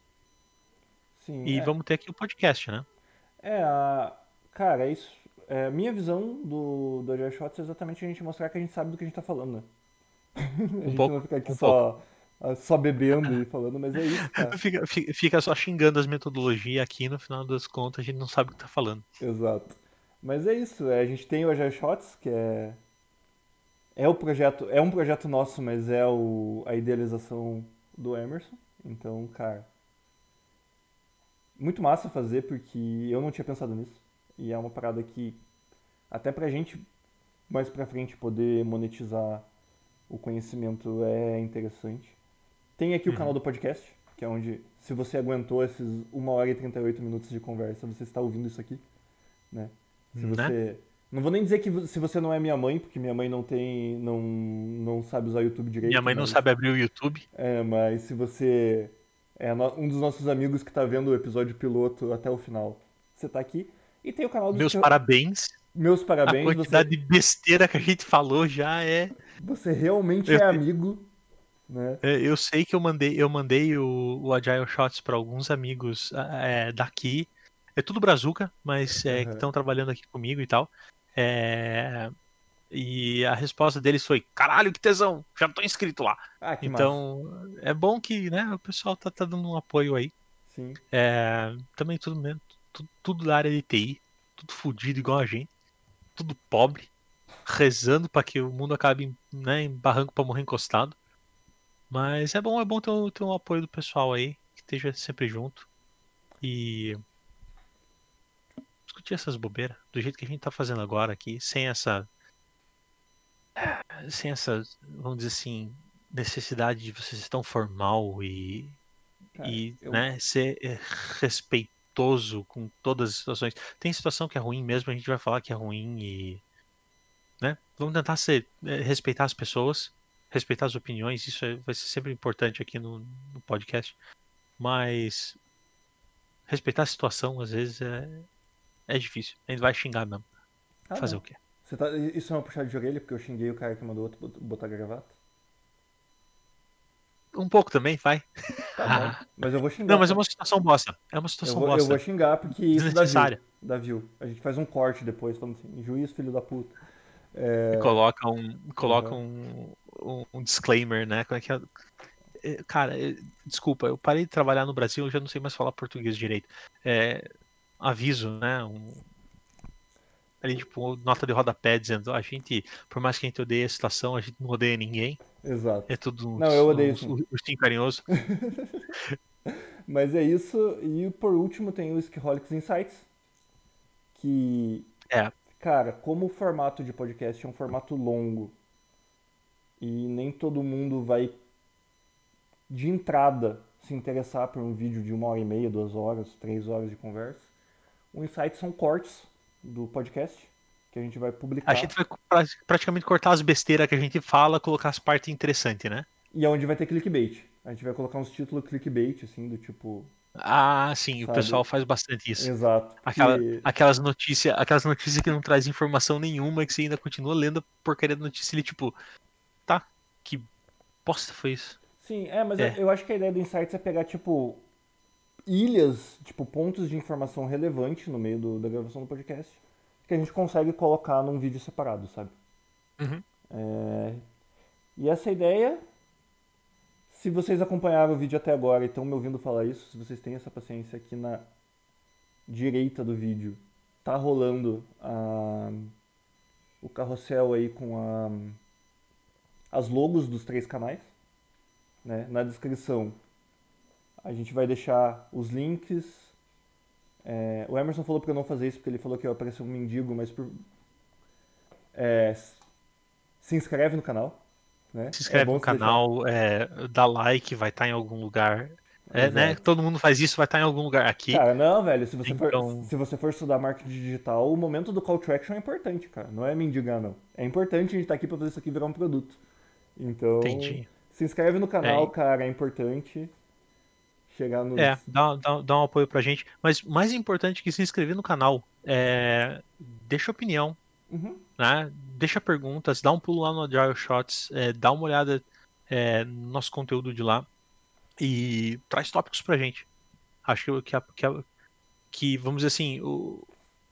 Sim, e é... vamos ter aqui o podcast, né? É, a... cara, é isso. É, minha visão do, do Agile Shots é exatamente a gente mostrar que a gente sabe do que a gente tá falando, né? a gente pouco, não fica aqui um só, pouco. só bebendo e falando, mas é isso, cara. Fica, fica só xingando as metodologias aqui, no final das contas a gente não sabe o que tá falando. Exato. Mas é isso, é, a gente tem o Agile Shots, que é é o projeto, é um projeto nosso, mas é o, a idealização do Emerson. Então, cara, muito massa fazer porque eu não tinha pensado nisso. E é uma parada que até pra gente mais pra frente poder monetizar o conhecimento é interessante. Tem aqui uhum. o canal do podcast, que é onde, se você aguentou esses 1 hora e 38 minutos de conversa, você está ouvindo isso aqui, né? Se né? você. Não vou nem dizer que se você não é minha mãe, porque minha mãe não tem. não, não sabe usar o YouTube direito. Minha mãe mas... não sabe abrir o YouTube. É, mas se você é um dos nossos amigos que está vendo o episódio piloto até o final, você está aqui. E tem o canal do Meus parabéns. Meus parabéns. A quantidade você... de besteira que a gente falou já é. Você realmente eu... é amigo. Né? É, eu sei que eu mandei, eu mandei o, o Agile Shots para alguns amigos é, daqui é tudo brazuca, mas é, uhum. que estão trabalhando aqui comigo e tal. É, e a resposta deles foi: caralho, que tesão, já tô inscrito lá. Ah, então, massa. é bom que né, o pessoal tá, tá dando um apoio aí. Sim. É, também tudo, mesmo, tudo, tudo da área de TI, tudo fodido igual a gente, tudo pobre, rezando para que o mundo acabe né, em barranco para morrer encostado. Mas é bom, é bom ter, ter um apoio do pessoal aí, que esteja sempre junto. E discutir essas bobeiras do jeito que a gente tá fazendo agora aqui, sem essa. Sem essa, vamos dizer assim, necessidade de você ser tão formal e, Cara, e eu- né, ser eh, respeitoso com todas as situações. Tem situação que é ruim mesmo, a gente vai falar que é ruim e. Né? Vamos tentar ser, eh, respeitar as pessoas, respeitar as opiniões, isso é- vai ser sempre importante aqui no, no podcast. Mas respeitar a situação, às vezes, é, é difícil. A gente vai xingar mesmo. Ah, Fazer não. o quê? Tá... Isso é uma puxada de orelha, porque eu xinguei o cara que mandou outro bot- botar gravata? Um pouco também, vai. Tá. Mas eu vou xingar. Não, mas é uma situação bosta. É uma eu situação vou, eu bosta. vou xingar porque isso dá view. Dá view. A gente faz um corte depois, falando assim, juiz, filho da puta. É, Coloca um, coloca Uhum. um, um, um disclaimer, né? Como é que é? É, Cara, é, desculpa, eu parei de trabalhar no Brasil, eu já não sei mais falar português direito. É, aviso, né? Um, ali, tipo, nota de rodapé dizendo, a gente, por mais que a gente odeie a situação, a gente não odeia ninguém. Exato. É tudo um, Não, eu odeio um, um ursinho carinhoso. Mas é isso. E por último tem o Skiholics Insights. Que, É, cara, como o formato de podcast é um formato longo e nem todo mundo vai de entrada se interessar por um vídeo de uma hora e meia, duas horas, três horas de conversa. O Insights são cortes do podcast que a gente vai publicar. a gente vai pra- praticamente cortar as besteiras que a gente fala, colocar as partes interessantes, né? E é onde vai ter clickbait. A gente vai colocar uns títulos clickbait, assim, do tipo. Ah, sim, o Sabe? pessoal faz bastante isso. Exato. Aquela- que- Aquelas notícias, aquelas notícias que não traz informação nenhuma, que você ainda continua lendo a porcaria da notícia ele tipo, tá, que bosta foi isso? Sim, é, mas É. eu acho que a ideia do Insights é pegar, tipo, ilhas, tipo, pontos de informação relevante no meio do- da gravação do podcast, que a gente consegue colocar num vídeo separado, sabe? Uhum. É, E essa ideia, se vocês acompanharam o vídeo até agora e estão me ouvindo falar isso, se vocês têm essa paciência aqui na direita do vídeo, tá rolando a- o carrossel aí com a- as logos dos três canais, né? Na descrição a gente vai deixar os links. É, o Emerson falou pra eu não fazer isso porque ele falou que eu apareci um mendigo, mas por, é, se inscreve no canal. Né? Se É inscreve bom no deixar- canal, é, dá like, vai estar em algum lugar. É, né? Todo mundo faz isso, vai estar em algum lugar aqui. Cara, não, velho, se você, Então- for, se você for estudar marketing digital, o momento do call to action é importante, cara. Não é mendigar, não. É importante a gente estar aqui pra fazer isso aqui virar um produto. Então, Entendi. se inscreve no canal, É. cara, é importante chegar nos... É, dá, dá, dá um apoio pra gente. Mas mais importante que se inscrever no canal, é, deixa opinião, Uhum. né? Deixa perguntas, dá um pulo lá no Agile Shots, é, dá uma olhada é, no nosso conteúdo de lá e traz tópicos pra gente. Acho que, que, a- que vamos dizer assim, o-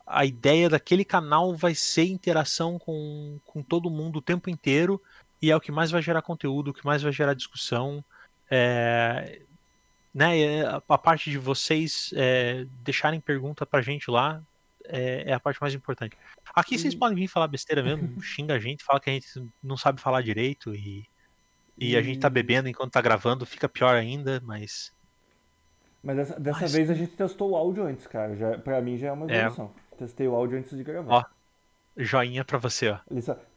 a ideia daquele canal vai ser interação com, com todo mundo o tempo inteiro e é o que mais vai gerar conteúdo, o que mais vai gerar discussão. É, né, é, a, parte de vocês é, deixarem pergunta pra gente lá é, é a parte mais importante. Aqui vocês E- podem vir falar besteira mesmo, xinga a gente, fala que a gente não sabe falar direito e, e a gente tá E- bebendo enquanto tá gravando, fica pior ainda, mas Mas dessa, dessa Mas- vez a gente testou o áudio antes, cara. Já, pra mim já é uma É. evolução. Testei o áudio antes de gravar. Ó. joinha pra você, ó.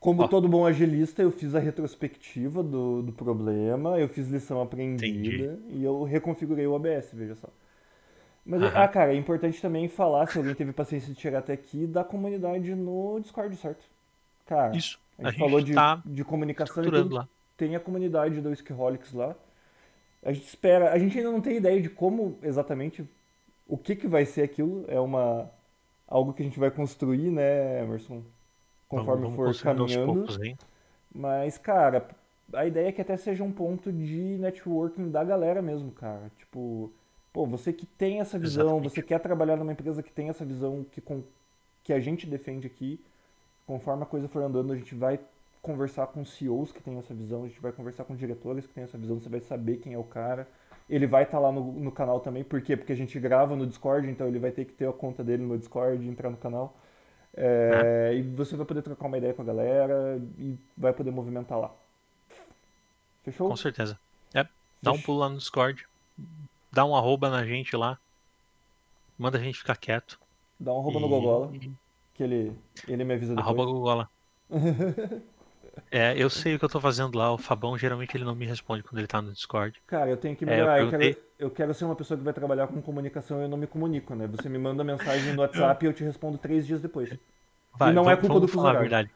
Como Ó. todo bom agilista, eu fiz a retrospectiva do, do problema, eu fiz lição aprendida Entendi. e eu reconfigurei o OBS, veja só. Mas, Aham. ah, cara, é importante também falar, se alguém teve paciência de chegar até aqui, da comunidade no Discord, certo? Cara, Isso. a A gente gente falou de, tá de comunicação e estruturando tudo, lá. tem a comunidade do Skiholics lá. A gente espera, a gente ainda não tem ideia de como exatamente, o que que vai ser aquilo, é uma, algo que a gente vai construir, né, Emerson? Conforme vamos, vamos for caminhando. poucos? Mas, cara, a ideia é que até seja um ponto de networking da galera mesmo, cara. Tipo, pô, você que tem essa visão, Exatamente. você quer trabalhar numa empresa que tem essa visão que, com, que a gente defende aqui, conforme a coisa for andando, a gente vai conversar com CEOs que têm essa visão, a gente vai conversar com diretores que têm essa visão, você vai saber quem é o cara. Ele vai estar lá no, no canal também, por quê? Porque a gente grava no Discord, então ele vai ter que ter a conta dele no Discord entrar no canal. É, E você vai poder trocar uma ideia com a galera e vai poder movimentar lá. Fechou? Com certeza. É, dá um pulo lá no Discord, dá um arroba na gente lá, manda a gente ficar quieto. Dá um arroba no E- Gogola, que ele, ele me avisa depois. Arroba Gogola. É, eu sei o que eu tô fazendo lá. O Fabão geralmente ele não me responde quando ele tá no Discord. Cara, eu tenho que É, eu melhorar. eu, perguntei- quero, eu quero ser uma pessoa que vai trabalhar com comunicação e eu não me comunico, né? Você me manda mensagem no WhatsApp e eu te respondo três dias depois. Vai, E não é vamos- culpa vamos do fuso horário. verdade.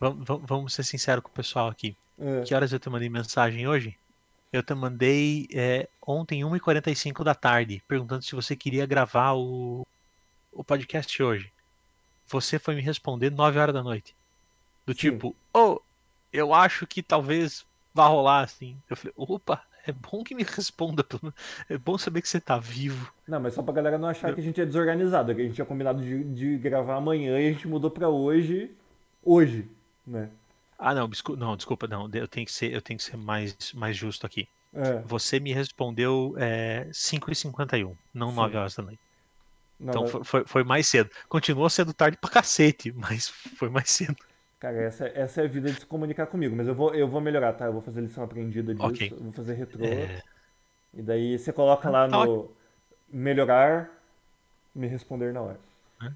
Vamos, vamos- vamos ser sinceros com o pessoal aqui. É. Que horas eu te mandei mensagem hoje? Eu te mandei é, ontem 1h45 da tarde, perguntando se você queria gravar o, o podcast hoje. Você foi me responder 9 horas da noite. Do tipo, oh, eu acho que talvez vá rolar assim. Eu falei, opa, é bom que me responda. É bom saber que você tá vivo. Não, mas só pra galera não achar que a gente é desorganizado, que a gente tinha combinado de, de gravar amanhã e a gente mudou pra hoje. Hoje, né? Ah, não, desculpa, não, desculpa, não. Eu tenho que ser, eu tenho que ser mais, mais justo aqui. É. Você me respondeu é, 5h51, não Sim. 9 horas da noite. Não, Então mas- foi, foi mais cedo. Continuou sendo tarde pra cacete, mas foi mais cedo. Cara, essa, essa é a vida de se comunicar comigo, mas eu vou, eu vou melhorar, tá? Eu vou fazer lição aprendida disso, Ok. eu vou fazer retrô. É, E daí você coloca lá Tá no melhorar, me responder na hora. É.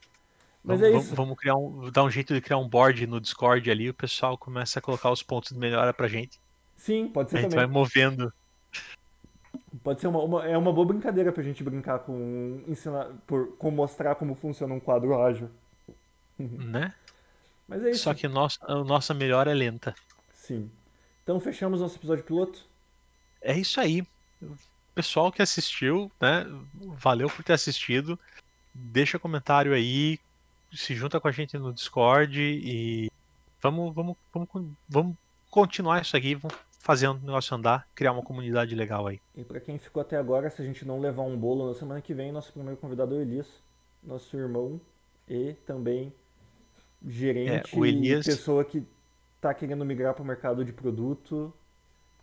Mas vamos, é isso. vamos criar um, dar um jeito de criar um board no Discord ali, o pessoal começa a colocar os pontos de melhora pra gente. Sim, pode A ser gente também. vai movendo. Pode ser uma, uma- é uma boa brincadeira pra gente brincar com ensinar, por, com mostrar como funciona um quadro ágil. Né? Mas é isso. Só que nossa, a nossa melhora é lenta. Sim. Então fechamos nosso episódio piloto. É isso aí. Pessoal que assistiu, né? Valeu por ter assistido. Deixa comentário aí, se junta com a gente no Discord e vamos, vamos, vamos, vamos continuar isso aqui, vamos fazer o negócio andar, criar uma comunidade legal aí. E pra quem ficou até agora, se a gente não levar um bolo na semana que vem, nosso primeiro convidado é o Elias, nosso irmão e também gerente É, o Elias- e pessoa que tá querendo migrar pro mercado de produto.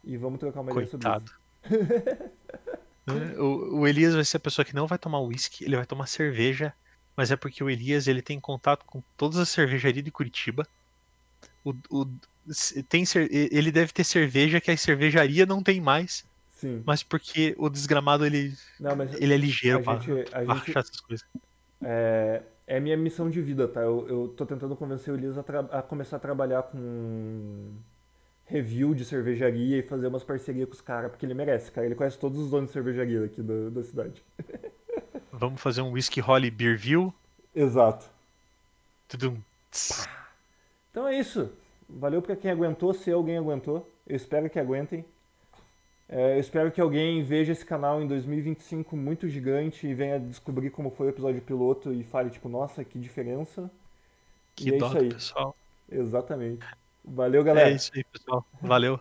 E vamos trocar uma ideia sobre Coitado. isso. Né? o, o Elias vai ser a pessoa que não vai tomar uísque, ele vai tomar cerveja, mas é porque o Elias ele tem contato com todas as cervejarias de Curitiba. O, o- tem, ele deve ter cerveja que a cervejaria não tem mais, Sim. mas porque o desgramado ele, Não, ele é ligeiro a pra, gente, a pra gente achar essas coisas. É, é minha missão de vida, tá? Eu, eu tô tentando convencer o Elias a, a começar a trabalhar com review de cervejaria e fazer umas parcerias com os caras, porque ele merece, cara. Ele conhece todos os donos de cervejaria aqui da, da cidade. Vamos fazer um Whisky Holly Beer View. Exato. Tudum. Então é isso. Valeu pra quem aguentou, se alguém aguentou. Eu espero que aguentem. É, eu espero que alguém veja esse canal em 2025 muito gigante e venha descobrir como foi o episódio piloto e fale, tipo, nossa, que diferença. Que e é dó isso aí. pessoal. Exatamente. Valeu, galera. É isso aí, pessoal. Valeu.